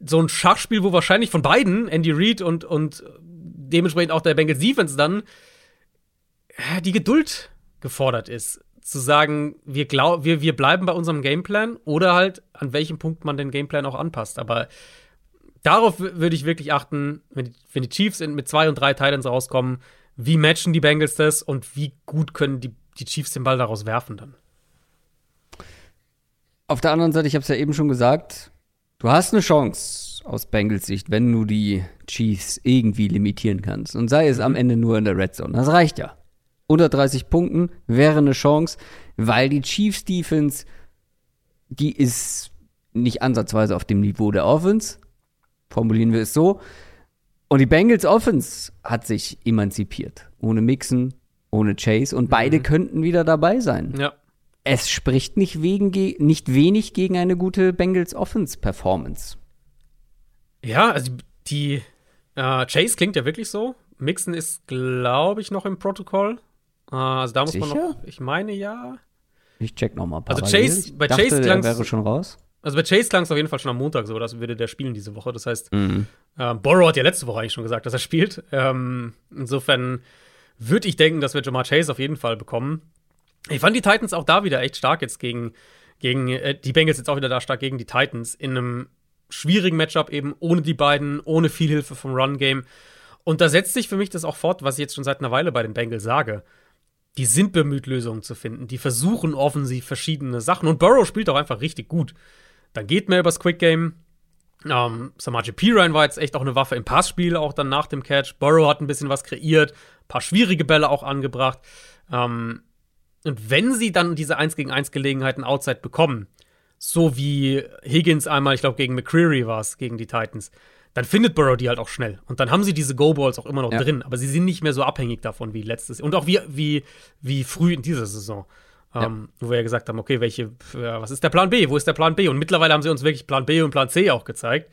Speaker 2: so ein Schachspiel, wo wahrscheinlich von beiden, Andy Reid und, und dementsprechend auch der Bengals Defense dann, die Geduld gefordert ist. Zu sagen, wir, glaub, wir, wir bleiben bei unserem Gameplan oder halt, an welchem Punkt man den Gameplan auch anpasst. Aber darauf würde ich wirklich achten, wenn die, wenn die Chiefs mit zwei und drei Titans rauskommen, wie matchen die Bengals das und wie gut können die, die Chiefs den Ball daraus werfen dann.
Speaker 1: Auf der anderen Seite, ich habe es ja eben schon gesagt, du hast eine Chance aus Bengals Sicht, wenn du die Chiefs irgendwie limitieren kannst. Und sei es am Ende nur in der Red Zone. Das reicht ja. Unter 30 Punkten wäre eine Chance, weil die Chiefs Defense, die ist nicht ansatzweise auf dem Niveau der Offense, Formulieren wir es so. Und die Bengals Offense hat sich emanzipiert. Ohne Mixen, ohne Chase. Und beide mhm. könnten wieder dabei sein.
Speaker 2: Ja.
Speaker 1: Es spricht nicht, wegen, nicht wenig gegen eine gute Bengals Offense Performance.
Speaker 2: Ja, also die äh, Chase klingt ja wirklich so. Mixen ist, glaube ich, noch im Protokoll. Äh, also da muss Sicher? man noch. Ich meine ja.
Speaker 1: Ich check noch mal.
Speaker 2: Also Chase, bei dachte, Chase
Speaker 1: klang wäre schon raus.
Speaker 2: Also bei Chase klang es auf jeden Fall schon am Montag so, dass würde der spielen diese Woche. Das heißt, mhm. äh, Borrow hat ja letzte Woche eigentlich schon gesagt, dass er spielt. Ähm, insofern würde ich denken, dass wir Jamar Chase auf jeden Fall bekommen. Ich fand die Titans auch da wieder echt stark jetzt gegen, gegen äh, die Bengals jetzt auch wieder da stark gegen die Titans in einem schwierigen Matchup eben, ohne die beiden, ohne viel Hilfe vom Run-Game. Und da setzt sich für mich das auch fort, was ich jetzt schon seit einer Weile bei den Bengals sage. Die sind bemüht, Lösungen zu finden. Die versuchen offensiv verschiedene Sachen. Und Burrow spielt auch einfach richtig gut. Dann geht mehr übers Quick Game. Ähm, Samaje Pirine war jetzt echt auch eine Waffe im Passspiel, auch dann nach dem Catch. Burrow hat ein bisschen was kreiert, ein paar schwierige Bälle auch angebracht. Ähm, und wenn sie dann diese 1 gegen 1 Gelegenheiten outside bekommen, so wie Higgins einmal, ich glaube, gegen McCreary war es, gegen die Titans, dann findet Burrow die halt auch schnell. Und dann haben sie diese Go-Balls auch immer noch ja. drin. Aber sie sind nicht mehr so abhängig davon wie letztes. Und auch wie, wie, wie früh in dieser Saison. Ja. Ähm, wo wir ja gesagt haben, okay, welche, was ist der Plan B? Wo ist der Plan B? Und mittlerweile haben sie uns wirklich Plan B und Plan C auch gezeigt.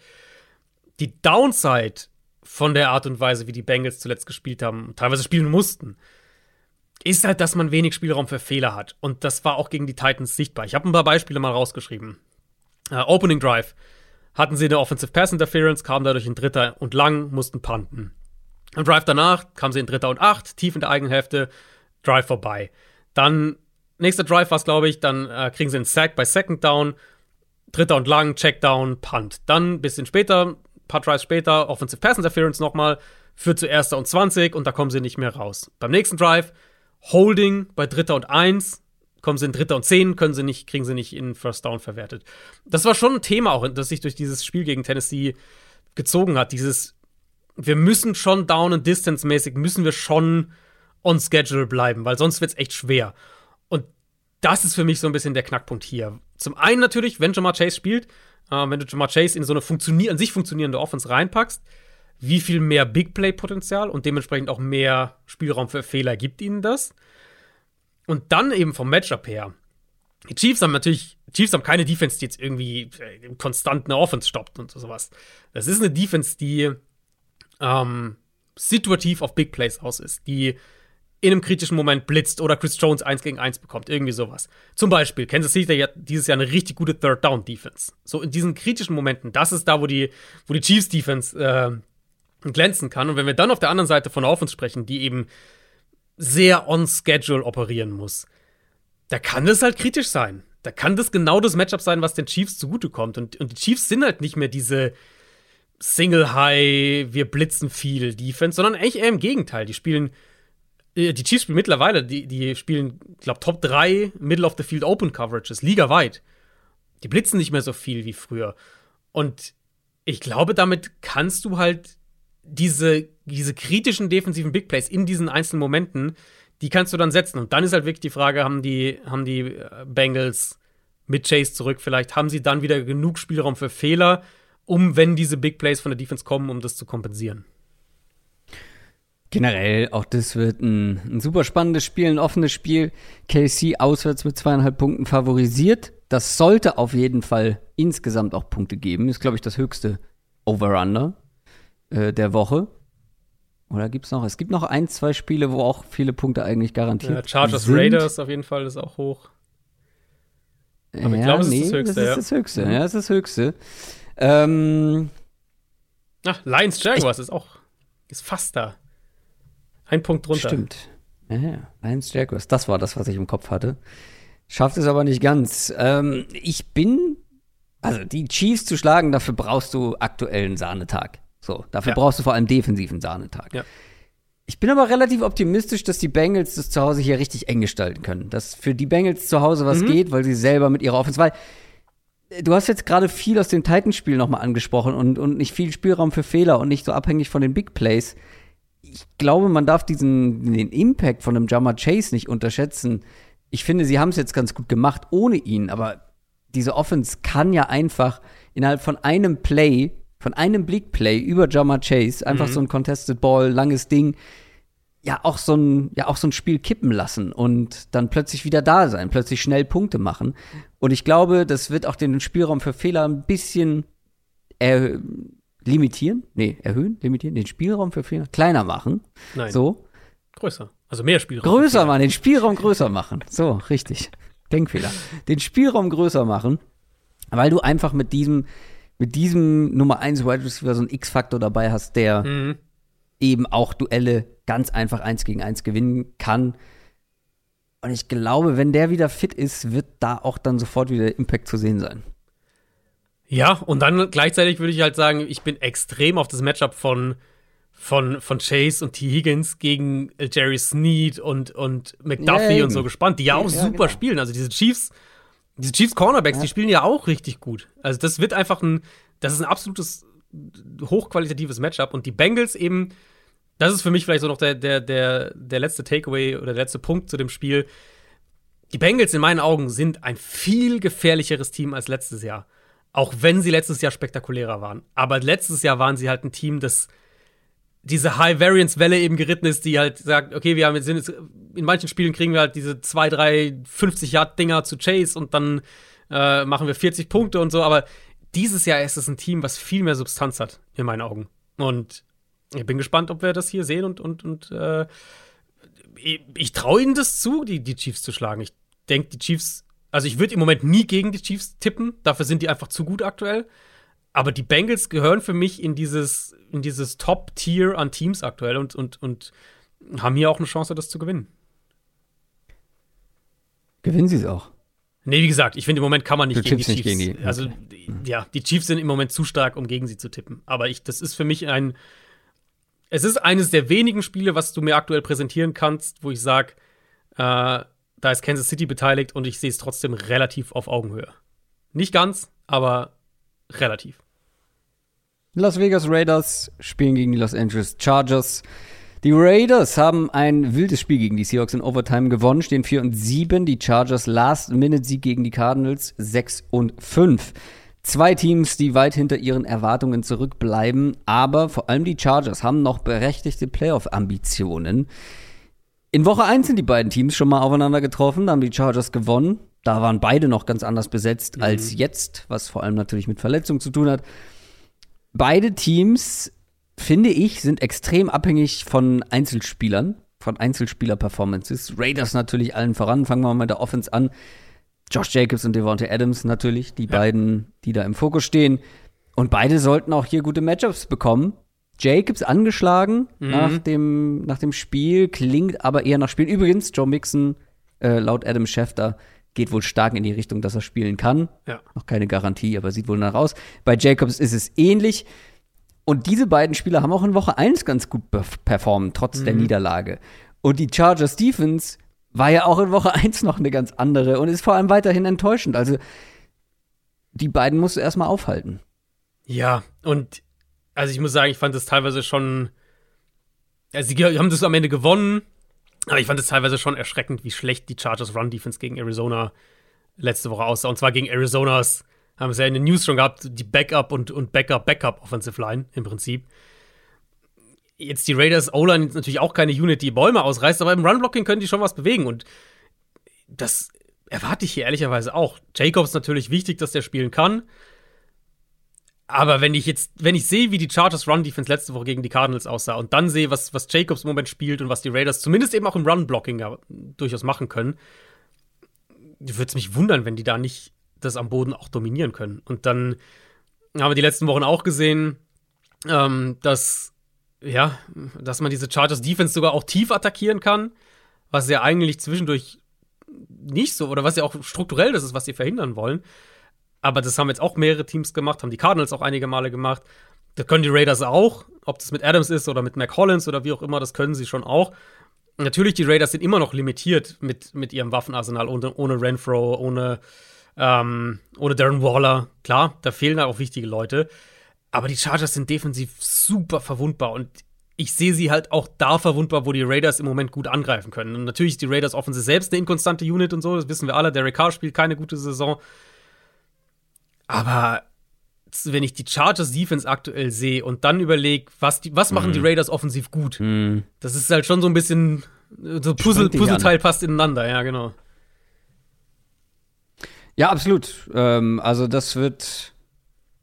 Speaker 2: Die Downside von der Art und Weise, wie die Bengals zuletzt gespielt haben, teilweise spielen mussten, ist halt, dass man wenig Spielraum für Fehler hat. Und das war auch gegen die Titans sichtbar. Ich habe ein paar Beispiele mal rausgeschrieben. Uh, Opening Drive hatten sie eine Offensive Pass Interference, kamen dadurch in Dritter und Lang, mussten punten. Im Drive danach kamen sie in Dritter und Acht, tief in der eigenen Hälfte, Drive vorbei. Dann nächster Drive war es, glaube ich, dann äh, kriegen sie einen Sack bei Second Down, Dritter und Lang, Checkdown, Punt. Dann ein bisschen später, ein paar Drives später, Offensive Pass Interference nochmal, führt zu Erster und 20 und da kommen sie nicht mehr raus. Beim nächsten Drive Holding bei Dritter und Eins, kommen sie in Dritter und Zehn, können sie nicht, kriegen sie nicht in First Down verwertet. Das war schon ein Thema auch, das sich durch dieses Spiel gegen Tennessee gezogen hat. Dieses, wir müssen schon Down- und Distance-mäßig, müssen wir schon on schedule bleiben, weil sonst wird es echt schwer. Das ist für mich so ein bisschen der Knackpunkt hier. Zum einen natürlich, wenn Jamar Chase spielt, äh, wenn du Jamar Chase in so eine funktionier an sich funktionierende Offense reinpackst, wie viel mehr Big Play-Potenzial und dementsprechend auch mehr Spielraum für Fehler gibt ihnen das. Und dann eben vom Matchup her. Die Chiefs haben natürlich, Chiefs haben keine Defense, die jetzt irgendwie äh, konstant eine Offense stoppt und sowas. Das ist eine Defense, die ähm, situativ auf Big Plays aus ist, die in einem kritischen Moment blitzt oder Chris Jones 1 gegen 1 bekommt, irgendwie sowas. Zum Beispiel, Kansas City hat dieses Jahr eine richtig gute Third Down Defense. So in diesen kritischen Momenten, das ist da, wo die, wo die Chiefs Defense äh, glänzen kann. Und wenn wir dann auf der anderen Seite von Offense sprechen, die eben sehr on schedule operieren muss, da kann das halt kritisch sein. Da kann das genau das Matchup sein, was den Chiefs zugutekommt. Und, und die Chiefs sind halt nicht mehr diese Single High, wir blitzen viel Defense, sondern eigentlich eher im Gegenteil. Die spielen, die Chiefs spielen mittlerweile, die, die spielen, ich glaube, Top 3 Middle of the Field Open Coverages, ligaweit. Die blitzen nicht mehr so viel wie früher. Und ich glaube, damit kannst du halt diese, diese kritischen defensiven Big Plays in diesen einzelnen Momenten, die kannst du dann setzen. Und dann ist halt wirklich die Frage, haben die, haben die äh, Bengals mit Chase zurück vielleicht, haben sie dann wieder genug Spielraum für Fehler, um, wenn diese Big Plays von der Defense kommen, um das zu kompensieren?
Speaker 1: Generell, auch das wird ein, ein super spannendes Spiel, ein offenes Spiel. KC auswärts mit zweieinhalb Punkten favorisiert. Das sollte auf jeden Fall insgesamt auch Punkte geben. Ist, glaube ich, das höchste Over-Under äh, der Woche. Oder gibt es noch? Es gibt noch ein, zwei Spiele, wo auch viele Punkte eigentlich garantiert
Speaker 2: ja, Chargers sind. Raiders auf jeden Fall ist auch hoch.
Speaker 1: Aber ja, ich glaube, es nee, ist das Höchste. Das ist das Höchste, ja, das ist das Höchste. Ähm,
Speaker 2: Ach, Lions Jaguars ist auch ist fast da. Ein Punkt drunter.
Speaker 1: Stimmt. Ja, ja. Lions Jaguars, das war das, was ich im Kopf hatte. Schafft es aber nicht ganz. Ähm, ich bin, also die Chiefs zu schlagen, dafür brauchst du aktuellen Sahnetag. So, dafür ja. brauchst du vor allem defensiven Sahnetag. Ja. Ich bin aber relativ optimistisch, dass die Bengals das zu Hause hier richtig eng gestalten können. Dass für die Bengals zu Hause was mhm. geht, weil sie selber mit ihrer Offense, weil äh, du hast jetzt gerade viel aus dem Titans-Spiel nochmal angesprochen und, und nicht viel Spielraum für Fehler und nicht so abhängig von den Big Plays. Ich glaube, man darf diesen, den Impact von einem Jammer Chase nicht unterschätzen. Ich finde, sie haben es jetzt ganz gut gemacht ohne ihn, aber diese Offense kann ja einfach innerhalb von einem Play von einem Blickplay über Jama Chase, einfach mhm. so ein Contested Ball, langes Ding, ja auch so ein, ja auch so ein Spiel kippen lassen und dann plötzlich wieder da sein, plötzlich schnell Punkte machen. Und ich glaube, das wird auch den Spielraum für Fehler ein bisschen er limitieren, nee, erhöhen, limitieren, den Spielraum für Fehler kleiner machen.
Speaker 2: Nein.
Speaker 1: So.
Speaker 2: Größer. Also mehr Spielraum.
Speaker 1: Größer machen, den Spielraum größer machen. So, richtig. Denkfehler. Den Spielraum größer machen, weil du einfach mit diesem mit diesem Nummer 1 Wide Receiver so einen X-Faktor dabei hast, der mhm. eben auch Duelle ganz einfach eins gegen eins gewinnen kann. Und ich glaube, wenn der wieder fit ist, wird da auch dann sofort wieder Impact zu sehen sein.
Speaker 2: Ja, und dann gleichzeitig würde ich halt sagen, ich bin extrem auf das Matchup von, von, von Chase und T. Higgins gegen Jerry Sneed und, und McDuffie ja, und so gespannt, die ja auch ja, super genau. spielen. Also diese Chiefs, diese Chiefs Cornerbacks, ja. die spielen ja auch richtig gut. Also das wird einfach ein, das ist ein absolutes hochqualitatives Matchup und die Bengals eben, das ist für mich vielleicht so noch der, der, der, der letzte Takeaway oder der letzte Punkt zu dem Spiel. Die Bengals in meinen Augen sind ein viel gefährlicheres Team als letztes Jahr. Auch wenn sie letztes Jahr spektakulärer waren. Aber letztes Jahr waren sie halt ein Team, das diese High-Variance-Welle eben geritten ist, die halt sagt, okay, wir haben, jetzt, in manchen Spielen kriegen wir halt diese 2, 3, 50-Yard-Dinger zu Chase und dann äh, machen wir 40 Punkte und so. Aber dieses Jahr ist es ein Team, was viel mehr Substanz hat, in meinen Augen. Und ich bin gespannt, ob wir das hier sehen und, und, und äh, ich, ich traue ihnen das zu, die, die Chiefs zu schlagen. Ich denke, die Chiefs, also ich würde im Moment nie gegen die Chiefs tippen, dafür sind die einfach zu gut aktuell. Aber die Bengals gehören für mich in dieses, in dieses Top-Tier an Teams aktuell und, und, und haben hier auch eine Chance, das zu gewinnen.
Speaker 1: Gewinnen sie es auch?
Speaker 2: Nee, wie gesagt, ich finde im Moment kann man nicht gegen die
Speaker 1: Chiefs.
Speaker 2: Gegen
Speaker 1: die.
Speaker 2: Also, ja, die Chiefs sind im Moment zu stark, um gegen sie zu tippen. Aber ich, das ist für mich ein. Es ist eines der wenigen Spiele, was du mir aktuell präsentieren kannst, wo ich sage, äh, da ist Kansas City beteiligt und ich sehe es trotzdem relativ auf Augenhöhe. Nicht ganz, aber relativ.
Speaker 1: Las Vegas Raiders spielen gegen die Los Angeles Chargers. Die Raiders haben ein wildes Spiel gegen die Seahawks in Overtime gewonnen, stehen 4 und 7. Die Chargers Last-Minute-Sieg gegen die Cardinals 6 und 5. Zwei Teams, die weit hinter ihren Erwartungen zurückbleiben, aber vor allem die Chargers haben noch berechtigte Playoff-Ambitionen. In Woche 1 sind die beiden Teams schon mal aufeinander getroffen, da haben die Chargers gewonnen. Da waren beide noch ganz anders besetzt mhm. als jetzt, was vor allem natürlich mit Verletzungen zu tun hat. Beide Teams finde ich, sind extrem abhängig von Einzelspielern, von Einzelspieler-Performances. Raiders natürlich allen voran. Fangen wir mal mit der Offense an. Josh Jacobs und Devontae Adams natürlich, die ja. beiden, die da im Fokus stehen. Und beide sollten auch hier gute Matchups bekommen. Jacobs angeschlagen mhm. nach, dem, nach dem Spiel, klingt aber eher nach Spielen. Übrigens, Joe Mixon, äh, laut Adam Schefter, geht wohl stark in die Richtung, dass er spielen kann. Ja. Noch keine Garantie, aber sieht wohl nach aus. Bei Jacobs ist es ähnlich. Und diese beiden Spieler haben auch in Woche 1 ganz gut performt, trotz mhm. der Niederlage. Und die Chargers Defense war ja auch in Woche 1 noch eine ganz andere und ist vor allem weiterhin enttäuschend. Also die beiden musst du erstmal aufhalten.
Speaker 2: Ja, und also ich muss sagen, ich fand das teilweise schon. Also sie haben das am Ende gewonnen, aber ich fand es teilweise schon erschreckend, wie schlecht die Chargers Run Defense gegen Arizona letzte Woche aussah. Und zwar gegen Arizonas haben es ja in den News schon gehabt, die Backup und, und Backup, Backup Offensive Line im Prinzip. Jetzt die Raiders O-Line ist natürlich auch keine Unit, die Bäume ausreißt, aber im Run-Blocking können die schon was bewegen und das erwarte ich hier ehrlicherweise auch. Jacobs natürlich wichtig, dass der spielen kann. Aber wenn ich jetzt, wenn ich sehe, wie die Chargers Run Defense letzte Woche gegen die Cardinals aussah und dann sehe, was, was Jacobs im Moment spielt und was die Raiders zumindest eben auch im Run Blocking ja durchaus machen können, würde es mich wundern, wenn die da nicht das am Boden auch dominieren können. Und dann haben wir die letzten Wochen auch gesehen, ähm, dass, ja, dass man diese Chargers Defense sogar auch tief attackieren kann, was ja eigentlich zwischendurch nicht so, oder was ja auch strukturell das ist, was sie verhindern wollen. Aber das haben jetzt auch mehrere Teams gemacht, haben die Cardinals auch einige Male gemacht. Das können die Raiders auch, ob das mit Adams ist oder mit Mac Hollins oder wie auch immer, das können sie schon auch. Natürlich, die Raiders sind immer noch limitiert mit, mit ihrem Waffenarsenal, ohne, ohne Renfro, ohne ähm, ohne Darren Waller, klar, da fehlen da auch wichtige Leute. Aber die Chargers sind defensiv super verwundbar und ich sehe sie halt auch da verwundbar, wo die Raiders im Moment gut angreifen können. Und natürlich ist die Raiders offensiv selbst eine inkonstante Unit und so, das wissen wir alle. Derek Carr spielt keine gute Saison. Aber wenn ich die Chargers Defense aktuell sehe und dann überlege, was, was machen die mhm. Raiders offensiv gut, mm. das ist halt schon so ein bisschen so Puzzle, Puzzleteil passt ineinander, ja, genau.
Speaker 1: Ja, absolut. Ähm, also das wird,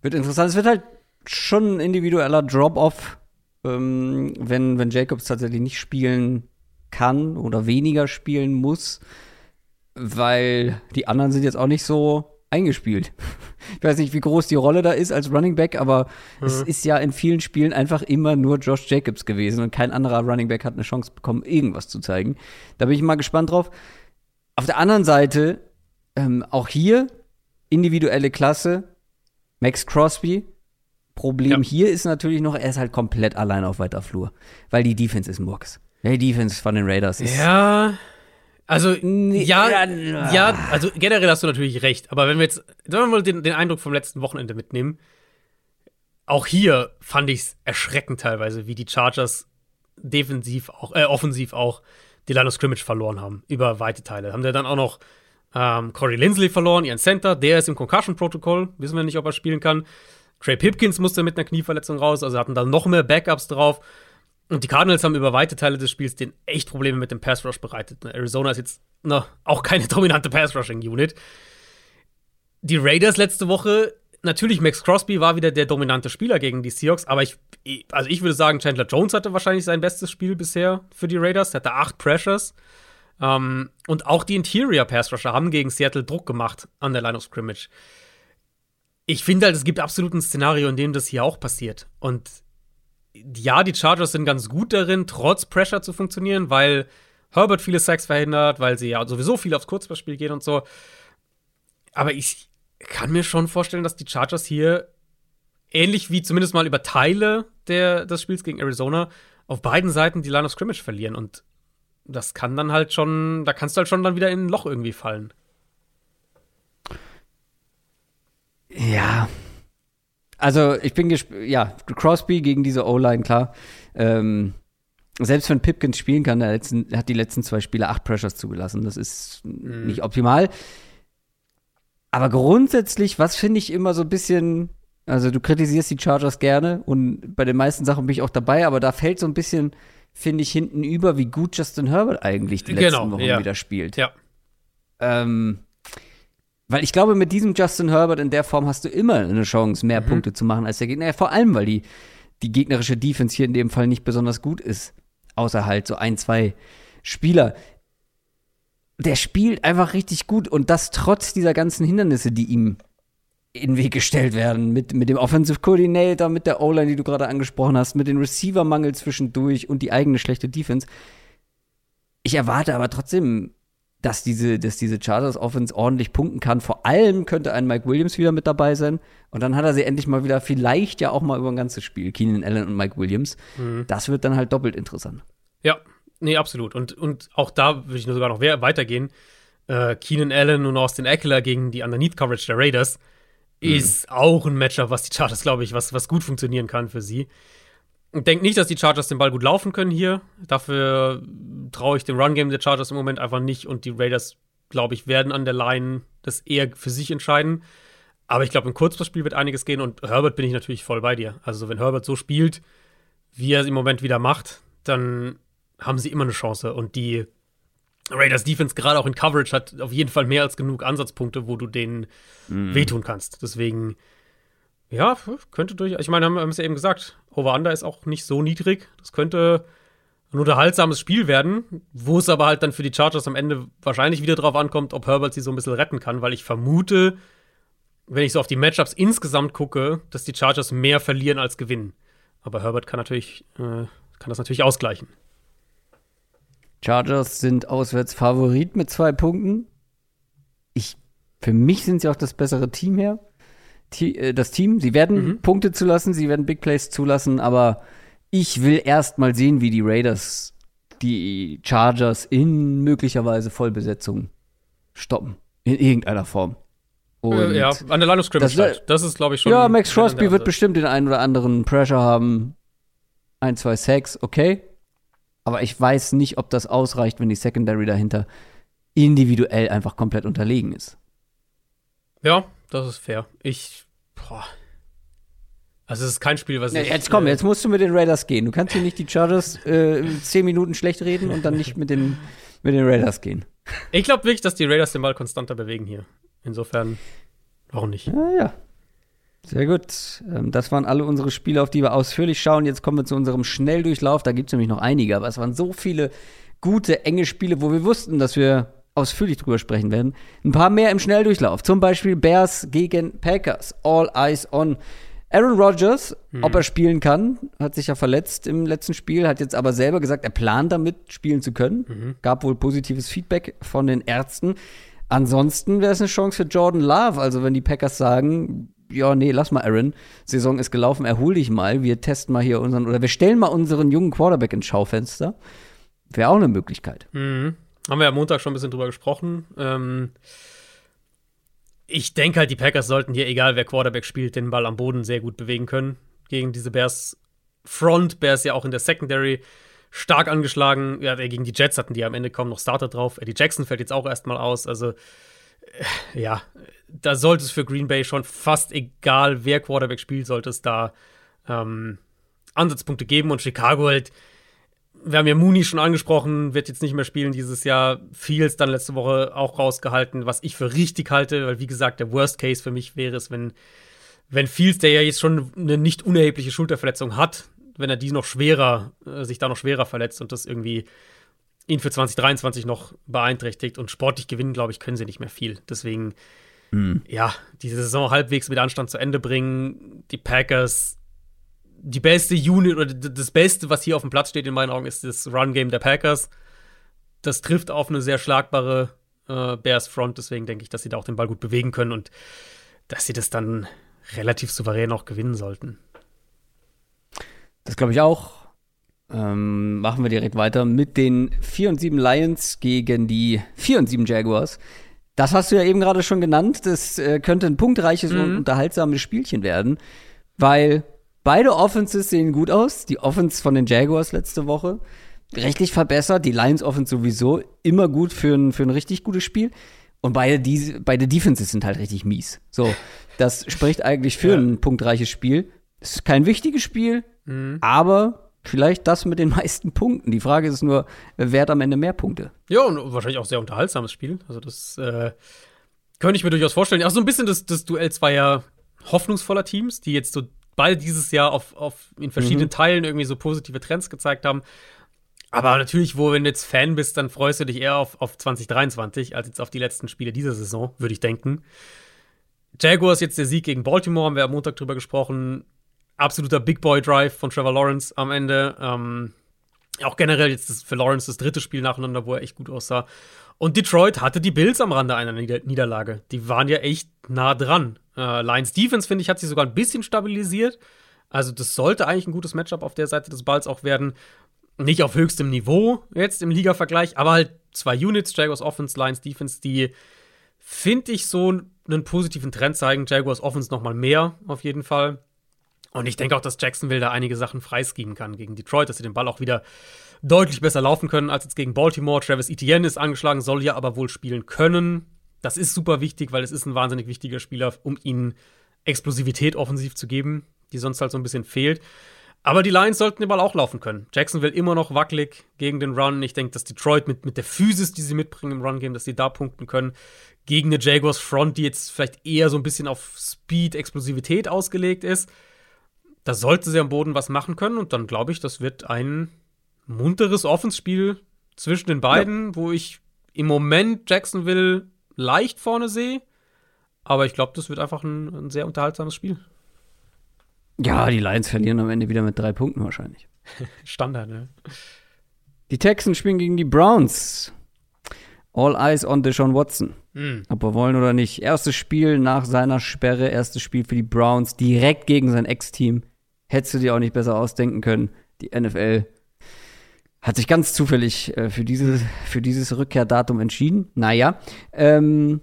Speaker 1: wird interessant. Es wird halt schon ein individueller Drop-off, ähm, wenn, wenn Jacobs tatsächlich nicht spielen kann oder weniger spielen muss, weil die anderen sind jetzt auch nicht so eingespielt. Ich weiß nicht, wie groß die Rolle da ist als Running Back, aber mhm. es ist ja in vielen Spielen einfach immer nur Josh Jacobs gewesen und kein anderer Running Back hat eine Chance bekommen, irgendwas zu zeigen. Da bin ich mal gespannt drauf. Auf der anderen Seite ähm, auch hier individuelle Klasse. Max Crosby. Problem
Speaker 2: Ja.
Speaker 1: hier ist natürlich noch, er ist halt komplett allein auf weiter Flur. Weil die Defense ist Murks. Die Defense von den Raiders ist.
Speaker 2: Ja. Also, ja,
Speaker 1: ja,
Speaker 2: ja, also generell hast du natürlich recht. Aber wenn wir jetzt, sagen wir mal, den, den Eindruck vom letzten Wochenende mitnehmen, auch hier fand ich es erschreckend teilweise, wie die Chargers defensiv auch, äh, offensiv auch die Line of Scrimmage verloren haben, über weite Teile. Haben sie dann auch noch ähm, Corey Lindsley verloren, ihren Center, der ist im Concussion-Protokoll, wissen wir nicht, ob er spielen kann. Trey Pipkins musste mit einer Knieverletzung raus, also hatten dann noch mehr Backups drauf. Und die Cardinals haben über weite Teile des Spiels den echt Probleme mit dem Pass Rush bereitet. Arizona ist jetzt na, auch keine dominante Pass Rushing Unit. Die Raiders letzte Woche, natürlich Max Crosby war wieder der dominante Spieler gegen die Seahawks, aber ich, also ich würde sagen, Chandler Jones hatte wahrscheinlich sein bestes Spiel bisher für die Raiders. Er hatte acht Pressures. Ähm, und auch die Interior Pass Rusher haben gegen Seattle Druck gemacht an der Line of Scrimmage. Ich finde halt, es gibt absolut ein Szenario, in dem das hier auch passiert. Und ja, die Chargers sind ganz gut darin, trotz Pressure zu funktionieren, weil Herbert viele Sacks verhindert, weil sie ja sowieso viel aufs Kurzpassspiel gehen und so. Aber ich kann mir schon vorstellen, dass die Chargers hier ähnlich wie zumindest mal über Teile der, des Spiels gegen Arizona auf beiden Seiten die Line of Scrimmage verlieren. Und das kann dann halt schon, da kannst du halt schon dann wieder in ein Loch irgendwie fallen.
Speaker 1: Ja. Also, ich bin gespannt. Ja, Crosby gegen diese O-Line, klar. Ähm, selbst wenn Pipkins spielen kann, der letzten, hat die letzten zwei Spiele acht Pressures zugelassen. Das ist nicht optimal. Aber grundsätzlich, was finde ich immer so ein bisschen. Also, du kritisierst die Chargers gerne und bei den meisten Sachen bin ich auch dabei, aber da fällt so ein bisschen, finde ich, hinten über, wie gut Justin Herbert eigentlich die letzten
Speaker 2: Genau,
Speaker 1: Wochen
Speaker 2: ja.
Speaker 1: wieder spielt.
Speaker 2: Ja.
Speaker 1: Ähm, weil ich glaube, mit diesem Justin Herbert in der Form hast du immer eine Chance, mehr Punkte zu machen als der Gegner. Ja, vor allem, weil die, die gegnerische Defense hier in dem Fall nicht besonders gut ist. Außer halt so ein, zwei Spieler. Der spielt einfach richtig gut und das trotz dieser ganzen Hindernisse, die ihm in den Weg gestellt werden. Mit, mit dem Offensive Coordinator, mit der O-Line, die du gerade angesprochen hast, mit dem Receiver-Mangel zwischendurch und die eigene schlechte Defense. Ich erwarte aber trotzdem dass diese, dass diese Chargers Offense ordentlich punkten kann. Vor allem könnte ein Mike Williams wieder mit dabei sein. Und dann hat er sie endlich mal wieder, vielleicht ja auch mal über ein ganzes Spiel. Keenan Allen und Mike Williams. Das wird dann halt doppelt interessant.
Speaker 2: Ja, nee, absolut. Und, und auch da würde ich nur sogar noch we- weitergehen. Äh, Keenan Allen und Austin Eckler gegen die Underneath Coverage der Raiders ist auch ein Matchup, was die Chargers, glaube ich, was, was gut funktionieren kann für sie. Ich denke nicht, dass die Chargers den Ball gut laufen können hier. Dafür traue ich dem Run-Game der Chargers im Moment einfach nicht. Und die Raiders, glaube ich, werden an der Line das eher für sich entscheiden. Aber ich glaube, im Kurzpassspiel wird einiges gehen. Und Herbert bin ich natürlich voll bei dir. Also, wenn Herbert so spielt, wie er es im Moment wieder macht, dann haben sie immer eine Chance. Und die Raiders Defense, gerade auch in Coverage, hat auf jeden Fall mehr als genug Ansatzpunkte, wo du denen wehtun kannst. Deswegen, ja, könnte durch. Ich meine, haben wir es ja eben gesagt, Over-Under ist auch nicht so niedrig. Das könnte ein unterhaltsames Spiel werden, wo es aber halt dann für die Chargers am Ende wahrscheinlich wieder drauf ankommt, ob Herbert sie so ein bisschen retten kann, weil ich vermute, wenn ich so auf die Matchups insgesamt gucke, dass die Chargers mehr verlieren als gewinnen. Aber Herbert kann natürlich, äh, kann das natürlich ausgleichen.
Speaker 1: Chargers sind auswärts Favorit mit zwei Punkten. Ich, für mich sind sie auch das bessere Team her. Äh, Das Team, sie werden Punkte zulassen, sie werden Big Plays zulassen, aber ich will erst mal sehen, wie die Raiders die Chargers in möglicherweise Vollbesetzung stoppen. In irgendeiner Form. Und
Speaker 2: Äh, ja, an der Line of Scrimmage
Speaker 1: das-
Speaker 2: halt. Das ist, glaube ich, schon.
Speaker 1: ja, Max Crosby wird bestimmt den einen oder anderen Pressure haben. Ein, zwei Sacks, okay. Aber ich weiß nicht, ob das ausreicht, wenn die Secondary dahinter individuell einfach komplett unterlegen ist.
Speaker 2: Ja, das ist fair. Ich. Boah. Also, es ist kein Spiel, was
Speaker 1: Ja,
Speaker 2: ich.
Speaker 1: jetzt komm,
Speaker 2: äh,
Speaker 1: jetzt musst du mit den Raiders gehen. Du kannst hier nicht die Chargers äh, zehn Minuten schlecht reden und dann nicht mit den, mit den Raiders gehen.
Speaker 2: Ich glaube wirklich, dass die Raiders den Ball konstanter bewegen hier. Insofern, warum nicht?
Speaker 1: Ja, ja. Sehr gut. Ähm, das waren alle unsere Spiele, auf die wir ausführlich schauen. Jetzt kommen wir zu unserem Schnelldurchlauf. Da gibt es nämlich noch einige, aber es waren so viele gute, enge Spiele, wo wir wussten, dass wir ausführlich drüber sprechen werden. Ein paar mehr im Schnelldurchlauf. Zum Beispiel Bears gegen Packers. All eyes on. Aaron Rodgers, ob er spielen kann, hat sich ja verletzt im letzten Spiel, hat jetzt aber selber gesagt, er plant damit spielen zu können. Gab wohl positives Feedback von den Ärzten. Ansonsten wäre es eine Chance für Jordan Love. Also wenn die Packers sagen, ja, nee, lass mal, Aaron. Saison ist gelaufen, erhol dich mal. Wir testen mal hier unseren, oder wir stellen mal unseren jungen Quarterback ins Schaufenster. Wäre auch eine Möglichkeit.
Speaker 2: Mhm. Haben wir ja Montag schon ein bisschen drüber gesprochen. Ähm, ich denke halt, die Packers sollten hier, egal wer Quarterback spielt, den Ball am Boden sehr gut bewegen können. Gegen diese Bears Front. Bears ja auch in der Secondary stark angeschlagen. Ja, gegen die Jets hatten die am Ende kaum noch Starter drauf. Eddie Jackson fällt jetzt auch erstmal aus. Also, äh, ja, da sollte es für Green Bay schon fast egal, wer Quarterback spielt, sollte es da ähm, Ansatzpunkte geben. Und Chicago halt, wir haben ja Mooney schon angesprochen, wird jetzt nicht mehr spielen dieses Jahr. Fields dann letzte Woche auch rausgehalten, was ich für richtig halte, weil wie gesagt, der Worst Case für mich wäre es, wenn, wenn Fields, der ja jetzt schon eine nicht unerhebliche Schulterverletzung hat, wenn er die noch schwerer, äh, sich da noch schwerer verletzt und das irgendwie ihn für 2023 noch beeinträchtigt und sportlich gewinnen, glaube ich, können sie nicht mehr viel. Deswegen, mhm. ja, diese Saison halbwegs mit Anstand zu Ende bringen. Die Packers, die beste Unit oder das Beste, was hier auf dem Platz steht, in meinen Augen, ist das Run-Game der Packers. Das trifft auf eine sehr schlagbare äh, Bears Front, deswegen denke ich, dass sie da auch den Ball gut bewegen können und dass sie das dann relativ souverän auch gewinnen sollten.
Speaker 1: Das glaube ich auch. Ähm, machen wir direkt weiter mit den 4 und 7 Lions gegen die 4 und 7 Jaguars. Das hast du ja eben gerade schon genannt. Das äh, könnte ein punktreiches mhm. und unterhaltsames Spielchen werden, weil beide Offenses sehen gut aus. Die Offense von den Jaguars letzte Woche rechtlich verbessert. Die Lions Offense sowieso immer gut für ein, für ein richtig gutes Spiel. Und beide, die, beide Defenses sind halt richtig mies. So, das spricht eigentlich für ja. ein punktreiches Spiel. Es ist kein wichtiges Spiel, Mhm. Aber vielleicht das mit den meisten Punkten. Die Frage ist nur, wer hat am Ende mehr Punkte?
Speaker 2: Ja, und wahrscheinlich auch sehr unterhaltsames Spiel. Also das äh, könnte ich mir durchaus vorstellen. Auch so ein bisschen das, das Duell zweier hoffnungsvoller Teams, die jetzt so beide dieses Jahr auf, auf in verschiedenen mhm. Teilen irgendwie so positive Trends gezeigt haben. Aber natürlich, wo, wenn du jetzt Fan bist, dann freust du dich eher auf, auf 2023 als jetzt auf die letzten Spiele dieser Saison, würde ich denken. Jaguars jetzt der Sieg gegen Baltimore, haben wir am Montag drüber gesprochen absoluter Big Boy Drive von Trevor Lawrence am Ende. Ähm, auch generell jetzt für Lawrence das dritte Spiel nacheinander, wo er echt gut aussah. Und Detroit hatte die Bills am Rande einer Nieder Niederlage. Die waren ja echt nah dran. Äh, Lions Defense, finde ich, hat sich sogar ein bisschen stabilisiert. Also, das sollte eigentlich ein gutes Matchup auf der Seite des Balls auch werden. Nicht auf höchstem Niveau jetzt im Liga-Vergleich, aber halt zwei Units, Jaguars Offense, Lions Defense, die, finde ich, so einen positiven Trend zeigen. Jaguars Offense noch mal mehr, auf jeden Fall. Und ich denke auch, dass Jacksonville da einige Sachen freischieben kann gegen Detroit, dass sie den Ball auch wieder deutlich besser laufen können als jetzt gegen Baltimore. Travis Etienne ist angeschlagen, soll ja aber wohl spielen können. Das ist super wichtig, weil es ist ein wahnsinnig wichtiger Spieler, um ihnen Explosivität offensiv zu geben, die sonst halt so ein bisschen fehlt. Aber die Lions sollten den Ball auch laufen können. Jacksonville immer noch wackelig gegen den Run. Ich denke, dass Detroit mit, mit der Physis, die sie mitbringen im Run-Game, dass sie da punkten können. Gegen eine Jaguars Front, die jetzt vielleicht eher so ein bisschen auf Speed, Explosivität ausgelegt ist da sollte sie am Boden was machen können und dann glaube ich, das wird ein munteres Offenspiel zwischen den beiden, ja. wo ich im Moment Jacksonville leicht vorne sehe. Aber ich glaube, das wird einfach ein, ein, sehr unterhaltsames Spiel.
Speaker 1: Ja, die Lions verlieren am Ende wieder mit drei Punkten wahrscheinlich.
Speaker 2: Standard, ne?
Speaker 1: Die Texans spielen gegen die Browns. All eyes on Deshaun Watson. Mhm. Ob wir wollen oder nicht. Erstes Spiel nach seiner Sperre, erstes Spiel für die Browns, direkt gegen sein Ex-Team. Hättest du dir auch nicht besser ausdenken können. Die NFL hat sich ganz zufällig äh, für, dieses, für dieses Rückkehrdatum entschieden. Naja. Ähm,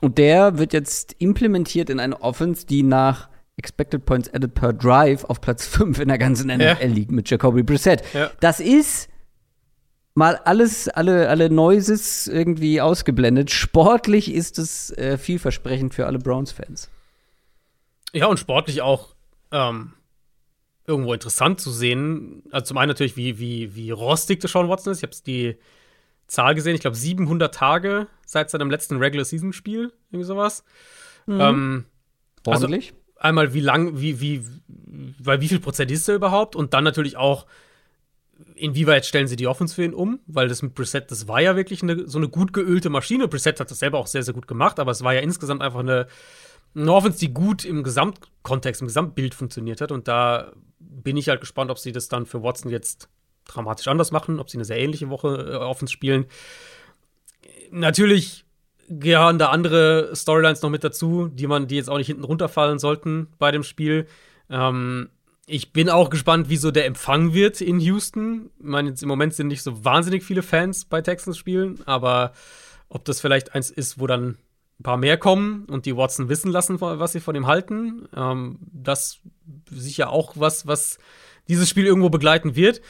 Speaker 1: und der wird jetzt implementiert in eine Offense, die nach Expected Points Added per Drive auf Platz 5 in der ganzen NFL ja. liegt mit Jacoby Brissett. Ja. Das ist mal alles, alle, alle Noises irgendwie ausgeblendet. Sportlich ist es äh, vielversprechend für alle Browns-Fans.
Speaker 2: Ja, und sportlich auch ähm, irgendwo interessant zu sehen. Also zum einen natürlich, wie, wie, wie rostig der Sean Watson ist. Ich habe die Zahl gesehen, ich glaube 700 Tage seit seinem letzten Regular-Season-Spiel, irgendwie sowas. Mhm. Ähm, also Ordentlich. Also einmal, wie lang, wie, wie, weil wie viel Prozent ist er überhaupt? Und dann natürlich auch, inwieweit stellen sie die Offense für ihn um? Weil das mit Brissett, das war ja wirklich eine, so eine gut geölte Maschine. Brissett hat das selber auch sehr, sehr gut gemacht, aber es war ja insgesamt einfach eine, eine Offense, die gut im Gesamtkontext, im Gesamtbild funktioniert hat. Und da bin ich halt gespannt, ob sie das dann für Watson jetzt dramatisch anders machen, ob sie eine sehr ähnliche Woche äh, Offense spielen. Natürlich gehören da andere Storylines noch mit dazu, die man, die jetzt auch nicht hinten runterfallen sollten bei dem Spiel. Ähm, ich bin auch gespannt, wie so der Empfang wird in Houston. Ich meine, jetzt im Moment sind nicht so wahnsinnig viele Fans bei Texans spielen, aber ob das vielleicht eins ist, wo dann ein paar mehr kommen und die Watson wissen lassen, was sie von ihm halten, ähm, das sicher auch was, was dieses Spiel irgendwo begleiten wird.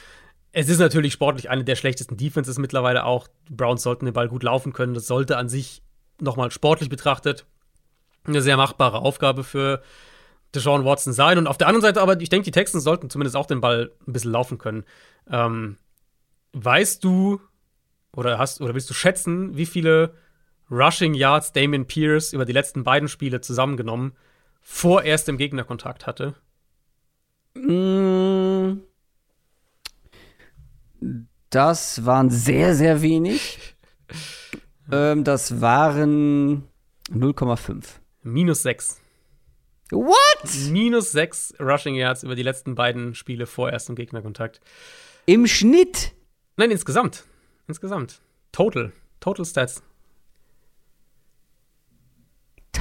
Speaker 2: Es ist natürlich sportlich eine der schlechtesten Defenses mittlerweile auch. Die Browns sollten den Ball gut laufen können. Das sollte an sich nochmal sportlich betrachtet eine sehr machbare Aufgabe für Deshaun Watson sein. Und auf der anderen Seite aber, ich denke, die Texans sollten zumindest auch den Ball ein bisschen laufen können. Ähm, weißt du oder hast oder willst du schätzen, wie viele Rushing Yards Damien Pierce über die letzten beiden Spiele zusammengenommen vor erstem Gegnerkontakt hatte?
Speaker 1: Mm. Das waren sehr, sehr wenig. ähm, das waren 0,5.
Speaker 2: Minus 6.
Speaker 1: What?
Speaker 2: Minus 6 Rushing Yards über die letzten beiden Spiele vor erstem Gegnerkontakt.
Speaker 1: Im Schnitt?
Speaker 2: Nein, insgesamt. Insgesamt. Total. Total Stats.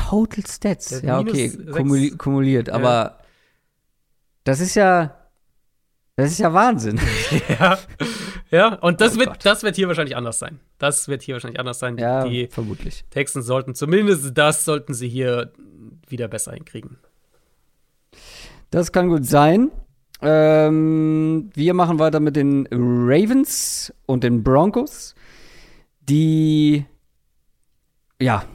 Speaker 1: Total Stats. Ja, okay, kumuli kumuliert. Aber ja. das ist ja. Das ist ja Wahnsinn.
Speaker 2: ja. Ja, und das, oh wird, das wird hier wahrscheinlich anders sein. Das wird hier wahrscheinlich anders sein.
Speaker 1: Ja, die vermutlich.
Speaker 2: Texans sollten zumindest das sollten sie hier wieder besser hinkriegen.
Speaker 1: Das kann gut sein. Ähm, wir machen weiter mit den Ravens und den Broncos, die ja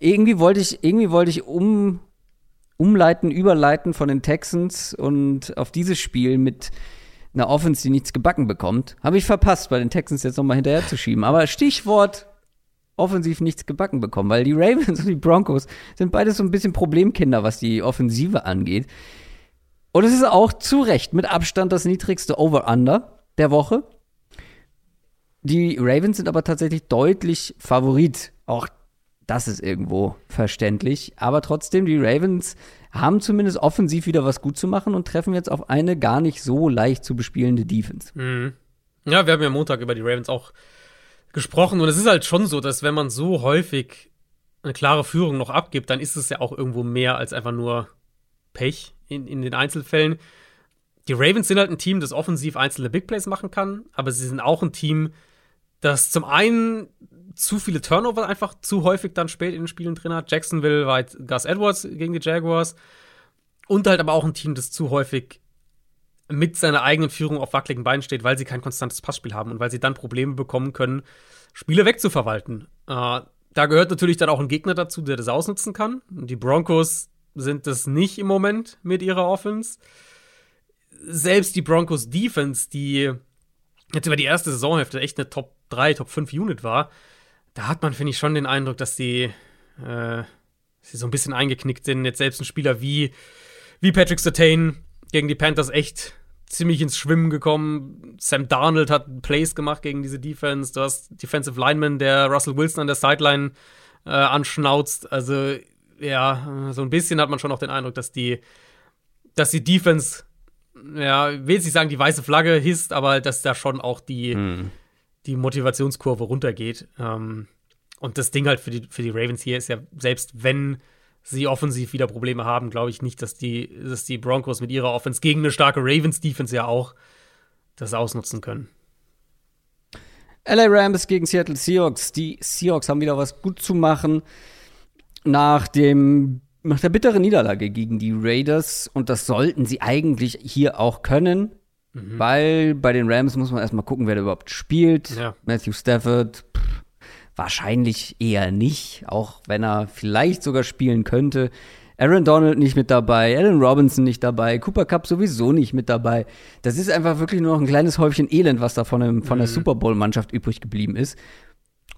Speaker 1: irgendwie wollte ich irgendwie wollte ich um umleiten, überleiten von den Texans und auf dieses Spiel mit einer Offense, die nichts gebacken bekommt. Habe ich verpasst, bei den Texans jetzt nochmal hinterher zu schieben. Aber Stichwort offensiv nichts gebacken bekommen, weil die Ravens und die Broncos sind beides so ein bisschen Problemkinder, was die Offensive angeht. Und es ist auch zu Recht mit Abstand das niedrigste Over-Under der Woche. Die Ravens sind aber tatsächlich deutlich Favorit. Auch das ist irgendwo verständlich. Aber trotzdem, die Ravens haben zumindest offensiv wieder was gut zu machen und treffen jetzt auf eine gar nicht so leicht zu bespielende Defense.
Speaker 2: Mhm. Ja, wir haben ja Montag über die Ravens auch gesprochen und es ist halt schon so, dass wenn man so häufig eine klare Führung noch abgibt, dann ist es ja auch irgendwo mehr als einfach nur Pech in, in den Einzelfällen. Die Ravens sind halt ein Team, das offensiv einzelne Big Plays machen kann, aber sie sind auch ein Team, das zum einen zu viele Turnover einfach zu häufig dann spät in den Spielen drin hat. Jacksonville war halt Gus Edwards gegen die Jaguars. Und halt aber auch ein Team, das zu häufig mit seiner eigenen Führung auf wackeligen Beinen steht, weil sie kein konstantes Passspiel haben und weil sie dann Probleme bekommen können, Spiele wegzuverwalten. Äh, da gehört natürlich dann auch ein Gegner dazu, der das ausnutzen kann. Die Broncos sind das nicht im Moment mit ihrer Offense. Selbst die Broncos Defense, die jetzt über die erste Saisonhälfte echt eine Top 3, Top 5 Unit war, da hat man, finde ich, schon den Eindruck, dass die, äh, sie so ein bisschen eingeknickt sind. Jetzt selbst ein Spieler wie, wie Patrick Sertain gegen die Panthers echt ziemlich ins Schwimmen gekommen. Sam Darnold hat Plays gemacht gegen diese Defense. Du hast Defensive Lineman, der Russell Wilson an der Sideline äh, anschnauzt. Also, ja, so ein bisschen hat man schon auch den Eindruck, dass die, dass die Defense, ja, will ich nicht sagen, die weiße Flagge hisst, aber dass da schon auch die, mhm die Motivationskurve runtergeht. Ähm, und das Ding halt für die, für die Ravens hier ist ja, selbst wenn sie offensiv wieder Probleme haben, glaube ich nicht, dass die, dass die Broncos mit ihrer Offense gegen eine starke Ravens-Defense ja auch das ausnutzen können.
Speaker 1: LA Rams gegen Seattle Seahawks. Die Seahawks haben wieder was gut zu machen nach dem nach der bitteren Niederlage gegen die Raiders und das sollten sie eigentlich hier auch können. Mhm. Weil bei den Rams muss man erstmal gucken, wer da überhaupt spielt. Ja. Matthew Stafford, pff, wahrscheinlich eher nicht, auch wenn er vielleicht sogar spielen könnte. Aaron Donald nicht mit dabei, Allen Robinson nicht dabei, Cooper Cup sowieso nicht mit dabei. Das ist einfach wirklich nur noch ein kleines Häufchen Elend, was da von, dem, von der mhm. Super Bowl-Mannschaft übrig geblieben ist.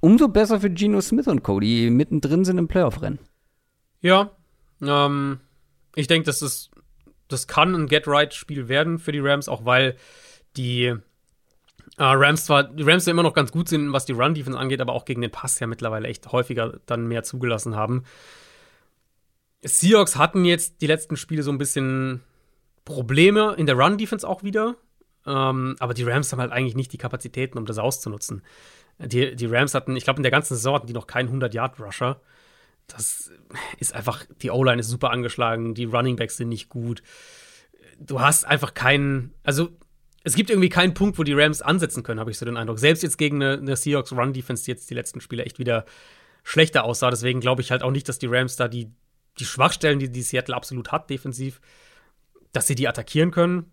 Speaker 1: Umso besser für Geno Smith und Co., die mittendrin sind im Playoff-Rennen.
Speaker 2: Ja, ähm, ich denke, das ist das kann ein Get-Right-Spiel werden für die Rams, auch weil die äh, Rams zwar, die Rams ja immer noch ganz gut sind, was die Run-Defense angeht, aber auch gegen den Pass ja mittlerweile echt häufiger dann mehr zugelassen haben. Seahawks hatten jetzt die letzten Spiele so ein bisschen Probleme in der Run-Defense auch wieder. Ähm, aber die Rams haben halt eigentlich nicht die Kapazitäten, um das auszunutzen. Die, die Rams hatten, ich glaube, in der ganzen Saison hatten die noch keinen 100-Yard-Rusher. Das ist einfach, die O-Line ist super angeschlagen, die Running Backs sind nicht gut. Du hast einfach keinen, also es gibt irgendwie keinen Punkt, wo die Rams ansetzen können, habe ich so den Eindruck. Selbst jetzt gegen eine, eine Seahawks Run Defense, die jetzt die letzten Spiele echt wieder schlechter aussah. Deswegen glaube ich halt auch nicht, dass die Rams da die, die Schwachstellen, die die Seattle absolut hat, defensiv, dass sie die attackieren können.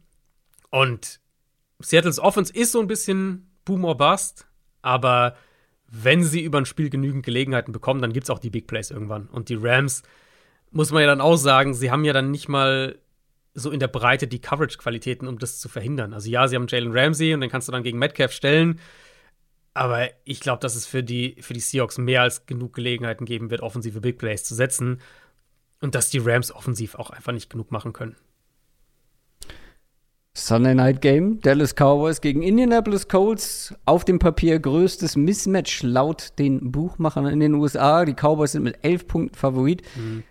Speaker 2: Und Seattles Offense ist so ein bisschen Boom or Bust, aber wenn sie über ein Spiel genügend Gelegenheiten bekommen, dann gibt es auch die Big Plays irgendwann. Und die Rams, muss man ja dann auch sagen, sie haben ja dann nicht mal so in der Breite die Coverage-Qualitäten, um das zu verhindern. Also ja, sie haben Jalen Ramsey und den kannst du dann gegen Metcalf stellen. Aber ich glaube, dass es für die, für die Seahawks mehr als genug Gelegenheiten geben wird, offensive Big Plays zu setzen. Und dass die Rams offensiv auch einfach nicht genug machen können.
Speaker 1: Sunday Night Game, Dallas Cowboys gegen Indianapolis Colts. Auf dem Papier größtes Mismatch laut den Buchmachern in den USA. Die Cowboys sind mit elf Punkten Favorit. Mhm.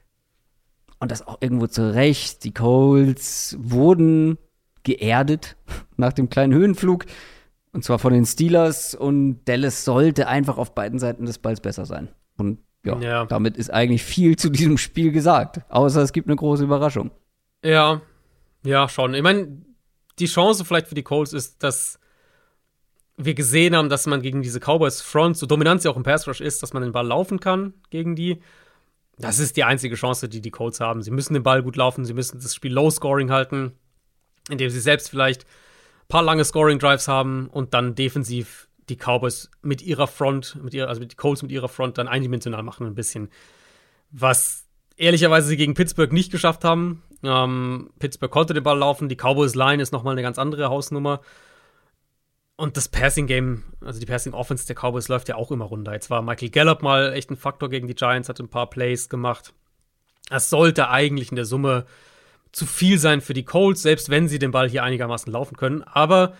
Speaker 1: Und das auch irgendwo zu Recht. Die Colts wurden geerdet nach dem kleinen Höhenflug. Und zwar von den Steelers. Und Dallas sollte einfach auf beiden Seiten des Balls besser sein. Und ja, ja. damit ist eigentlich viel zu diesem Spiel gesagt. Außer es gibt eine große Überraschung.
Speaker 2: Ja, ja, schon. Ich meine, die Chance vielleicht für die Colts ist, dass wir gesehen haben, dass man gegen diese Cowboys Front, so dominant sie auch im Pass Rush ist, dass man den Ball laufen kann gegen die. Das ist die einzige Chance, die die Colts haben. Sie müssen den Ball gut laufen, sie müssen das Spiel Low Scoring halten, indem sie selbst vielleicht ein paar lange Scoring Drives haben und dann defensiv die Cowboys mit ihrer Front, mit ihrer, also die Colts mit ihrer Front dann eindimensional machen ein bisschen. Was ehrlicherweise sie gegen Pittsburgh nicht geschafft haben. Ähm, Pittsburgh konnte den Ball laufen, die Cowboys Line ist nochmal eine ganz andere Hausnummer. Und das Passing Game, also die Passing Offense der Cowboys läuft ja auch immer runter. Jetzt war Michael Gallup mal echt ein Faktor gegen die Giants, hat ein paar Plays gemacht. Das sollte eigentlich in der Summe zu viel sein für die Colts, selbst wenn sie den Ball hier einigermaßen laufen können. Aber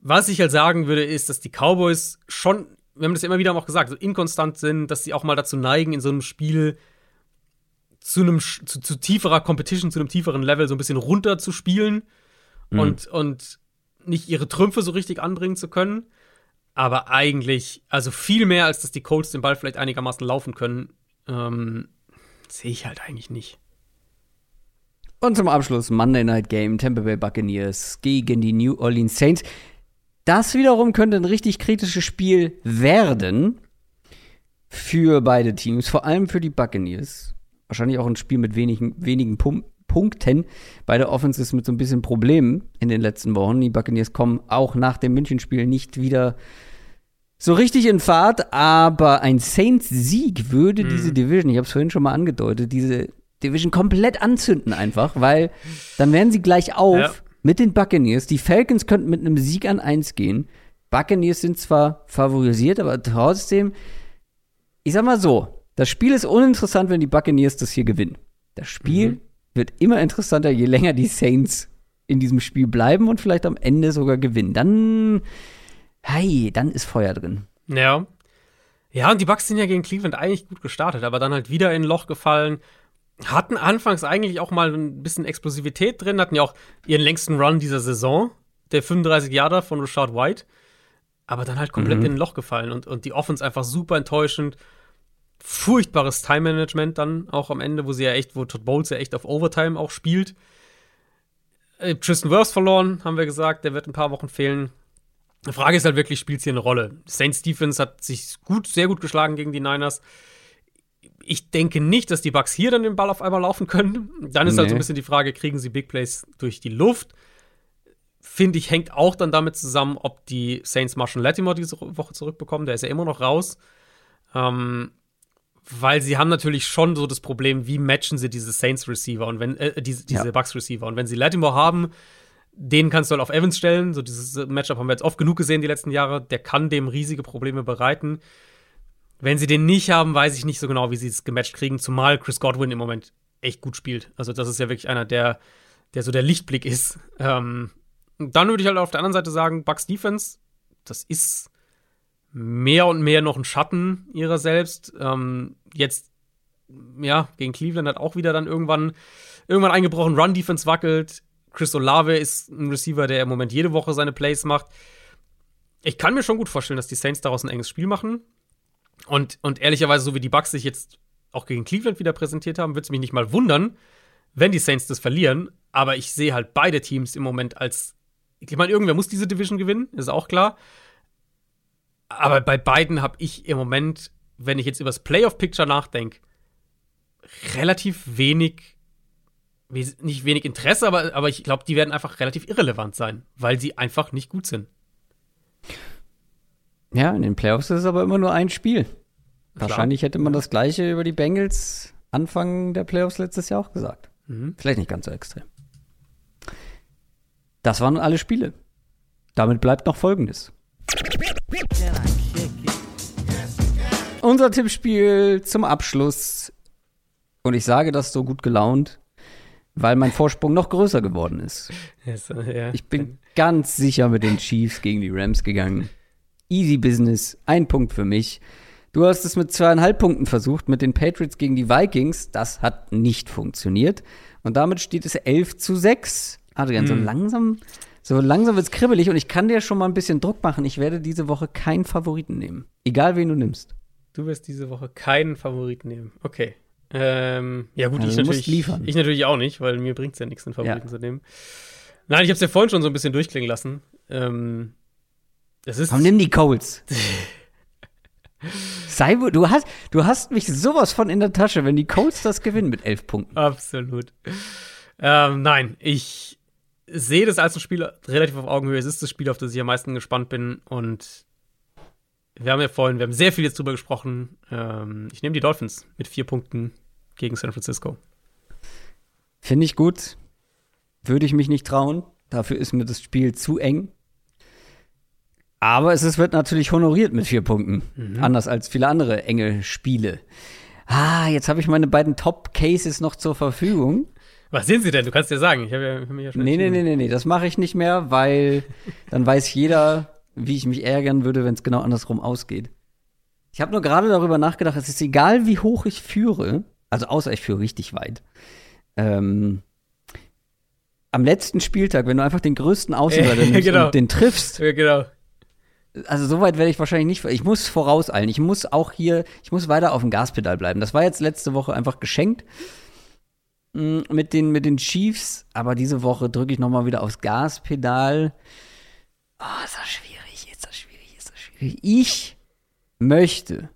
Speaker 2: was ich halt sagen würde, ist, dass die Cowboys schon, wir haben das ja immer wieder auch gesagt, so inkonstant sind, dass sie auch mal dazu neigen, in so einem Spiel zu einem zu, zu, tieferer Competition, zu einem tieferen Level so ein bisschen runter zu spielen mhm. und, und nicht ihre Trümpfe so richtig anbringen zu können. Aber eigentlich, also viel mehr, als dass die Colts den Ball vielleicht einigermaßen laufen können, ähm, sehe ich halt eigentlich nicht.
Speaker 1: Und zum Abschluss Monday Night Game, Tampa Bay Buccaneers gegen die New Orleans Saints. Das wiederum könnte ein richtig kritisches Spiel werden für beide Teams, vor allem für die Buccaneers wahrscheinlich auch ein Spiel mit wenigen, wenigen Pum Punkten. Beide Offenses mit so ein bisschen Problemen in den letzten Wochen. Die Buccaneers kommen auch nach dem Münchenspiel nicht wieder so richtig in Fahrt, aber ein Saints-Sieg würde mhm. diese Division, ich habe es vorhin schon mal angedeutet, diese Division komplett anzünden einfach, weil dann wären sie gleich auf ja. mit den Buccaneers. Die Falcons könnten mit einem Sieg an 1 gehen. Buccaneers sind zwar favorisiert, aber trotzdem, ich sag mal so, das Spiel ist uninteressant, wenn die Buccaneers das hier gewinnen. Das Spiel mhm. wird immer interessanter, je länger die Saints in diesem Spiel bleiben und vielleicht am Ende sogar gewinnen. Dann, hey, dann ist Feuer drin.
Speaker 2: Ja. Ja, und die Bucks sind ja gegen Cleveland eigentlich gut gestartet, aber dann halt wieder in ein Loch gefallen. Hatten anfangs eigentlich auch mal ein bisschen Explosivität drin, hatten ja auch ihren längsten Run dieser Saison, der 35 Jahre von Rashad White. Aber dann halt komplett mhm. in ein Loch gefallen und, und die Offense einfach super enttäuschend furchtbares Time-Management dann auch am Ende, wo sie ja echt, wo Todd Bowles ja echt auf Overtime auch spielt. Äh, Tristan Wirfs verloren, haben wir gesagt, der wird ein paar Wochen fehlen. Die Frage ist halt wirklich, spielt hier eine Rolle? Saints Defense hat sich gut, sehr gut geschlagen gegen die Niners. Ich denke nicht, dass die Bucks hier dann den Ball auf einmal laufen können. Dann ist nee. halt so ein bisschen die Frage, kriegen sie Big Plays durch die Luft? Finde ich, hängt auch dann damit zusammen, ob die Saints Marshall Latimore diese Woche zurückbekommen. Der ist ja immer noch raus. Ähm, weil sie haben natürlich schon so das Problem, wie matchen sie diese Saints Receiver und wenn äh, diese, diese ja. Bucks Receiver und wenn sie Latimore haben, den kannst du halt auf Evans stellen. So dieses Matchup haben wir jetzt oft genug gesehen die letzten Jahre. Der kann dem riesige Probleme bereiten. Wenn sie den nicht haben, weiß ich nicht so genau, wie sie es gematcht kriegen. Zumal Chris Godwin im Moment echt gut spielt. Also das ist ja wirklich einer, der, der so der Lichtblick ist. Ähm, dann würde ich halt auf der anderen Seite sagen, Bucks Defense, das ist mehr und mehr noch ein Schatten ihrer selbst. Ähm, jetzt, ja, gegen Cleveland hat auch wieder dann irgendwann, irgendwann eingebrochen. Run-Defense wackelt. Chris Olave ist ein Receiver, der im Moment jede Woche seine Plays macht. ich kann mir schon gut vorstellen, dass die Saints daraus ein enges Spiel machen. Und, und ehrlicherweise, so wie die Bucks sich jetzt auch gegen Cleveland wieder präsentiert haben, würde es mich nicht mal wundern, wenn die Saints das verlieren. Aber ich sehe halt beide Teams im Moment als. Ich meine, irgendwer muss diese Division gewinnen, ist auch klar. Aber bei beiden habe ich im Moment, wenn ich jetzt über das Playoff-Picture nachdenke, relativ wenig, nicht wenig Interesse, aber, aber ich glaube, die werden einfach relativ irrelevant sein, weil sie einfach nicht gut sind.
Speaker 1: Ja, in den Playoffs ist es aber immer nur ein Spiel. Klar. Wahrscheinlich hätte man das gleiche über die Bengals Anfang der Playoffs letztes Jahr auch gesagt. Mhm. Vielleicht nicht ganz so extrem. Das waren alle Spiele. Damit bleibt noch Folgendes. Unser Tippspiel zum Abschluss. Und ich sage das so gut gelaunt, weil mein Vorsprung noch größer geworden ist. Ich bin ganz sicher mit den Chiefs gegen die Rams gegangen. Easy Business, ein Punkt für mich. Du hast es mit zweieinhalb Punkten versucht, mit den Patriots gegen die Vikings. Das hat nicht funktioniert. Und damit steht es 11 zu 6. Adrian, hm. so langsam, so langsam wird es kribbelig und ich kann dir schon mal ein bisschen Druck machen. Ich werde diese Woche keinen Favoriten nehmen. Egal wen du nimmst.
Speaker 2: Du wirst diese Woche keinen Favoriten nehmen. Okay. Ähm, ja, gut, also ich, natürlich, liefern. ich natürlich auch nicht, weil mir bringt es ja nichts, einen Favoriten ja. zu nehmen. Nein, ich habe es ja vorhin schon so ein bisschen durchklingen lassen. Ähm,
Speaker 1: das ist Komm, nimm die Coles. Sei, du hast, du hast mich sowas von in der Tasche, wenn die Colts das gewinnen mit elf Punkten.
Speaker 2: Absolut. Ähm, nein, ich sehe das als ein Spiel relativ auf Augenhöhe. Es ist das Spiel, auf das ich am meisten gespannt bin. Und wir haben ja vorhin, wir haben sehr viel jetzt drüber gesprochen. Ähm, ich nehme die Dolphins mit vier Punkten gegen San Francisco.
Speaker 1: Finde ich gut. Würde ich mich nicht trauen. Dafür ist mir das Spiel zu eng. Aber es wird natürlich honoriert mit vier Punkten. Mhm. Anders als viele andere enge Spiele. Ah, jetzt habe ich meine beiden Top-Cases noch zur Verfügung.
Speaker 2: Was sind sie denn? Du kannst dir sagen. Ich habe ja, hab mich ja
Speaker 1: schon Nee, nee, nee, nee, nee, das mache ich nicht mehr, weil dann weiß jeder, wie ich mich ärgern würde, wenn es genau andersrum ausgeht. Ich habe nur gerade darüber nachgedacht, es ist egal, wie hoch ich führe, also außer ich führe richtig weit. Ähm, am letzten Spieltag, wenn du einfach den größten Außenseiter nimmst genau. und den triffst,
Speaker 2: ja, genau
Speaker 1: also so weit werde ich wahrscheinlich nicht. Ich muss vorauseilen. Ich muss auch hier, ich muss weiter auf dem Gaspedal bleiben. Das war jetzt letzte Woche einfach geschenkt mm, mit den, mit den Chiefs, aber diese Woche drücke ich nochmal wieder aufs Gaspedal. Oh, ist das schwierig, ist das schwierig, ist das schwierig. Ich möchte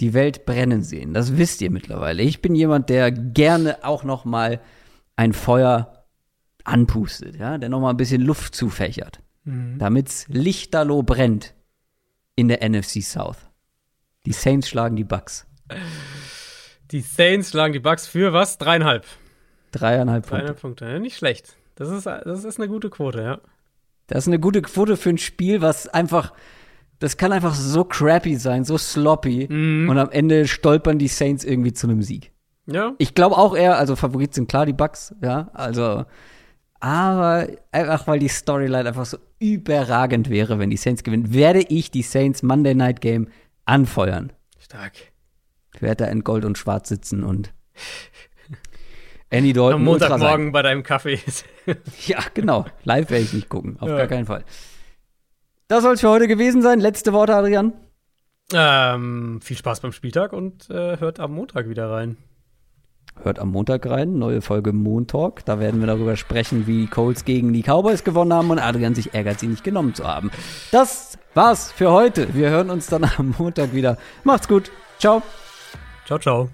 Speaker 1: die Welt brennen sehen. Das wisst ihr mittlerweile. Ich bin jemand, der gerne auch nochmal ein Feuer anpustet, ja, der nochmal ein bisschen Luft zufächert mhm. damit's lichterloh brennt in der NFC South. Die Saints schlagen die Bucks.
Speaker 2: Die Saints schlagen die Bucks für was? Dreieinhalb.
Speaker 1: Dreieinhalb Punkte.
Speaker 2: Dreieinhalb Punkte. Ja, nicht schlecht. Das ist, das ist eine gute Quote, ja.
Speaker 1: Das ist eine gute Quote für ein Spiel, was einfach, das kann einfach so crappy sein, so sloppy. Mhm. Und am Ende stolpern die Saints irgendwie zu einem Sieg.
Speaker 2: Ja.
Speaker 1: Ich glaube auch eher, also Favorit sind klar die Bucks, ja. Also aber einfach weil die Storyline einfach so überragend wäre, wenn die Saints gewinnen, werde ich die Saints Monday Night Game anfeuern.
Speaker 2: Stark.
Speaker 1: Ich werde da in Gold und Schwarz sitzen und Annie Dalton
Speaker 2: Am Montagmorgen bei deinem Kaffee.
Speaker 1: ja, genau. Live werde ich nicht gucken. Auf ja. gar keinen Fall. Das soll es für heute gewesen sein. Letzte Worte, Adrian.
Speaker 2: Ähm, viel Spaß beim Spieltag und äh, hört am Montag wieder rein.
Speaker 1: Hört am Montag rein, neue Folge Moon Talk. Da werden wir darüber sprechen, wie Colts gegen die Cowboys gewonnen haben und Adrian sich ärgert, sie nicht genommen zu haben. Das war's für heute. Wir hören uns dann am Montag wieder. Macht's gut. Ciao.
Speaker 2: Ciao, ciao.